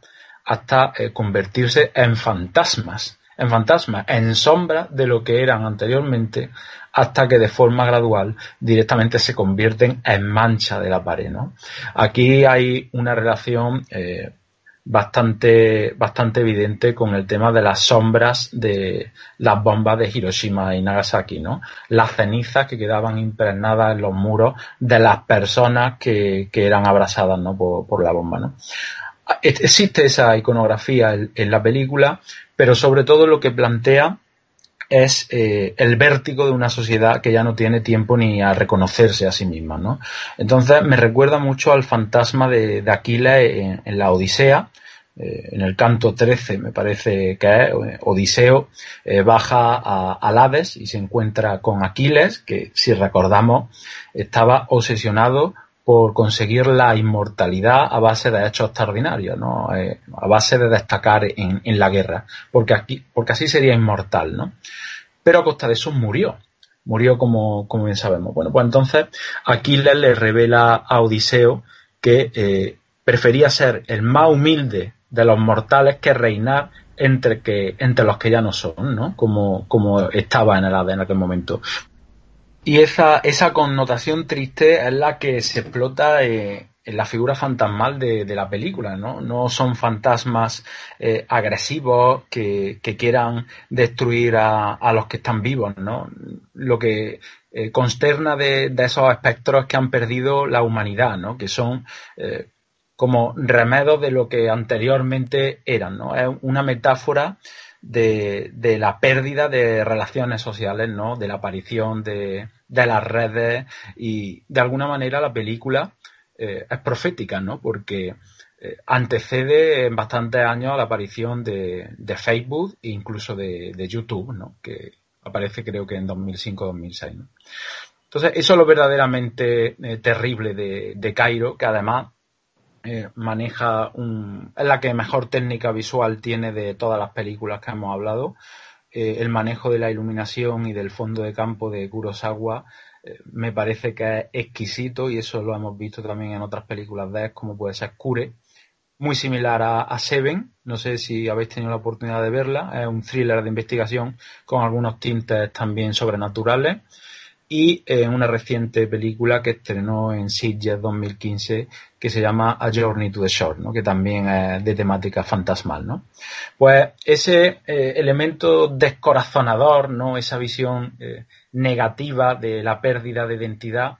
Speaker 2: hasta eh, convertirse en fantasmas, en fantasmas, en sombra de lo que eran anteriormente, hasta que de forma gradual directamente se convierten en mancha de la pared. ¿no? Aquí hay una relación eh, bastante, bastante evidente con el tema de las sombras de las bombas de Hiroshima y Nagasaki, ¿no? Las cenizas que quedaban impregnadas en los muros de las personas que, que eran abrasadas, ¿no? Por, por la bomba, ¿no? Existe esa iconografía en, la película, pero sobre todo lo que plantea es eh, el vértigo de una sociedad que ya no tiene tiempo ni a reconocerse a sí misma, ¿no? Entonces me recuerda mucho al fantasma de, Aquiles en, la Odisea, eh, en el canto 13 me parece que es, Odiseo eh, baja a, a Hades y se encuentra con Aquiles, que si recordamos estaba obsesionado por conseguir la inmortalidad a base de hechos extraordinarios, ¿no? Eh, a base de destacar en, en, la guerra, porque, aquí, porque así sería inmortal, ¿no? Pero a costa de eso murió, murió como, como bien sabemos. Bueno, pues entonces Aquiles le revela a Odiseo que eh, prefería ser el más humilde de los mortales que reinar entre, que, entre los que ya no son, ¿no? Como, como estaba en el en aquel momento. Y esa, esa connotación triste es la que se explota eh, en la figura fantasmal de, de, la película, ¿no? No son fantasmas eh, agresivos que, que, quieran destruir a, a, los que están vivos, ¿no? Lo que eh, consterna de, de, esos espectros que han perdido la humanidad, ¿no? Que son como remedos de lo que anteriormente eran, ¿no? Es una metáfora de, de, la pérdida de relaciones sociales, ¿no? De la aparición de, de las redes y de alguna manera la película eh, es profética, ¿no? Porque eh, antecede en bastantes años a la aparición de, de Facebook e incluso de, de, YouTube, ¿no? Que aparece creo que en 2005-2006, ¿no? Entonces, eso es lo verdaderamente eh, terrible de, de Cairo, que además eh, maneja un, es la que mejor técnica visual tiene de todas las películas que hemos hablado. Eh, el manejo de la iluminación y del fondo de campo de Kurosawa eh, me parece que es exquisito y eso lo hemos visto también en otras películas de él, como puede ser Cure, muy similar a, Seven. No sé si habéis tenido la oportunidad de verla. Es un thriller de investigación con algunos tintes también sobrenaturales. Y eh, una reciente película que estrenó en Sitges 2015 que se llama A Journey to the Shore, ¿no? que también es de temática fantasmal. ¿no? Pues ese eh, elemento descorazonador, ¿no? esa visión eh, negativa de la pérdida de identidad,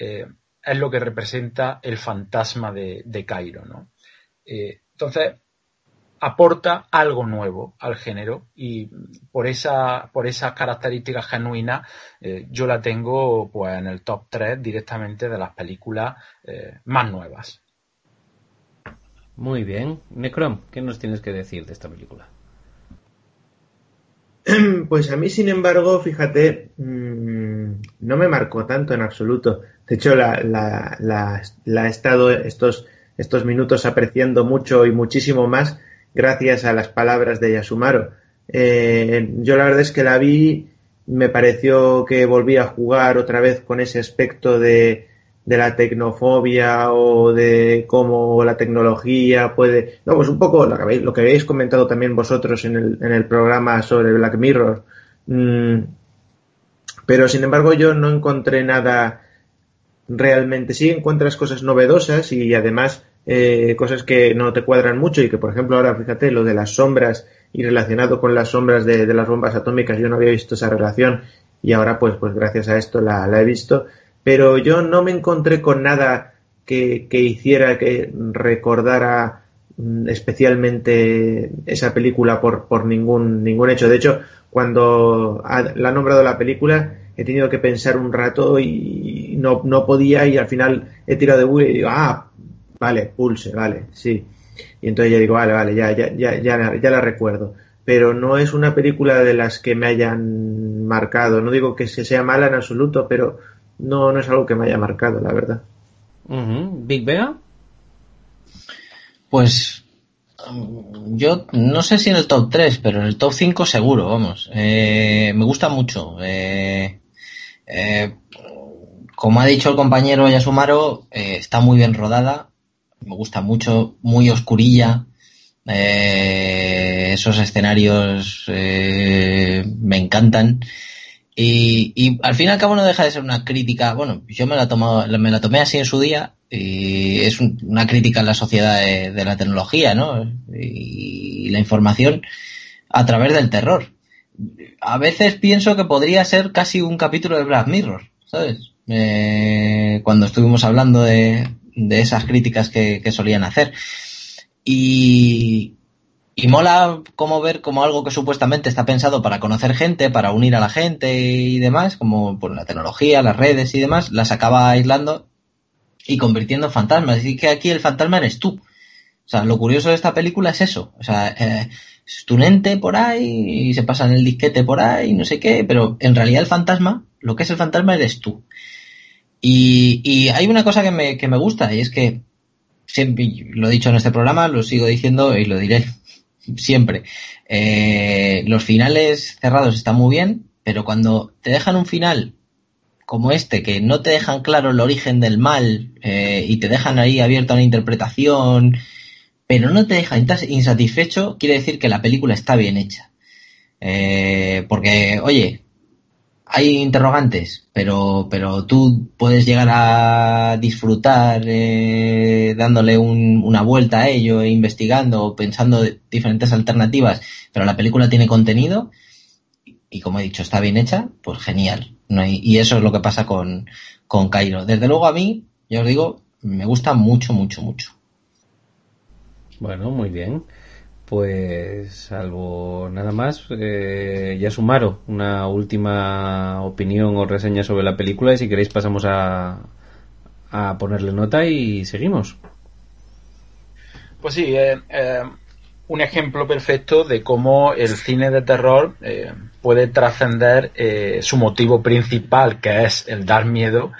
Speaker 2: es lo que representa el fantasma de, de Cairo. ¿no? Entonces, aporta algo nuevo al género y por esa por esas características genuinas eh, yo la tengo pues en el top 3 directamente de las películas eh, más nuevas.
Speaker 1: Muy bien. Necrom, ¿qué nos tienes que decir de esta película?
Speaker 3: Pues a mí, sin embargo, fíjate, mm, no me marcó tanto en absoluto. De hecho, la, la, la he estado estos estos minutos apreciando mucho y muchísimo más gracias a las palabras de Yasumaro. Eh, yo la verdad es que la vi, me pareció que volvía a jugar otra vez con ese aspecto de, de la tecnofobia o de cómo la tecnología puede... No, pues un poco lo que habéis, lo que habéis comentado también vosotros en el, en el programa sobre Black Mirror. Mm, pero sin embargo yo no encontré nada realmente. Sí encuentras cosas novedosas y además eh, cosas que no te cuadran mucho y que, por ejemplo, ahora fíjate lo de las sombras y relacionado con las sombras de, las bombas atómicas, yo no había visto esa relación y ahora, pues, pues gracias a esto la, he visto. Pero yo no me encontré con nada que, hiciera que recordara mm, especialmente esa película por, ningún, ningún hecho. De hecho, cuando la ha nombrado la película, he tenido que pensar un rato y no, no podía y al final he tirado de Google y digo, ah, Vale, Pulse, vale, sí. Y entonces ya digo, vale, vale, ya, ya, ya, ya, ya la recuerdo. Pero no es una película de las que me hayan marcado. No digo que sea mala en absoluto, pero no, no es algo que me haya marcado, la verdad.
Speaker 1: ¿Big Vega?
Speaker 5: Pues yo no sé si en el top 3, pero en el top 5 seguro, vamos. Eh, me gusta mucho. Eh, eh, como ha dicho el compañero Yasumaro, está muy bien rodada me gusta mucho, muy oscurilla. Eh, esos escenarios eh, me encantan. Y, al fin y al cabo no deja de ser una crítica, bueno, yo me la, tomado, me la tomé así en su día, y es una crítica en la sociedad de, la tecnología, ¿no? Y, la información a través del terror. A veces pienso que podría ser casi un capítulo de Black Mirror, ¿sabes? Eh, cuando estuvimos hablando de, de esas críticas que, solían hacer. Y, y mola como ver como algo que supuestamente está pensado para conocer gente, para unir a la gente y demás, como por la tecnología, las redes y demás, las acaba aislando y convirtiendo en fantasmas. Así que aquí el fantasma eres tú. O sea, lo curioso de esta película es eso. O sea, eh, es tu ente por ahí y se pasa en el disquete por ahí, no sé qué, pero en realidad el fantasma, lo que es el fantasma eres tú. Y, hay una cosa que me, que me gusta y es que siempre lo he dicho en este programa, lo sigo diciendo y lo diré siempre. Eh, los finales cerrados están muy bien, pero cuando te dejan un final como este, que no te dejan claro el origen del mal eh, y te dejan ahí abierta una interpretación, pero no te dejan insatisfecho, quiere decir que la película está bien hecha. Eh, porque, oye, hay interrogantes, pero, pero tú puedes llegar a disfrutar eh, dándole una vuelta a ello, e investigando pensando diferentes alternativas, pero la película tiene contenido y como he dicho, está bien hecha, pues genial. No y eso es lo que pasa con, con Cairo. Desde luego a mí, ya os digo, me gusta mucho, mucho, mucho.
Speaker 1: Bueno, muy bien. Pues salvo nada más, eh, ya sumaron una última opinión o reseña sobre la película y si queréis pasamos a, a ponerle nota y seguimos.
Speaker 2: Pues sí, eh, eh, un ejemplo perfecto de cómo el cine de terror eh, puede trascender su motivo principal, que es el dar miedo,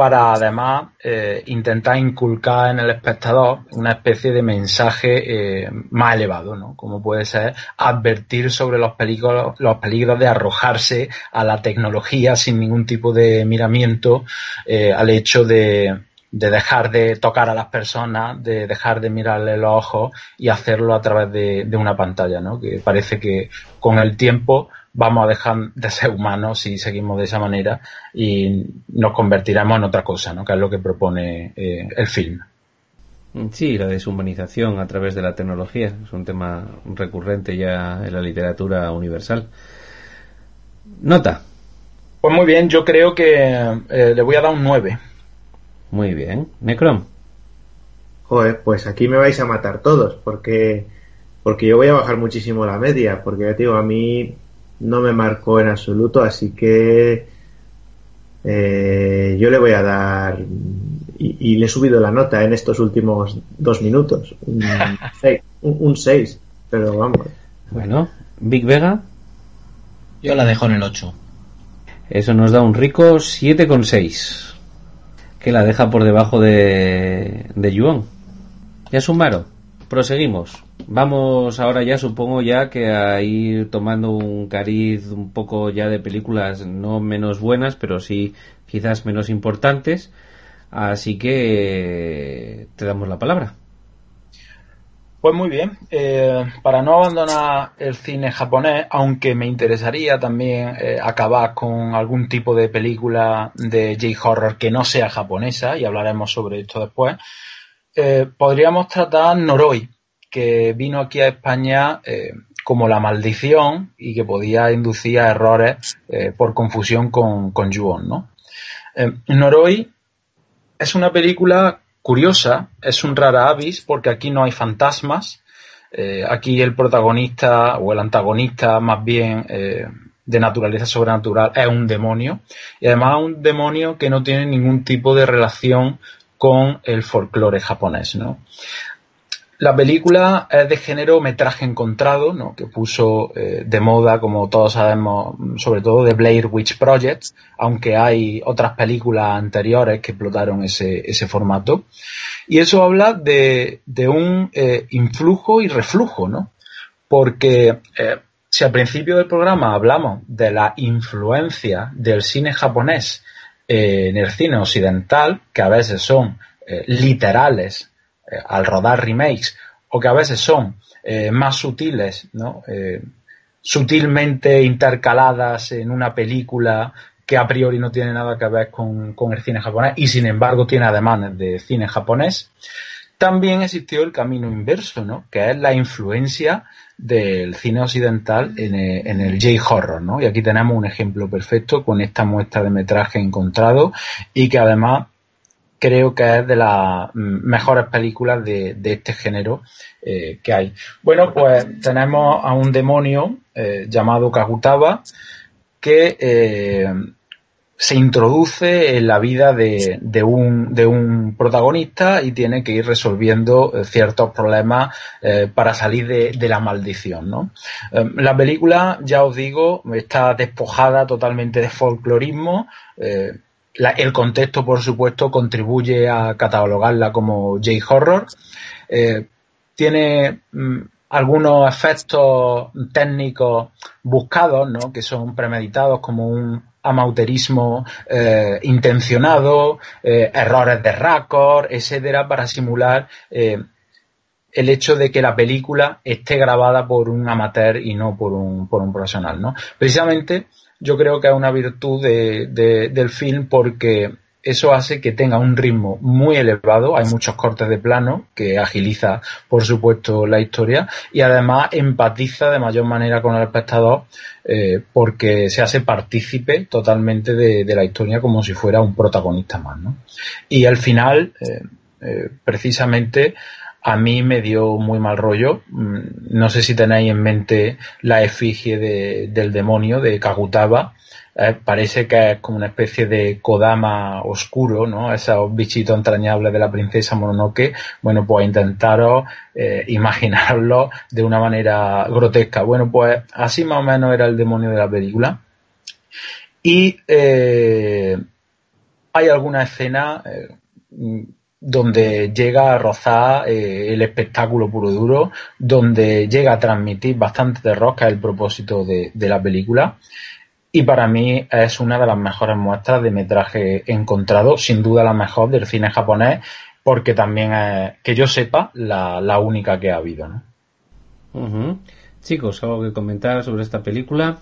Speaker 2: para además eh, intentar inculcar en el espectador una especie de mensaje eh, más elevado, ¿no? Como puede ser advertir sobre los peligros, los peligros de arrojarse a la tecnología sin ningún tipo de miramiento eh, al hecho de dejar de tocar a las personas, de dejar de mirarle los ojos y hacerlo a través de, de una pantalla, ¿no? Que parece que con el tiempo vamos a dejar de ser humanos si seguimos de esa manera y nos convertiremos en otra cosa, ¿no? Que es lo que propone eh, el film.
Speaker 1: Sí, la deshumanización a través de la tecnología es un tema recurrente ya en la literatura universal. Nota.
Speaker 2: Pues muy bien, yo creo que eh, le voy a dar un 9.
Speaker 1: Muy bien. Necrom.
Speaker 3: Joder, pues aquí me vais a matar todos, porque porque yo voy a bajar muchísimo la media, porque ya te digo, a mí no me marcó en absoluto, así que eh, yo le voy a dar y, le he subido la nota en estos últimos dos minutos, un 6, pero vamos.
Speaker 1: Bueno, Big Vega.
Speaker 5: Yo la dejo en el 8.
Speaker 1: Eso nos da un rico 7,6. Que la deja por debajo de, de Yuan. Ya Sumaro. Proseguimos. Vamos ahora ya, supongo ya que a ir tomando un cariz un poco ya de películas no menos buenas, pero sí quizás menos importantes. Así que te damos la palabra.
Speaker 2: Pues muy bien, eh, para no abandonar el cine japonés, aunque me interesaría también eh, acabar con algún tipo de película de J-Horror que no sea japonesa, y hablaremos sobre esto después, eh, podríamos tratar Noroi, que vino aquí a España eh, como la maldición y que podía inducir a errores eh, por confusión con, con Yuon, ¿no? Noroi es una película curiosa, es un rara avis porque aquí no hay fantasmas, aquí el protagonista o el antagonista más bien de naturaleza sobrenatural es un demonio y además un demonio que no tiene ningún tipo de relación con el folclore japonés, ¿no? La película es de género metraje encontrado, ¿no? que puso eh, de moda, como todos sabemos, sobre todo de Blair Witch Project, aunque hay otras películas anteriores que explotaron ese, ese formato. Y eso habla de, de un eh, influjo y reflujo, ¿no? Porque eh, si al principio del programa hablamos de la influencia del cine japonés en el cine occidental, que a veces son literales eh, al rodar remakes o que a veces son eh, más sutiles, ¿no? Eh, sutilmente intercaladas en una película que a priori no tiene nada que ver con, el cine japonés y sin embargo tiene ademanes de cine japonés, también existió el camino inverso, ¿no? que es la influencia del cine occidental en el, en el J-horror, ¿no? Y aquí tenemos un ejemplo perfecto con esta muestra de metraje encontrado y que además creo que es de las mejores películas de, este género eh, que hay. Bueno, pues tenemos a un demonio eh, llamado Kagutaba que eh, se introduce en la vida de, un, de, un, protagonista y tiene que ir resolviendo ciertos problemas para salir de, la maldición. ¿no? la película, ya os digo, está despojada totalmente de folclorismo el contexto, por supuesto, contribuye a catalogarla como J-horror. Eh, tiene mm, algunos efectos técnicos buscados, ¿no? que son premeditados como un amauterismo eh, intencionado, eh, errores de raccord, etcétera, para simular el hecho de que la película esté grabada por un amateur y no por un, por un profesional, ¿no? Precisamente yo creo que es una virtud de, del film porque eso hace que tenga un ritmo muy elevado, hay muchos cortes de plano que agiliza, por supuesto, la historia y además empatiza de mayor manera con el espectador eh, porque se hace partícipe totalmente de, la historia como si fuera un protagonista más. ¿no? Y al final, eh, eh, precisamente, a mí me dio muy mal rollo. Mm, no sé si tenéis en mente la efigie del demonio de Kagutaba. Eh, parece que es como una especie de Kodama oscuro, ¿no? Esos bichitos entrañables de la princesa Mononoke. Bueno, pues intentaros eh, imaginarlo de una manera grotesca. Bueno, pues así más o menos era el demonio de la película. Y eh, hay alguna escena donde llega a rozar el espectáculo puro duro, donde llega a transmitir bastante terror, que es el propósito de, la película. Y para mí es una de las mejores muestras de metraje encontrado, sin duda la mejor del cine japonés, porque también es, que yo sepa, la, única que ha habido. ¿no?
Speaker 1: Chicos, ¿algo que comentar sobre esta película?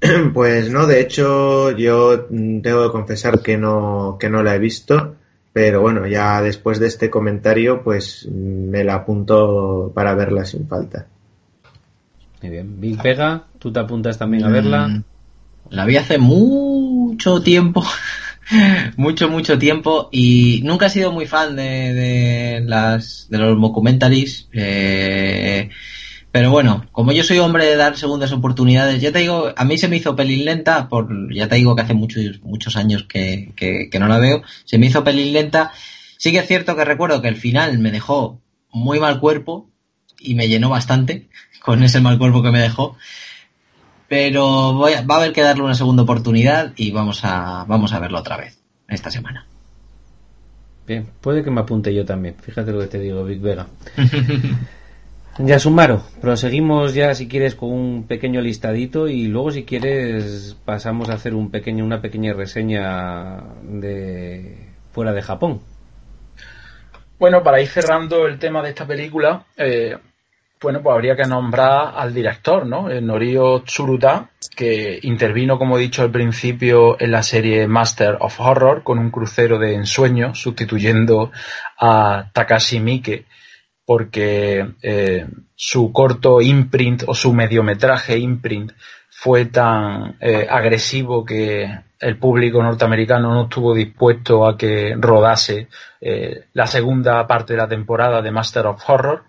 Speaker 3: Pues no, de hecho yo tengo que confesar que no, que no la he visto, pero bueno, ya después de este comentario pues me la apunto para verla sin falta.
Speaker 1: Muy bien. Big Vega, ¿tú te apuntas también a verla? Mm,
Speaker 5: la vi hace mucho tiempo. mucho, mucho tiempo. Y nunca he sido muy fan de, las, de los documentaries. Eh, pero bueno, como yo soy hombre de dar segundas oportunidades, ya te digo, a mí se me hizo pelín lenta, por, ya te digo que hace muchos, muchos años que, que, que no la veo, se me hizo pelín lenta. Sí que es cierto que recuerdo que el final me dejó muy mal cuerpo y me llenó bastante con ese mal cuerpo que me dejó. Pero voy va a haber que darle una segunda oportunidad y vamos a, vamos a verlo otra vez esta semana.
Speaker 1: Bien, puede que me apunte yo también. Fíjate lo que te digo, Big Vega. ya Sumaro, proseguimos ya si quieres con un pequeño listadito y luego si quieres pasamos a hacer un pequeño, una pequeña reseña de fuera de Japón.
Speaker 2: Bueno, para ir cerrando el tema de esta película, eh, bueno, pues habría que nombrar al director, ¿no? El Norio Tsuruta, que intervino, como he dicho al principio, en la serie Master of Horror con un crucero de ensueño, sustituyendo a Takashi Miike, porque eh, su corto imprint o su mediometraje imprint fue tan eh, agresivo que el público norteamericano no estuvo dispuesto a que rodase eh, la segunda parte de la temporada de Master of Horror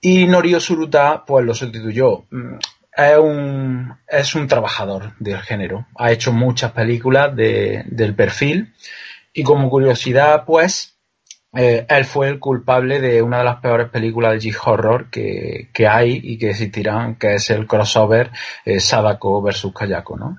Speaker 2: y Norio Suruta, pues lo sustituyó. Mm, es un, es un trabajador del género. Ha hecho muchas películas de, del perfil. Y como curiosidad, pues, eh, él fue el culpable de una de las peores películas de G-Horror que, que, hay y que existirán, que es el crossover eh, Sadako versus Kayako, ¿no?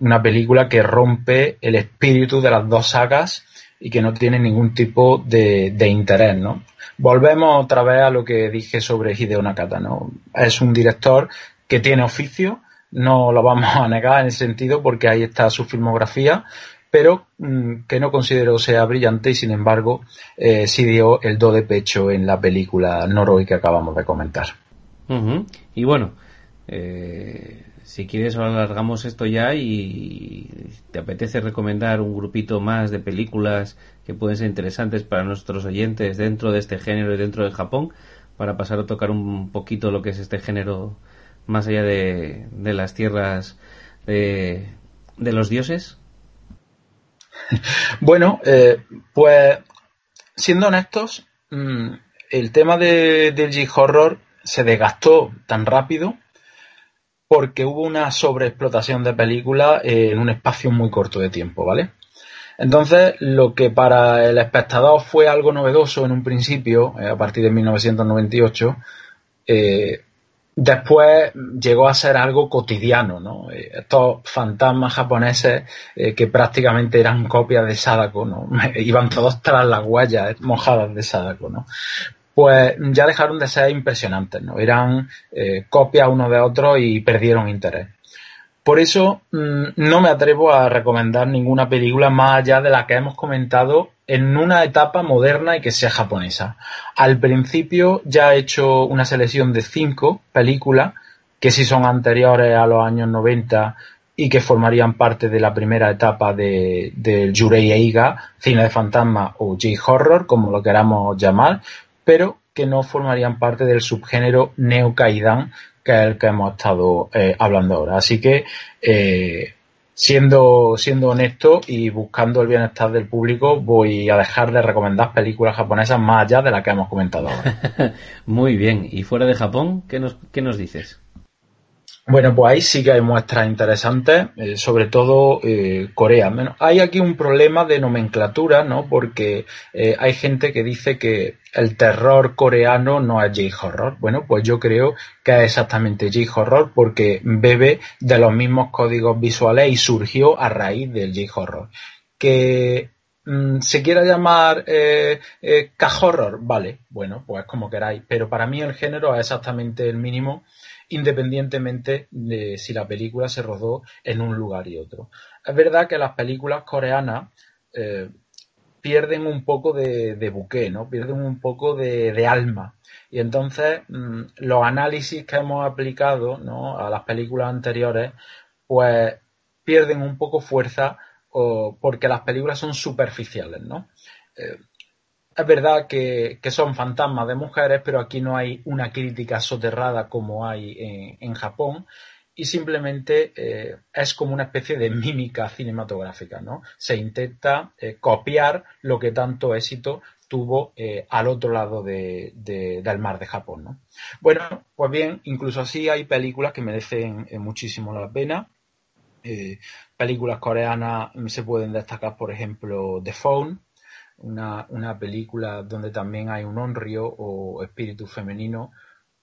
Speaker 2: Una película que rompe el espíritu de las dos sagas y que no tiene ningún tipo de, interés, ¿no? Volvemos otra vez a lo que dije sobre Hideo Nakata, ¿no? Es un director que tiene oficio, no lo vamos a negar en ese sentido porque ahí está su filmografía, pero mm, que no considero sea brillante y sin embargo eh, sí dio el do de pecho en la película Noroi que acabamos de comentar.
Speaker 1: Y bueno, eh, si quieres alargamos esto ya y te apetece recomendar un grupito más de películas que pueden ser interesantes para nuestros oyentes dentro de este género y dentro de Japón, para pasar a tocar un poquito lo que es este género más allá de, las tierras de, los dioses.
Speaker 2: Bueno, eh, pues siendo honestos, mm, el tema de, del G-Horror se desgastó tan rápido porque hubo una sobreexplotación de películas en un espacio muy corto de tiempo, ¿vale? Entonces, lo que para el espectador fue algo novedoso en un principio, eh, a partir de 1998, eh, después llegó a ser algo cotidiano, ¿no? Eh, estos fantasmas japoneses que prácticamente eran copias de Sadako, ¿no? Iban todos tras las huellas mojadas de Sadako, ¿no? Pues ya dejaron de ser impresionantes, ¿no? Eran eh, copias uno de otro y perdieron interés. Por eso mm, no me atrevo a recomendar ninguna película más allá de la que hemos comentado en una etapa moderna y que sea japonesa. Al principio ya he hecho una selección de cinco películas que sí son anteriores a los años 90 y que formarían parte de la primera etapa del de Yurei Eiga, cine de fantasma o J-horror, como lo queramos llamar, pero que no formarían parte del subgénero neokaidan, que es el que hemos estado eh, hablando ahora. Así que, eh, siendo, siendo honesto y buscando el bienestar del público, voy a dejar de recomendar películas japonesas más allá de las que hemos comentado ahora.
Speaker 1: Muy bien. ¿Y fuera de Japón, qué nos, qué nos dices?
Speaker 2: Bueno, pues ahí sí que hay muestras interesantes, eh, sobre todo eh, Corea. hay aquí un problema de nomenclatura, ¿no? Porque eh, hay gente que dice que el terror coreano no es J-horror. Bueno, pues yo creo que es exactamente J-horror porque bebe de los mismos códigos visuales y surgió a raíz del J-horror. Que Mm, ¿Se quiera llamar eh, eh, K-Horror? Vale, bueno, pues como queráis. Pero para mí el género es exactamente el mínimo, independientemente de si la película se rodó en un lugar y otro. Es verdad que las películas coreanas eh, pierden un poco de, buque, ¿no? Pierden un poco de, alma. Y entonces mm, los análisis que hemos aplicado a las películas anteriores, pues pierden un poco fuerza porque las películas son superficiales, ¿no? Eh, es verdad que, son fantasmas de mujeres, pero aquí no hay una crítica soterrada como hay en Japón y simplemente eh, es como una especie de mímica cinematográfica, ¿no? Se intenta eh, copiar lo que tanto éxito tuvo eh, al otro lado del mar de Japón, ¿no? Bueno, pues bien, incluso así hay películas que merecen muchísimo la pena. películas coreanas se pueden destacar, por ejemplo, The Phone, una, una película donde también hay un honrio o espíritu femenino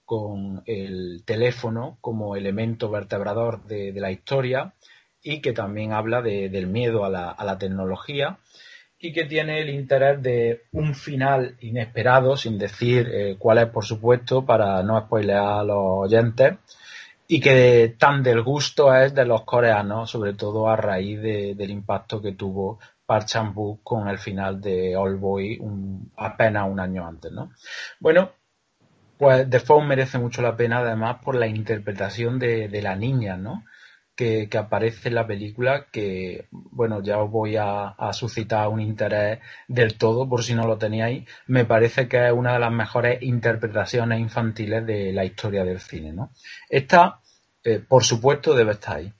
Speaker 2: con el teléfono como elemento vertebrador de, la historia y que también habla del miedo a la, tecnología y que tiene el interés de un final inesperado, sin decir eh, cuál es, por supuesto, para no spoilear a los oyentes, y que tan del gusto es de los coreanos, sobre todo a raíz del impacto que tuvo Park Chan-wook con el final de All Boy apenas un año antes, ¿no? Bueno, pues The Phone merece mucho la pena, además, por la interpretación de, la niña, ¿no? Que, aparece en la película, que, bueno, ya os voy a, suscitar un interés del todo, por si no lo teníais. Me parece que es una de las mejores interpretaciones infantiles de la historia del cine, ¿no? Esta, eh, por supuesto, debe estar ahí.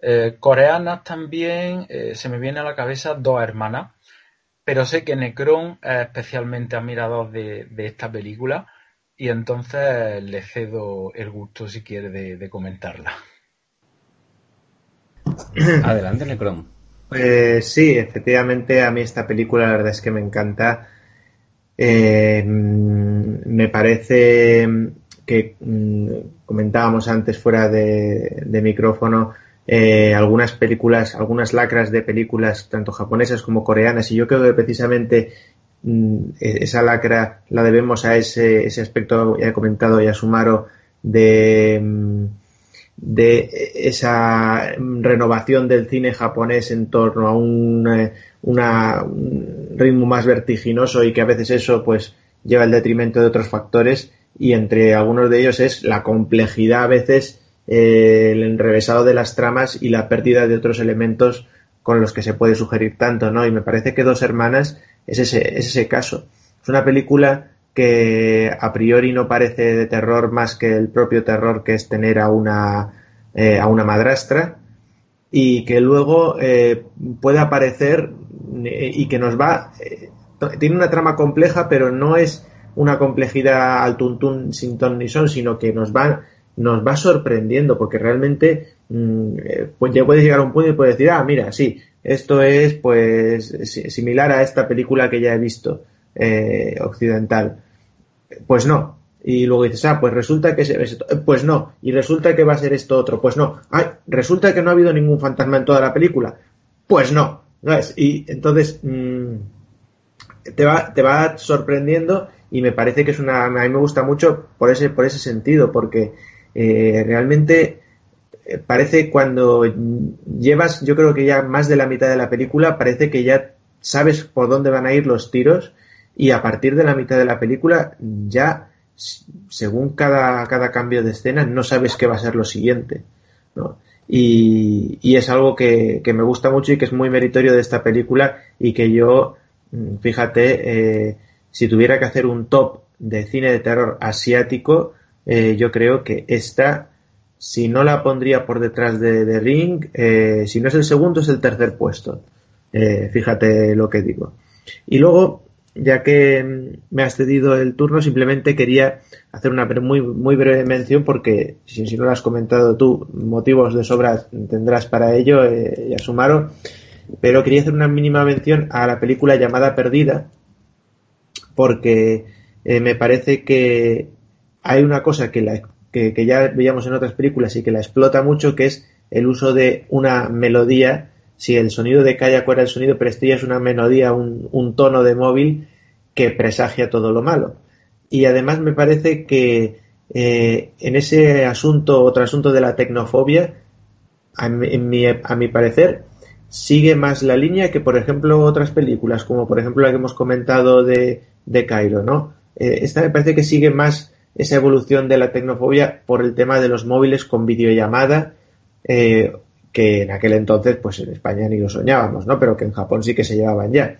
Speaker 2: Eh, coreanas también, eh, se me viene a la cabeza dos hermanas, pero sé que Necron es especialmente admirador de esta película y entonces le cedo el gusto, si quiere, de, comentarla.
Speaker 1: Adelante, Necron.
Speaker 3: Pues sí, efectivamente, a mí esta película la verdad es que me encanta. Eh, me parece que mm, comentábamos antes fuera de, micrófono eh, algunas películas, algunas lacras de películas, tanto japonesas como coreanas, y yo creo que precisamente Mm, e-, esa lacra la debemos a ese, ese aspecto, ya he comentado Yasumaro, de, mm, de esa renovación del cine japonés en torno a un, eh, un ritmo más vertiginoso y que a veces eso pues lleva el detrimento de otros factores y entre algunos de ellos es la complejidad a veces el enrevesado de las tramas y la pérdida de otros elementos con los que se puede sugerir tanto, ¿no? Y me parece que Dos Hermanas es ese, es ese caso. Es una película que a priori no parece de terror más que el propio terror que es tener a una, eh, a una madrastra y que luego eh, puede aparecer eh, y que nos va... tiene una trama compleja, pero no es una complejidad al tuntún sin ton ni son, sino que nos va, nos va sorprendiendo, porque realmente mm, pues ya puedes llegar a un punto y puedes decir, ah, mira, sí, esto es pues similar a esta película que ya he visto eh, occidental. Pues no. Y luego dices, ah, pues resulta que es esto. Pues no. Y resulta que va a ser esto otro. Pues no. Resulta que no ha habido ningún fantasma en toda la película. Pues no. Y entonces mm, te, va, te va sorprendiendo y me parece que es una... A mí me gusta mucho por ese, por ese sentido, porque eh, realmente parece cuando llevas, yo creo que ya más de la mitad de la película, parece que ya sabes por dónde van a ir los tiros y a partir de la mitad de la película ya, según cada, cada cambio de escena, no sabes qué va a ser lo siguiente. Y, y, es algo que, que, me gusta mucho y que es muy meritorio de esta película y que yo, mm, fíjate, eh, si tuviera que hacer un top de cine de terror asiático, eh, yo creo que esta si no la pondría por detrás de, Ring, eh, si no es el segundo, es el tercer puesto. Eh, fíjate lo que digo. Y luego, ya que mm, me has cedido el turno, simplemente quería hacer una muy, muy breve mención porque si, no lo has comentado tú, motivos de sobra tendrás para ello, eh, Yasumaro. Pero quería hacer una mínima mención a la película llamada Perdida porque me parece que hay una cosa que la que, ya veíamos en otras películas y que la explota mucho, que es el uso de una melodía si el sonido de calle acuerda el sonido, ya es una melodía, un, un tono de móvil que presagia todo lo malo. Y además me parece que eh, en ese asunto, otro asunto de la tecnofobia, a mi, a mi parecer, sigue más la línea que, por ejemplo, otras películas, como por ejemplo la que hemos comentado de, de Cairo, ¿no? Eh, esta me parece que sigue más esa evolución de la tecnofobia por el tema de los móviles con videollamada, eh, que en aquel entonces, pues en España ni lo soñábamos, ¿no? Pero que en Japón sí que se llevaban ya.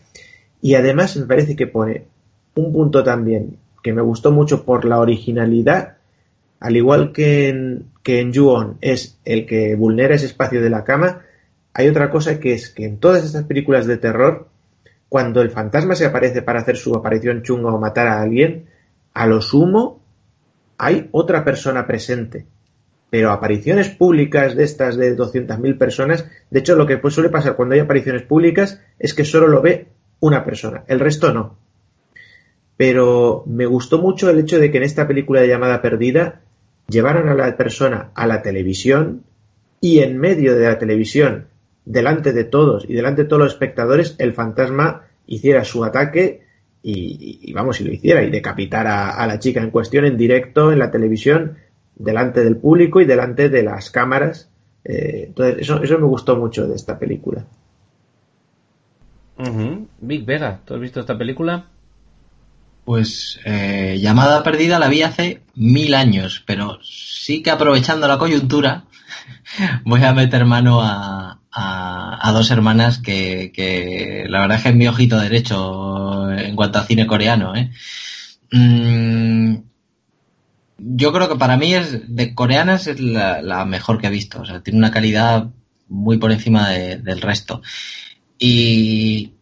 Speaker 3: Y además me parece que pone un punto también que me gustó mucho por la originalidad, al igual que en, que en Ju-On es el que vulnera ese espacio de la cama, hay otra cosa que es que en todas estas películas de terror, cuando el fantasma se aparece para hacer su aparición chunga o matar a alguien, a lo sumo hay otra persona presente. Pero apariciones públicas de estas de 200.000 personas, de hecho lo que pues suele pasar cuando hay apariciones públicas es que solo lo ve una persona, el resto no. Pero me gustó mucho el hecho de que en esta película de llamada perdida llevaran a la persona a la televisión y en medio de la televisión, delante de todos y delante de todos los espectadores, el fantasma hiciera su ataque y, vamos, y lo hiciera, y decapitara a, la chica en cuestión en directo en la televisión, delante del público y delante de las cámaras. Eh, entonces, eso, eso me gustó mucho de esta película.
Speaker 1: Big Vega, ¿tú has visto esta película?
Speaker 5: Pues eh, Llamada Perdida la vi hace mil años, pero sí que aprovechando la coyuntura voy a meter mano a, a, dos hermanas que, que, la verdad es que es mi ojito derecho en cuanto a cine coreano. ¿eh? Mm, yo creo que para mí es de coreanas es la, mejor que he visto. O sea, tiene una calidad muy por encima del resto. Y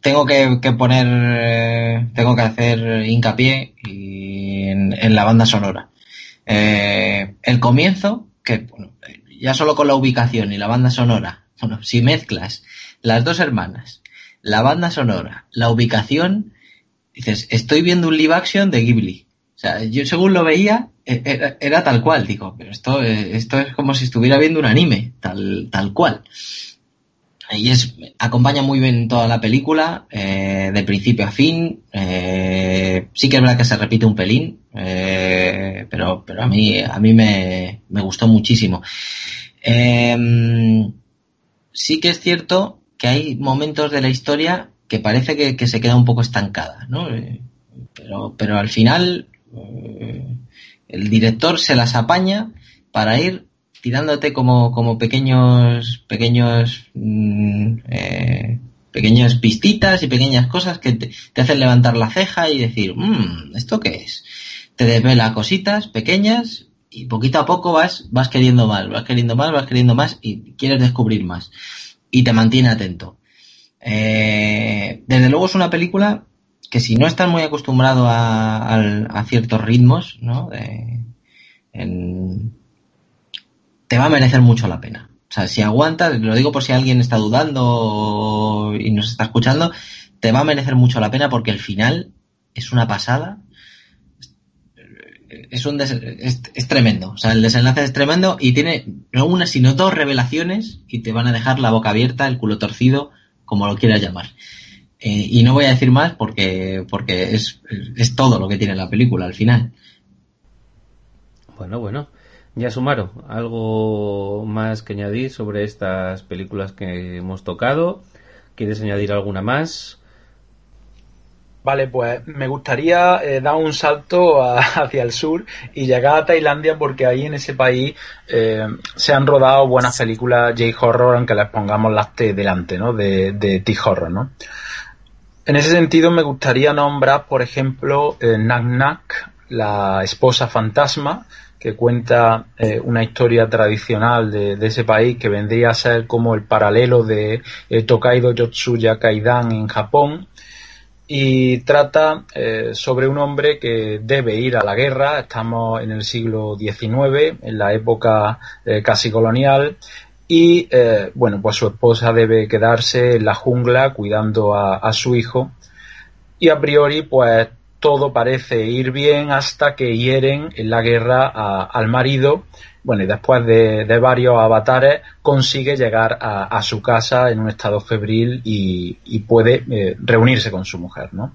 Speaker 5: tengo que, poner, tengo que hacer hincapié en, la banda sonora. Eh, el comienzo, que ya solo con la ubicación y la banda sonora bueno, si mezclas las dos hermanas, la banda sonora, la ubicación, dices, estoy viendo un live action de Ghibli. O sea, yo según lo veía, e, era, tal cual, digo, pero esto, eh, esto es como si estuviera viendo un anime, tal, tal cual. Y es, acompaña muy bien toda la película, eh, de principio a fin. Eh, sí que es verdad que se repite un pelín, pero, pero a mí, a mí me, me gustó muchísimo. Eh, sí que es cierto que hay momentos de la historia que parece que, se queda un poco estancada, ¿no? Eh, pero, pero al final eh, el director se las apaña para ir tirándote como, como pequeños, pequeños, mm, eh, pequeñas pistitas y pequeñas cosas que te, hacen levantar la ceja y decir, mmm, ¿esto qué es? Te desvela cositas pequeñas y poquito a poco vas, vas queriendo más, vas queriendo más, vas queriendo más y quieres descubrir más. Y te mantiene atento. Eh, desde luego es una película que si no estás muy acostumbrado a, ciertos ritmos, ¿no? Te va a merecer mucho la pena. O sea, si aguantas, lo digo por si alguien está dudando y nos está escuchando, te va a merecer mucho la pena porque el final es una pasada es, un es, tremendo. O sea, el desenlace es tremendo y tiene no una, sino dos revelaciones y te van a dejar la boca abierta, el culo torcido, como lo quieras llamar. Eh, y no voy a decir más porque, porque es, es todo lo que tiene la película al final.
Speaker 1: Bueno, bueno. Ya Sumaro, ¿algo más que añadir sobre estas películas que hemos tocado? ¿Quieres añadir alguna más?
Speaker 2: Vale, pues me gustaría eh, dar un salto hacia el sur y llegar a Tailandia porque ahí en ese país eh, se han rodado buenas películas J-Horror, aunque les pongamos las T delante, ¿no? De, de T-Horror, ¿no? En ese sentido me gustaría nombrar, por ejemplo, eh, Nak Nak, la esposa fantasma, que cuenta eh, una historia tradicional de, ese país que vendría a ser como el paralelo de Tokaido Yotsuya Kaidan en Japón y trata eh, sobre un hombre que debe ir a la guerra. Estamos en el siglo XIX, en la época eh, casi colonial, y eh, bueno, pues su esposa debe quedarse en la jungla cuidando a, su hijo. Y a priori, pues todo parece ir bien hasta que hieren en la guerra al marido bueno, y después de, varios avatares consigue llegar a, su casa en un estado febril y, puede eh, reunirse con su mujer, ¿no?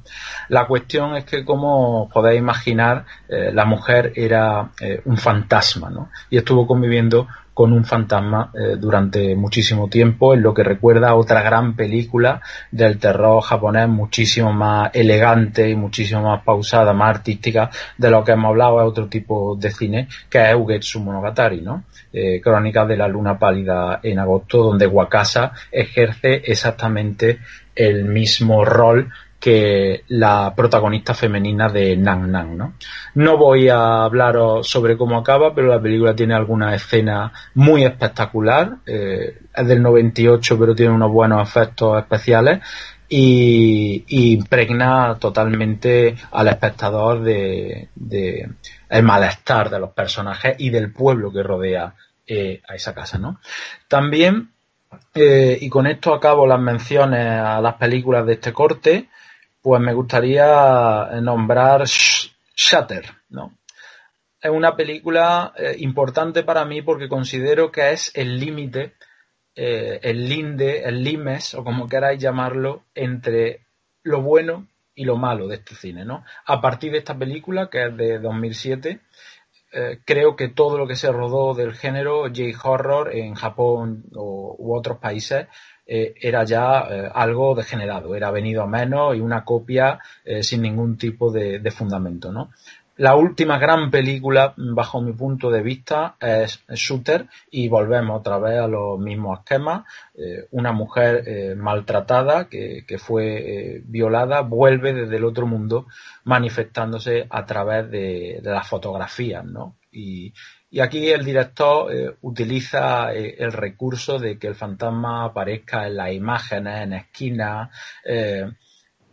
Speaker 2: La cuestión es que, como podéis imaginar, eh, la mujer era eh, un fantasma, ¿no? Y estuvo conviviendo con un fantasma eh, durante muchísimo tiempo, en lo que recuerda a otra gran película del terror japonés muchísimo más elegante y muchísimo más pausada, más artística de lo que hemos hablado, es otro tipo de cine, que es Ugetsu Monogatari, ¿no? Eh, de la Luna Pálida en agosto, donde Wakasa ejerce exactamente el mismo rol que la protagonista femenina de Nan Nan, ¿no? No voy a hablaros sobre cómo acaba, pero la película tiene alguna escena muy espectacular. Eh, es del 98, pero tiene unos buenos efectos especiales y, impregna totalmente al espectador de, el malestar de los personajes y del pueblo que rodea eh, a esa casa, ¿no? También eh, y con esto acabo las menciones a las películas de este corte pues me gustaría nombrar Shutter, ¿no? Es una película eh, importante para mí porque considero que es el límite, eh, el linde, el limes, o como queráis llamarlo, entre lo bueno y lo malo de este cine, ¿no? A partir de esta película, que es de 2007, eh, creo que todo lo que se rodó del género J-horror en Japón u otros países eh, era ya eh, algo degenerado, era venido a menos y una copia eh, sin ningún tipo de, fundamento, ¿no? La última gran película, bajo mi punto de vista, es Shooter y volvemos otra vez a los mismos esquemas. una mujer maltratada que, fue violada vuelve desde el otro mundo manifestándose a través de, las fotografías, ¿no? Y aquí el director eh, utiliza eh, el recurso de que el fantasma aparezca en las imágenes, en esquinas, eh,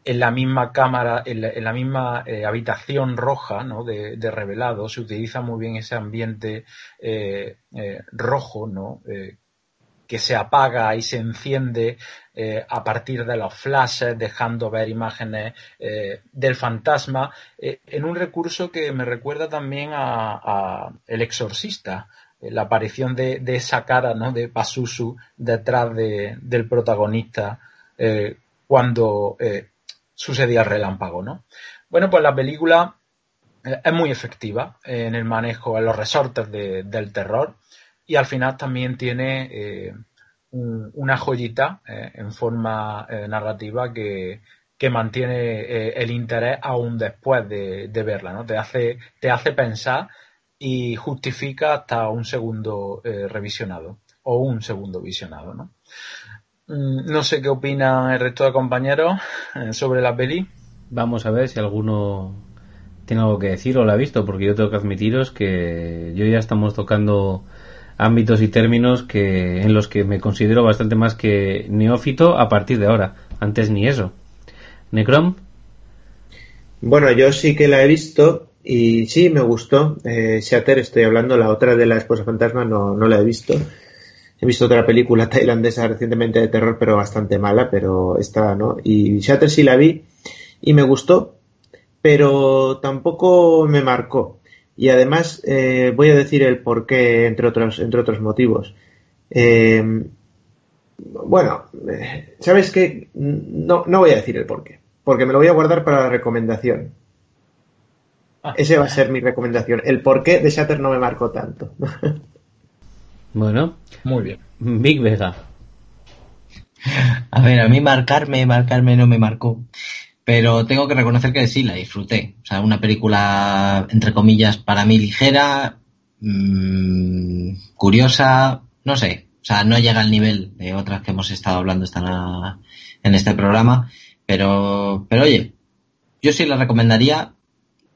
Speaker 2: en la misma cámara, en la, misma habitación roja ¿no? de, de, revelado. Se utiliza muy bien ese ambiente rojo, ¿no? Que se apaga y se enciende eh, a partir de los flashes, dejando ver imágenes eh, del fantasma, eh, en un recurso que me recuerda también a, El Exorcista, la aparición de, esa cara ¿no? de Pasusu detrás del protagonista cuando sucedía el relámpago. ¿no? Bueno, pues la película es muy efectiva en el manejo, en los resortes del terror y al final también tiene eh, una joyita eh, en forma eh, narrativa que, mantiene el interés aún después de, verla, ¿no? Te hace, te hace pensar y justifica hasta un segundo revisionado o un segundo visionado, ¿no? Mm, no sé qué opinan el resto de compañeros sobre la peli.
Speaker 1: Vamos a ver si alguno tiene algo que decir o la ha visto, porque yo tengo que admitiros que yo ya estamos tocando ámbitos y términos que en los que me considero bastante más que neófito a partir de ahora. Antes ni eso. Necrom.
Speaker 3: Bueno, yo sí que la he visto y sí me gustó. Eh, Shatter, estoy hablando, la otra de la esposa fantasma no, no la he visto. He visto otra película tailandesa recientemente de terror, pero bastante mala, pero esta no. Y Shatter sí la vi y me gustó, pero tampoco me marcó. Y además eh, voy a decir el por qué, entre otros, entre otros motivos. Eh, bueno, eh, ¿sabes qué? No, no voy a decir el por qué, porque me lo voy a guardar para la recomendación. Ah. Ese va a ser mi recomendación. El por qué de Shatter no me marcó tanto.
Speaker 1: bueno,
Speaker 2: muy bien.
Speaker 1: Big Vega.
Speaker 5: A ver, a mí marcarme, marcarme no me marcó. Pero tengo que reconocer que sí, la disfruté. O sea, una película, entre comillas, para mí ligera, mmm, curiosa, no sé. O sea, no llega al nivel de otras que hemos estado hablando esta, en este programa. Pero, pero oye, yo sí la recomendaría.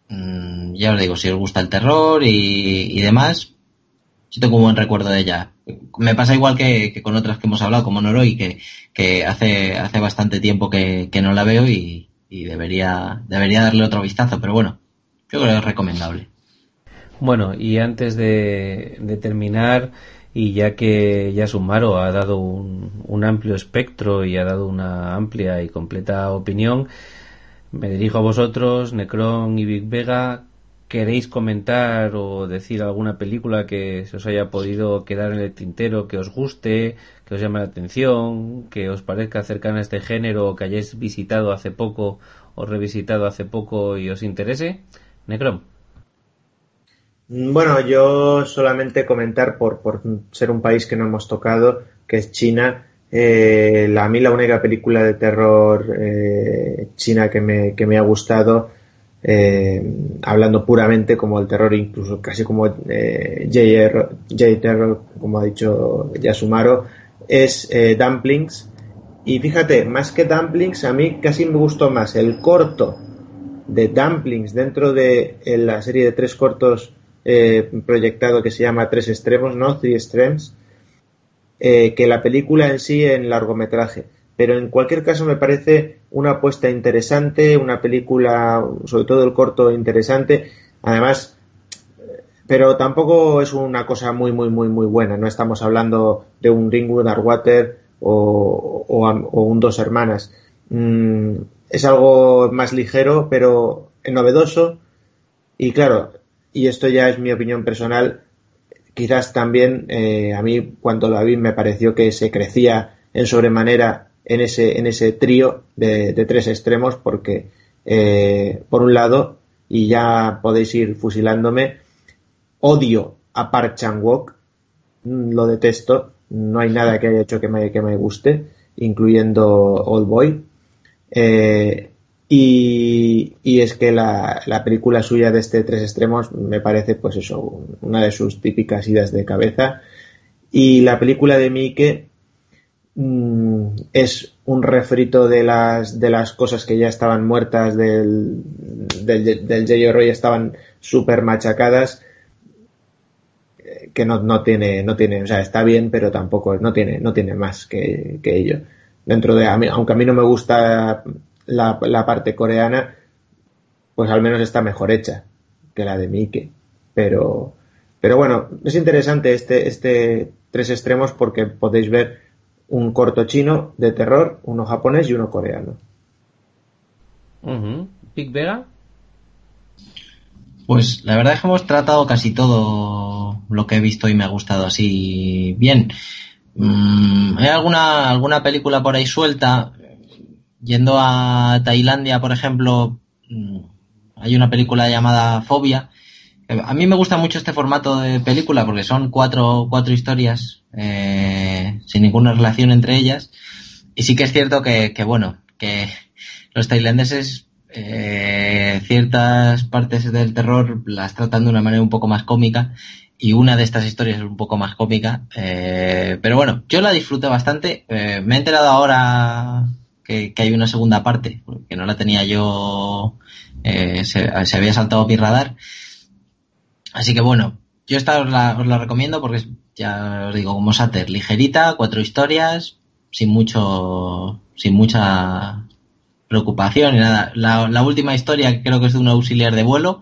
Speaker 5: Mmm, ya os digo, si os gusta el terror y, y demás, yo tengo un buen recuerdo de ella. Me pasa igual que, con otras que hemos hablado, como Noroi, que, que hace, hace bastante tiempo que, que no la veo y, y debería, debería darle otro vistazo, pero bueno, yo creo que es recomendable.
Speaker 1: Bueno, y antes de, terminar, y ya que ya Sumaro ha dado un, amplio espectro y ha dado una amplia y completa opinión, me dirijo a vosotros, Necron y Big Vega, queréis comentar o decir alguna película que se os haya podido quedar en el tintero, que os guste, que os llame la atención, que os parezca cercana a este género, que hayáis visitado hace poco o revisitado hace poco y os interese. Necrom.
Speaker 3: Bueno, yo solamente comentar por, por ser un país que no hemos tocado, que es China. Eh, la, a mí la única película de terror eh, china que me, que me ha gustado eh, hablando puramente como el terror, incluso casi como eh, J-Terror, como ha dicho Yasumaro, es eh, Dumplings. Y fíjate, más que Dumplings, a mí casi me gustó más el corto de Dumplings dentro de la serie de tres cortos eh, proyectado que se llama Tres Extremos, ¿no? Three Extremes, que la película en sí en largometraje pero en cualquier caso me parece una apuesta interesante, una película, sobre todo el corto, interesante. Además, pero tampoco es una cosa muy, muy, muy, muy buena. No estamos hablando de un Ringwood Darkwater o, o, un Dos Hermanas. Mm, es algo más ligero, pero novedoso. Y claro, y esto ya es mi opinión personal, quizás también eh, a mí cuando la vi me pareció que se crecía en sobremanera en ese, en ese trío de, tres extremos porque, eh, por un lado, y ya podéis ir fusilándome, odio a Park Chan-wook, mm, lo detesto, no hay nada que haya hecho que me, guste, incluyendo Old Boy. Eh, y, es que la, la, película suya de este Tres Extremos me parece, pues eso, una de sus típicas idas de cabeza. Y la película de Mike Mm, es un refrito de las, de las cosas que ya estaban muertas del, del, del estaban súper machacadas, que no, no, tiene, no tiene, o sea, está bien, pero tampoco, no tiene, no tiene más que, que ello. Dentro de, aunque a mí no me gusta la, la parte coreana, pues al menos está mejor hecha que la de Mike. Pero, pero bueno, es interesante este, este tres extremos porque podéis ver un corto chino de terror, uno japonés y uno coreano.
Speaker 1: ¿Big Vega?
Speaker 5: Pues la verdad es que hemos tratado casi todo lo que he visto y me ha gustado así bien. Mm, hay alguna, alguna película por ahí suelta. Yendo a Tailandia, por ejemplo, mm, hay una película llamada Fobia. A mí me gusta mucho este formato de película porque son cuatro, cuatro historias eh, sin ninguna relación entre ellas. Y sí que es cierto que, bueno, que los tailandeses eh, ciertas partes del terror las tratan de una manera un poco más cómica y una de estas historias es un poco más cómica. Eh, pero bueno, yo la disfruté bastante. me he enterado ahora que, hay una segunda parte, que no la tenía yo, se, se, había saltado mi radar. Así que bueno, yo esta os la, os la recomiendo porque es ya os digo, como Sater, ligerita, cuatro historias, sin mucho, sin mucha preocupación y nada. La, última historia, que creo que es de un auxiliar de vuelo,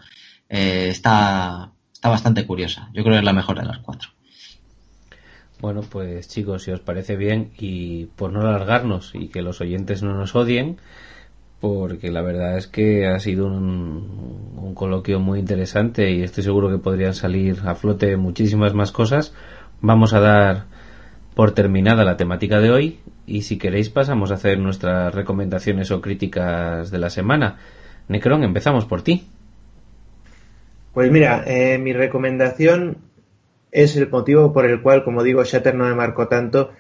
Speaker 5: eh, está, está bastante curiosa. Yo creo que es la mejor de las cuatro.
Speaker 1: Bueno, pues chicos, si os parece bien y por no alargarnos y que los oyentes no nos odien, porque la verdad es que ha sido un, un coloquio muy interesante y estoy seguro que podrían salir a flote muchísimas más cosas vamos a dar por terminada la temática de hoy y si queréis pasamos a hacer nuestras recomendaciones o críticas de la semana. Necron, empezamos por ti.
Speaker 3: Pues mira, eh, mi recomendación es el motivo por el cual, como digo, Shatter no me marcó tanto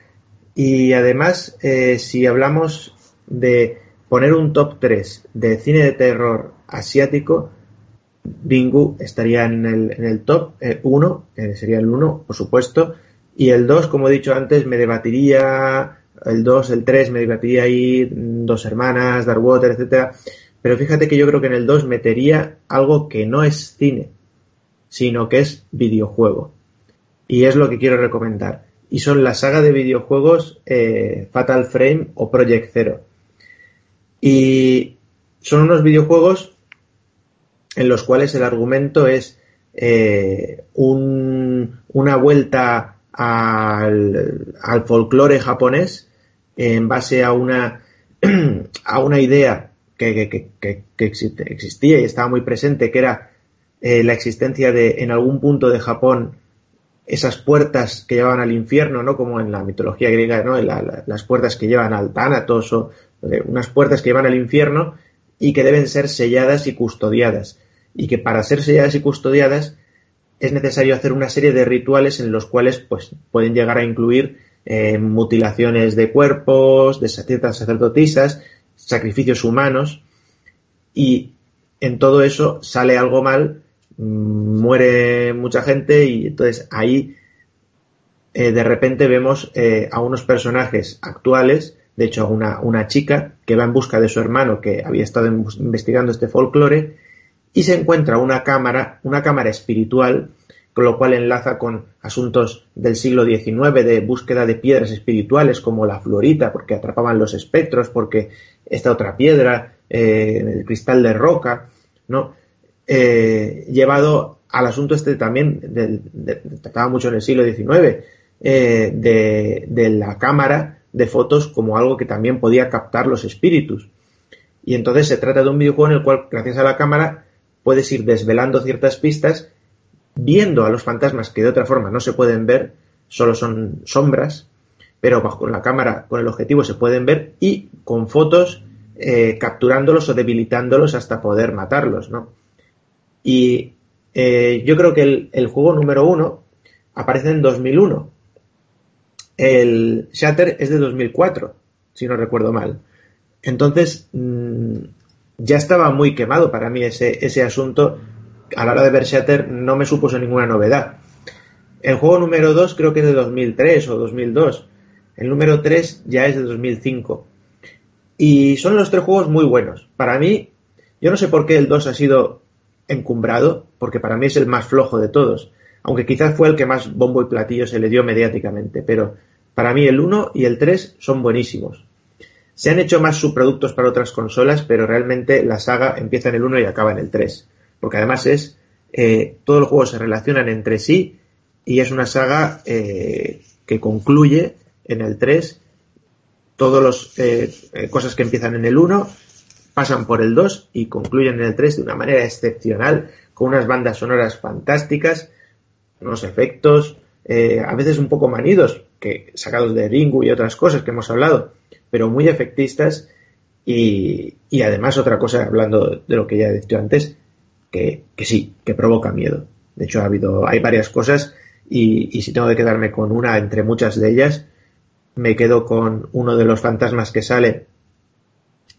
Speaker 3: y además, eh, si hablamos de poner un top 3 de cine de terror asiático, Bingu estaría en el, en el top 1, eh, sería el 1, por supuesto, y el 2, como he dicho antes, me debatiría, el 2, el 3, me debatiría ahí Dos Hermanas, Darkwater, etcétera, pero fíjate que yo creo que en el 2 metería algo que no es cine, sino que es videojuego. Y es lo que quiero recomendar. Y son la saga de videojuegos eh, Fatal Frame o Project Zero. Y son unos videojuegos en los cuales el argumento es eh, una vuelta al, al folclore japonés en base a una, a una idea que, existía y estaba muy presente, que era eh, la existencia de en algún punto de Japón esas puertas que llevan al infierno, ¿no? Como en la mitología griega, ¿no? las puertas que llevan al Tánatos o unas puertas que llevan al infierno y que deben ser selladas y custodiadas. Y que para ser selladas y custodiadas es necesario hacer una serie de rituales en los cuales pues, pueden llegar a incluir eh, mutilaciones de cuerpos, de ciertas sacerdotisas, sacrificios humanos, y en todo eso sale algo mal, mm, muere mucha gente y entonces ahí eh, de repente vemos eh, a unos personajes actuales, de hecho a una, una, chica que va en busca de su hermano que había estado investigando este folclore y se encuentra una cámara, una cámara espiritual, con lo cual enlaza con asuntos del siglo XIX de búsqueda de piedras espirituales como la fluorita, porque atrapaban los espectros, porque esta otra piedra, eh, el cristal de roca, ¿no? Eh, llevado al asunto este también, trataba mucho en el siglo XIX, eh, de, de la cámara de fotos como algo que también podía captar los espíritus. Y entonces se trata de un videojuego en el cual, gracias a la cámara, puedes ir desvelando ciertas pistas, viendo a los fantasmas que de otra forma no se pueden ver, solo son sombras, pero con la cámara, con el objetivo se pueden ver y con fotos eh, capturándolos o debilitándolos hasta poder matarlos, ¿no? Y eh, yo creo que el, juego número uno aparece en 2001. El Shatter es de 2004, si no recuerdo mal. Entonces, mm, ya estaba muy quemado para mí ese, ese asunto. A la hora de ver Shatter no me supuso ninguna novedad. El juego número 2 creo que es de 2003 o 2002. El número 3 ya es de 2005. Y son los tres juegos muy buenos. Para mí, yo no sé por qué el 2 ha sido encumbrado, porque para mí es el más flojo de todos. Aunque quizás fue el que más bombo y platillo se le dio mediáticamente. Pero para mí el 1 y el 3 son buenísimos. Se han hecho más subproductos para otras consolas, pero realmente la saga empieza en el 1 y acaba en el 3. Porque además es, eh, todos los juegos se relacionan entre sí y es una saga eh, que concluye en el 3. Todas las eh, cosas que empiezan en el 1 pasan por el 2 y concluyen en el 3 de una manera excepcional, con unas bandas sonoras fantásticas, unos efectos, a veces un poco manidos, que sacados de Ringu y otras cosas que hemos hablado, pero muy efectistas y, además otra cosa, hablando de lo que ya he dicho antes, que, sí, que provoca miedo. De hecho, ha habido, hay varias cosas y, si tengo que quedarme con una entre muchas de ellas, me quedo con uno de los fantasmas que sale,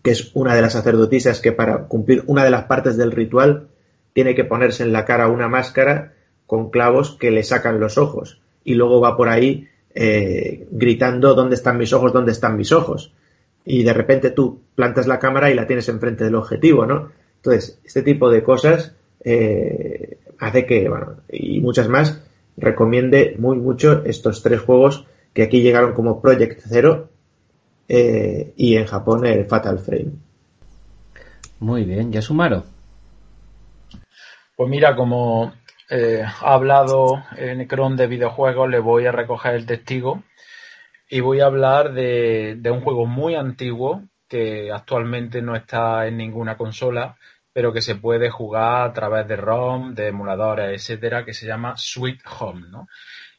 Speaker 3: que es una de las sacerdotisas que para cumplir una de las partes del ritual tiene que ponerse en la cara una máscara con clavos que le sacan los ojos y luego va por ahí eh, gritando dónde están mis ojos, dónde están mis ojos. Y de repente tú plantas la cámara y la tienes enfrente del objetivo, ¿no? Entonces, este tipo de cosas eh, hace que, bueno, y muchas más, recomiende muy mucho estos tres juegos que aquí llegaron como Project Zero eh, y en Japón el Fatal Frame.
Speaker 1: Muy bien, ¿ya sumaron?
Speaker 2: Pues mira, como eh, ha hablado Necron de videojuegos, le voy a recoger el testigo y voy a hablar de, un juego muy antiguo que actualmente no está en ninguna consola, pero que se puede jugar a través de ROM, de emuladores, etcétera, que se llama Sweet Home.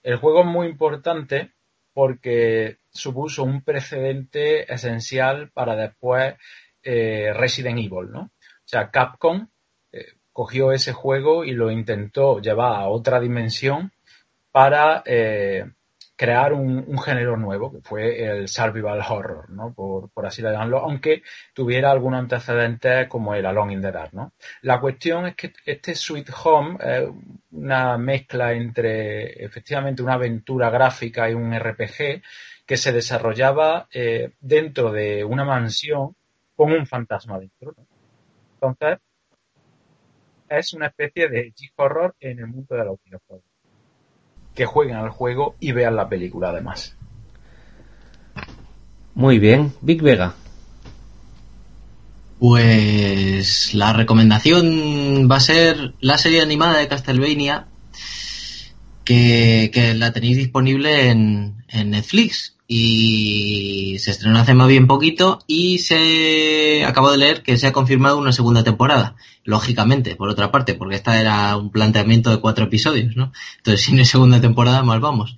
Speaker 2: El juego es muy importante porque supuso un precedente esencial para después eh, Resident Evil, ¿no? O sea, Capcom cogió ese juego y lo intentó llevar a otra dimensión para eh, crear un, género nuevo, que fue el survival horror, ¿no? Por, así llamarlo, aunque tuviera algunos antecedentes como el Alone in the Dark, ¿no? La cuestión es que este Sweet Home es una mezcla entre efectivamente una aventura gráfica y un RPG que se desarrollaba eh, dentro de una mansión con un fantasma dentro. Entonces, es una especie de G-horror en el mundo de los videojuegos. Que jueguen al juego y vean la película además.
Speaker 1: Muy bien, Big Vega.
Speaker 5: Pues la recomendación va a ser la serie animada de Castlevania. Que, que la tenéis disponible en, Netflix. Y se estrenó hace más bien poquito y se acabo de leer que se ha confirmado una segunda temporada lógicamente por otra parte porque esta era un planteamiento de cuatro episodios no entonces si no hay segunda temporada mal vamos.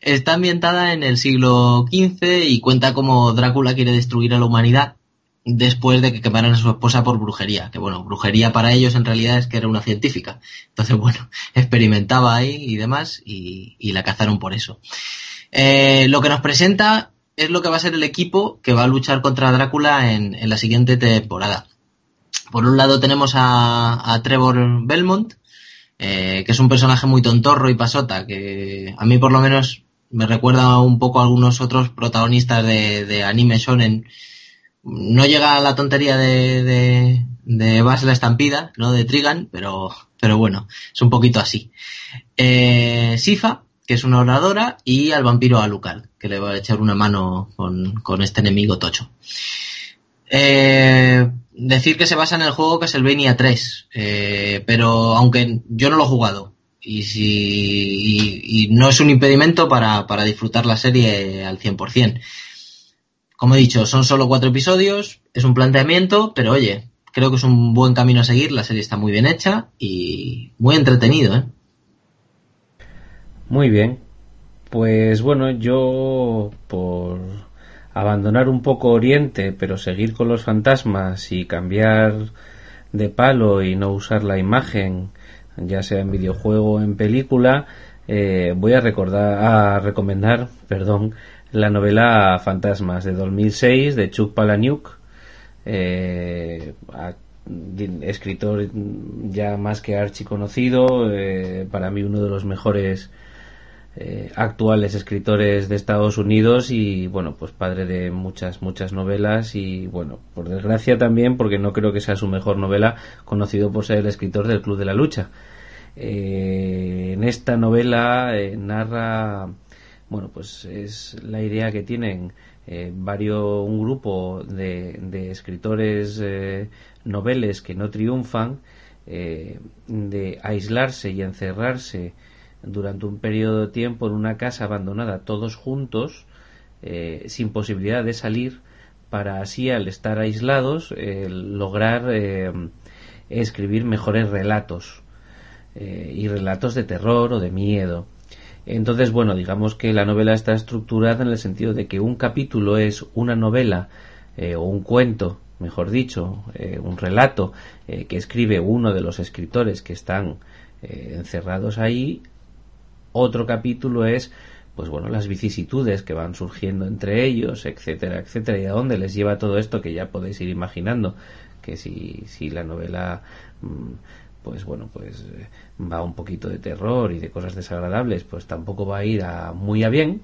Speaker 5: Está ambientada en el siglo XV y cuenta cómo Drácula quiere destruir a la humanidad después de que quemaran a su esposa por brujería que bueno brujería para ellos en realidad es que era una científica entonces bueno experimentaba ahí y demás y, y la cazaron por eso eh, lo que nos presenta es lo que va a ser el equipo que va a luchar contra Drácula en, en la siguiente temporada. Por un lado tenemos a, a Trevor Belmont, eh, que es un personaje muy tontorro y pasota, que a mí por lo menos me recuerda un poco a algunos otros protagonistas de, de anime shonen. No llega a la tontería de, de, de Bass la estampida, ¿no? De Trigan, pero, pero bueno, es un poquito así. Eh, Sifa, que es una oradora, y al vampiro Alucard, que le va a echar una mano con, con este enemigo tocho. Eh, decir que se basa en el juego Castlevania 3, eh, pero aunque yo no lo he jugado, y, si, y, y no es un impedimento para, para disfrutar la serie al 100%. Como he dicho, son solo cuatro episodios, es un planteamiento, pero oye, creo que es un buen camino a seguir, la serie está muy bien hecha y muy entretenido, ¿eh?
Speaker 1: Muy bien. Pues bueno, yo por abandonar un poco Oriente, pero seguir con los fantasmas y cambiar de palo y no usar la imagen, ya sea en videojuego o en película, eh, voy a recordar, a recomendar, perdón, la novela Fantasmas de 2006 de Chuck Palahniuk, eh, escritor ya más que archiconocido, eh, para mí uno de los mejores eh, actuales escritores de Estados Unidos y bueno pues padre de muchas muchas novelas y bueno por desgracia también porque no creo que sea su mejor novela conocido por ser el escritor del Club de la Lucha. Eh, en esta novela eh, narra bueno pues es la idea que tienen eh, varios un grupo de, de escritores eh, noveles que no triunfan eh, de aislarse y encerrarse durante un periodo de tiempo en una casa abandonada todos juntos eh, sin posibilidad de salir para así al estar aislados lograr escribir mejores relatos y relatos de terror o de miedo entonces bueno digamos que la novela está estructurada en el sentido de que un capítulo es una novela eh, o un cuento mejor dicho eh, un relato que escribe uno de los escritores que están encerrados ahí. Otro capítulo es pues bueno las vicisitudes que van surgiendo entre ellos etcétera etcétera. Y a dónde les lleva todo esto que ya podéis ir imaginando que si, si la novela pues bueno pues va un poquito de terror y de cosas desagradables pues tampoco va a ir a muy a bien.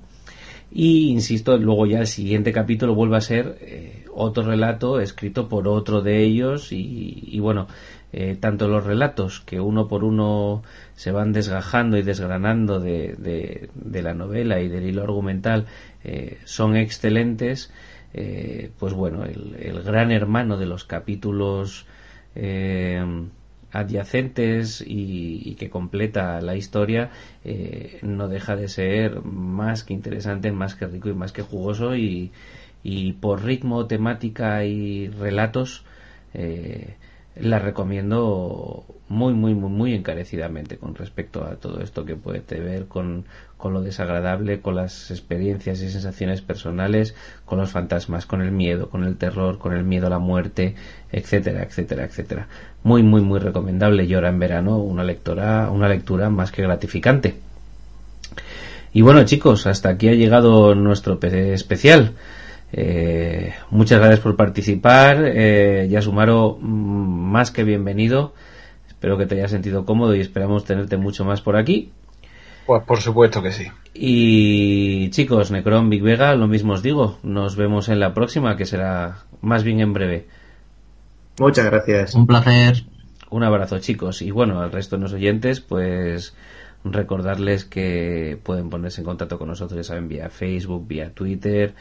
Speaker 1: Y insisto luego ya el siguiente capítulo vuelve a ser eh, otro relato escrito por otro de ellos y, y bueno eh, tanto los relatos que uno por uno se van desgajando y desgranando de, la novela y del hilo argumental eh, son excelentes. Eh, pues bueno el, el, gran hermano de los capítulos eh, adyacentes y, y, que completa la historia eh, no deja de ser más que interesante más que rico y más que jugoso. Y, y por ritmo temática y relatos eh, la recomiendo muy muy muy muy encarecidamente con respecto a todo esto que puede ver con, con lo desagradable, con las experiencias y sensaciones personales, con los fantasmas, con el miedo, con el terror, con el miedo a la muerte, etcétera, etcétera, etcétera. Muy muy muy recomendable y ahora en verano una lectura, una lectura más que gratificante. Y bueno chicos, hasta aquí ha llegado nuestro especial. Eh, muchas gracias por participar. Eh, Yasumaro, más que bienvenido. Espero que te hayas sentido cómodo y esperamos tenerte mucho más por aquí.
Speaker 2: Pues por supuesto que sí.
Speaker 1: Y chicos, Necron, Big Vega, lo mismo os digo. Nos vemos en la próxima, que será más bien en breve.
Speaker 3: Muchas gracias.
Speaker 5: Un placer.
Speaker 1: Un abrazo, chicos. Y bueno, al resto de los oyentes, pues recordarles que pueden ponerse en contacto con nosotros, ya saben, vía Facebook, vía Twitter,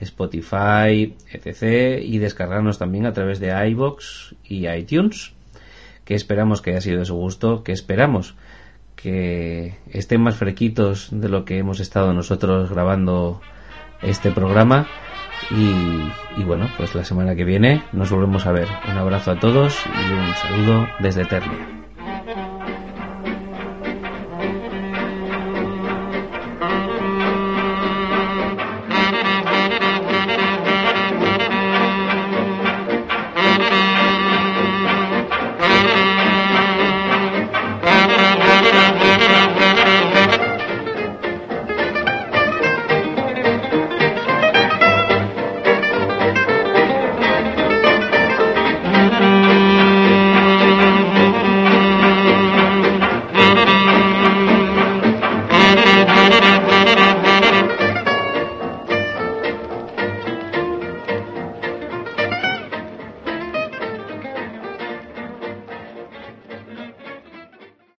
Speaker 1: Spotify, etc. Y descargarnos también a través de iBox y iTunes, que esperamos que haya sido de su gusto, que esperamos que estén más frequitos de lo que hemos estado nosotros grabando este programa. Y, y, bueno, pues la semana que viene nos volvemos a ver. Un abrazo a todos y un saludo desde Eternia.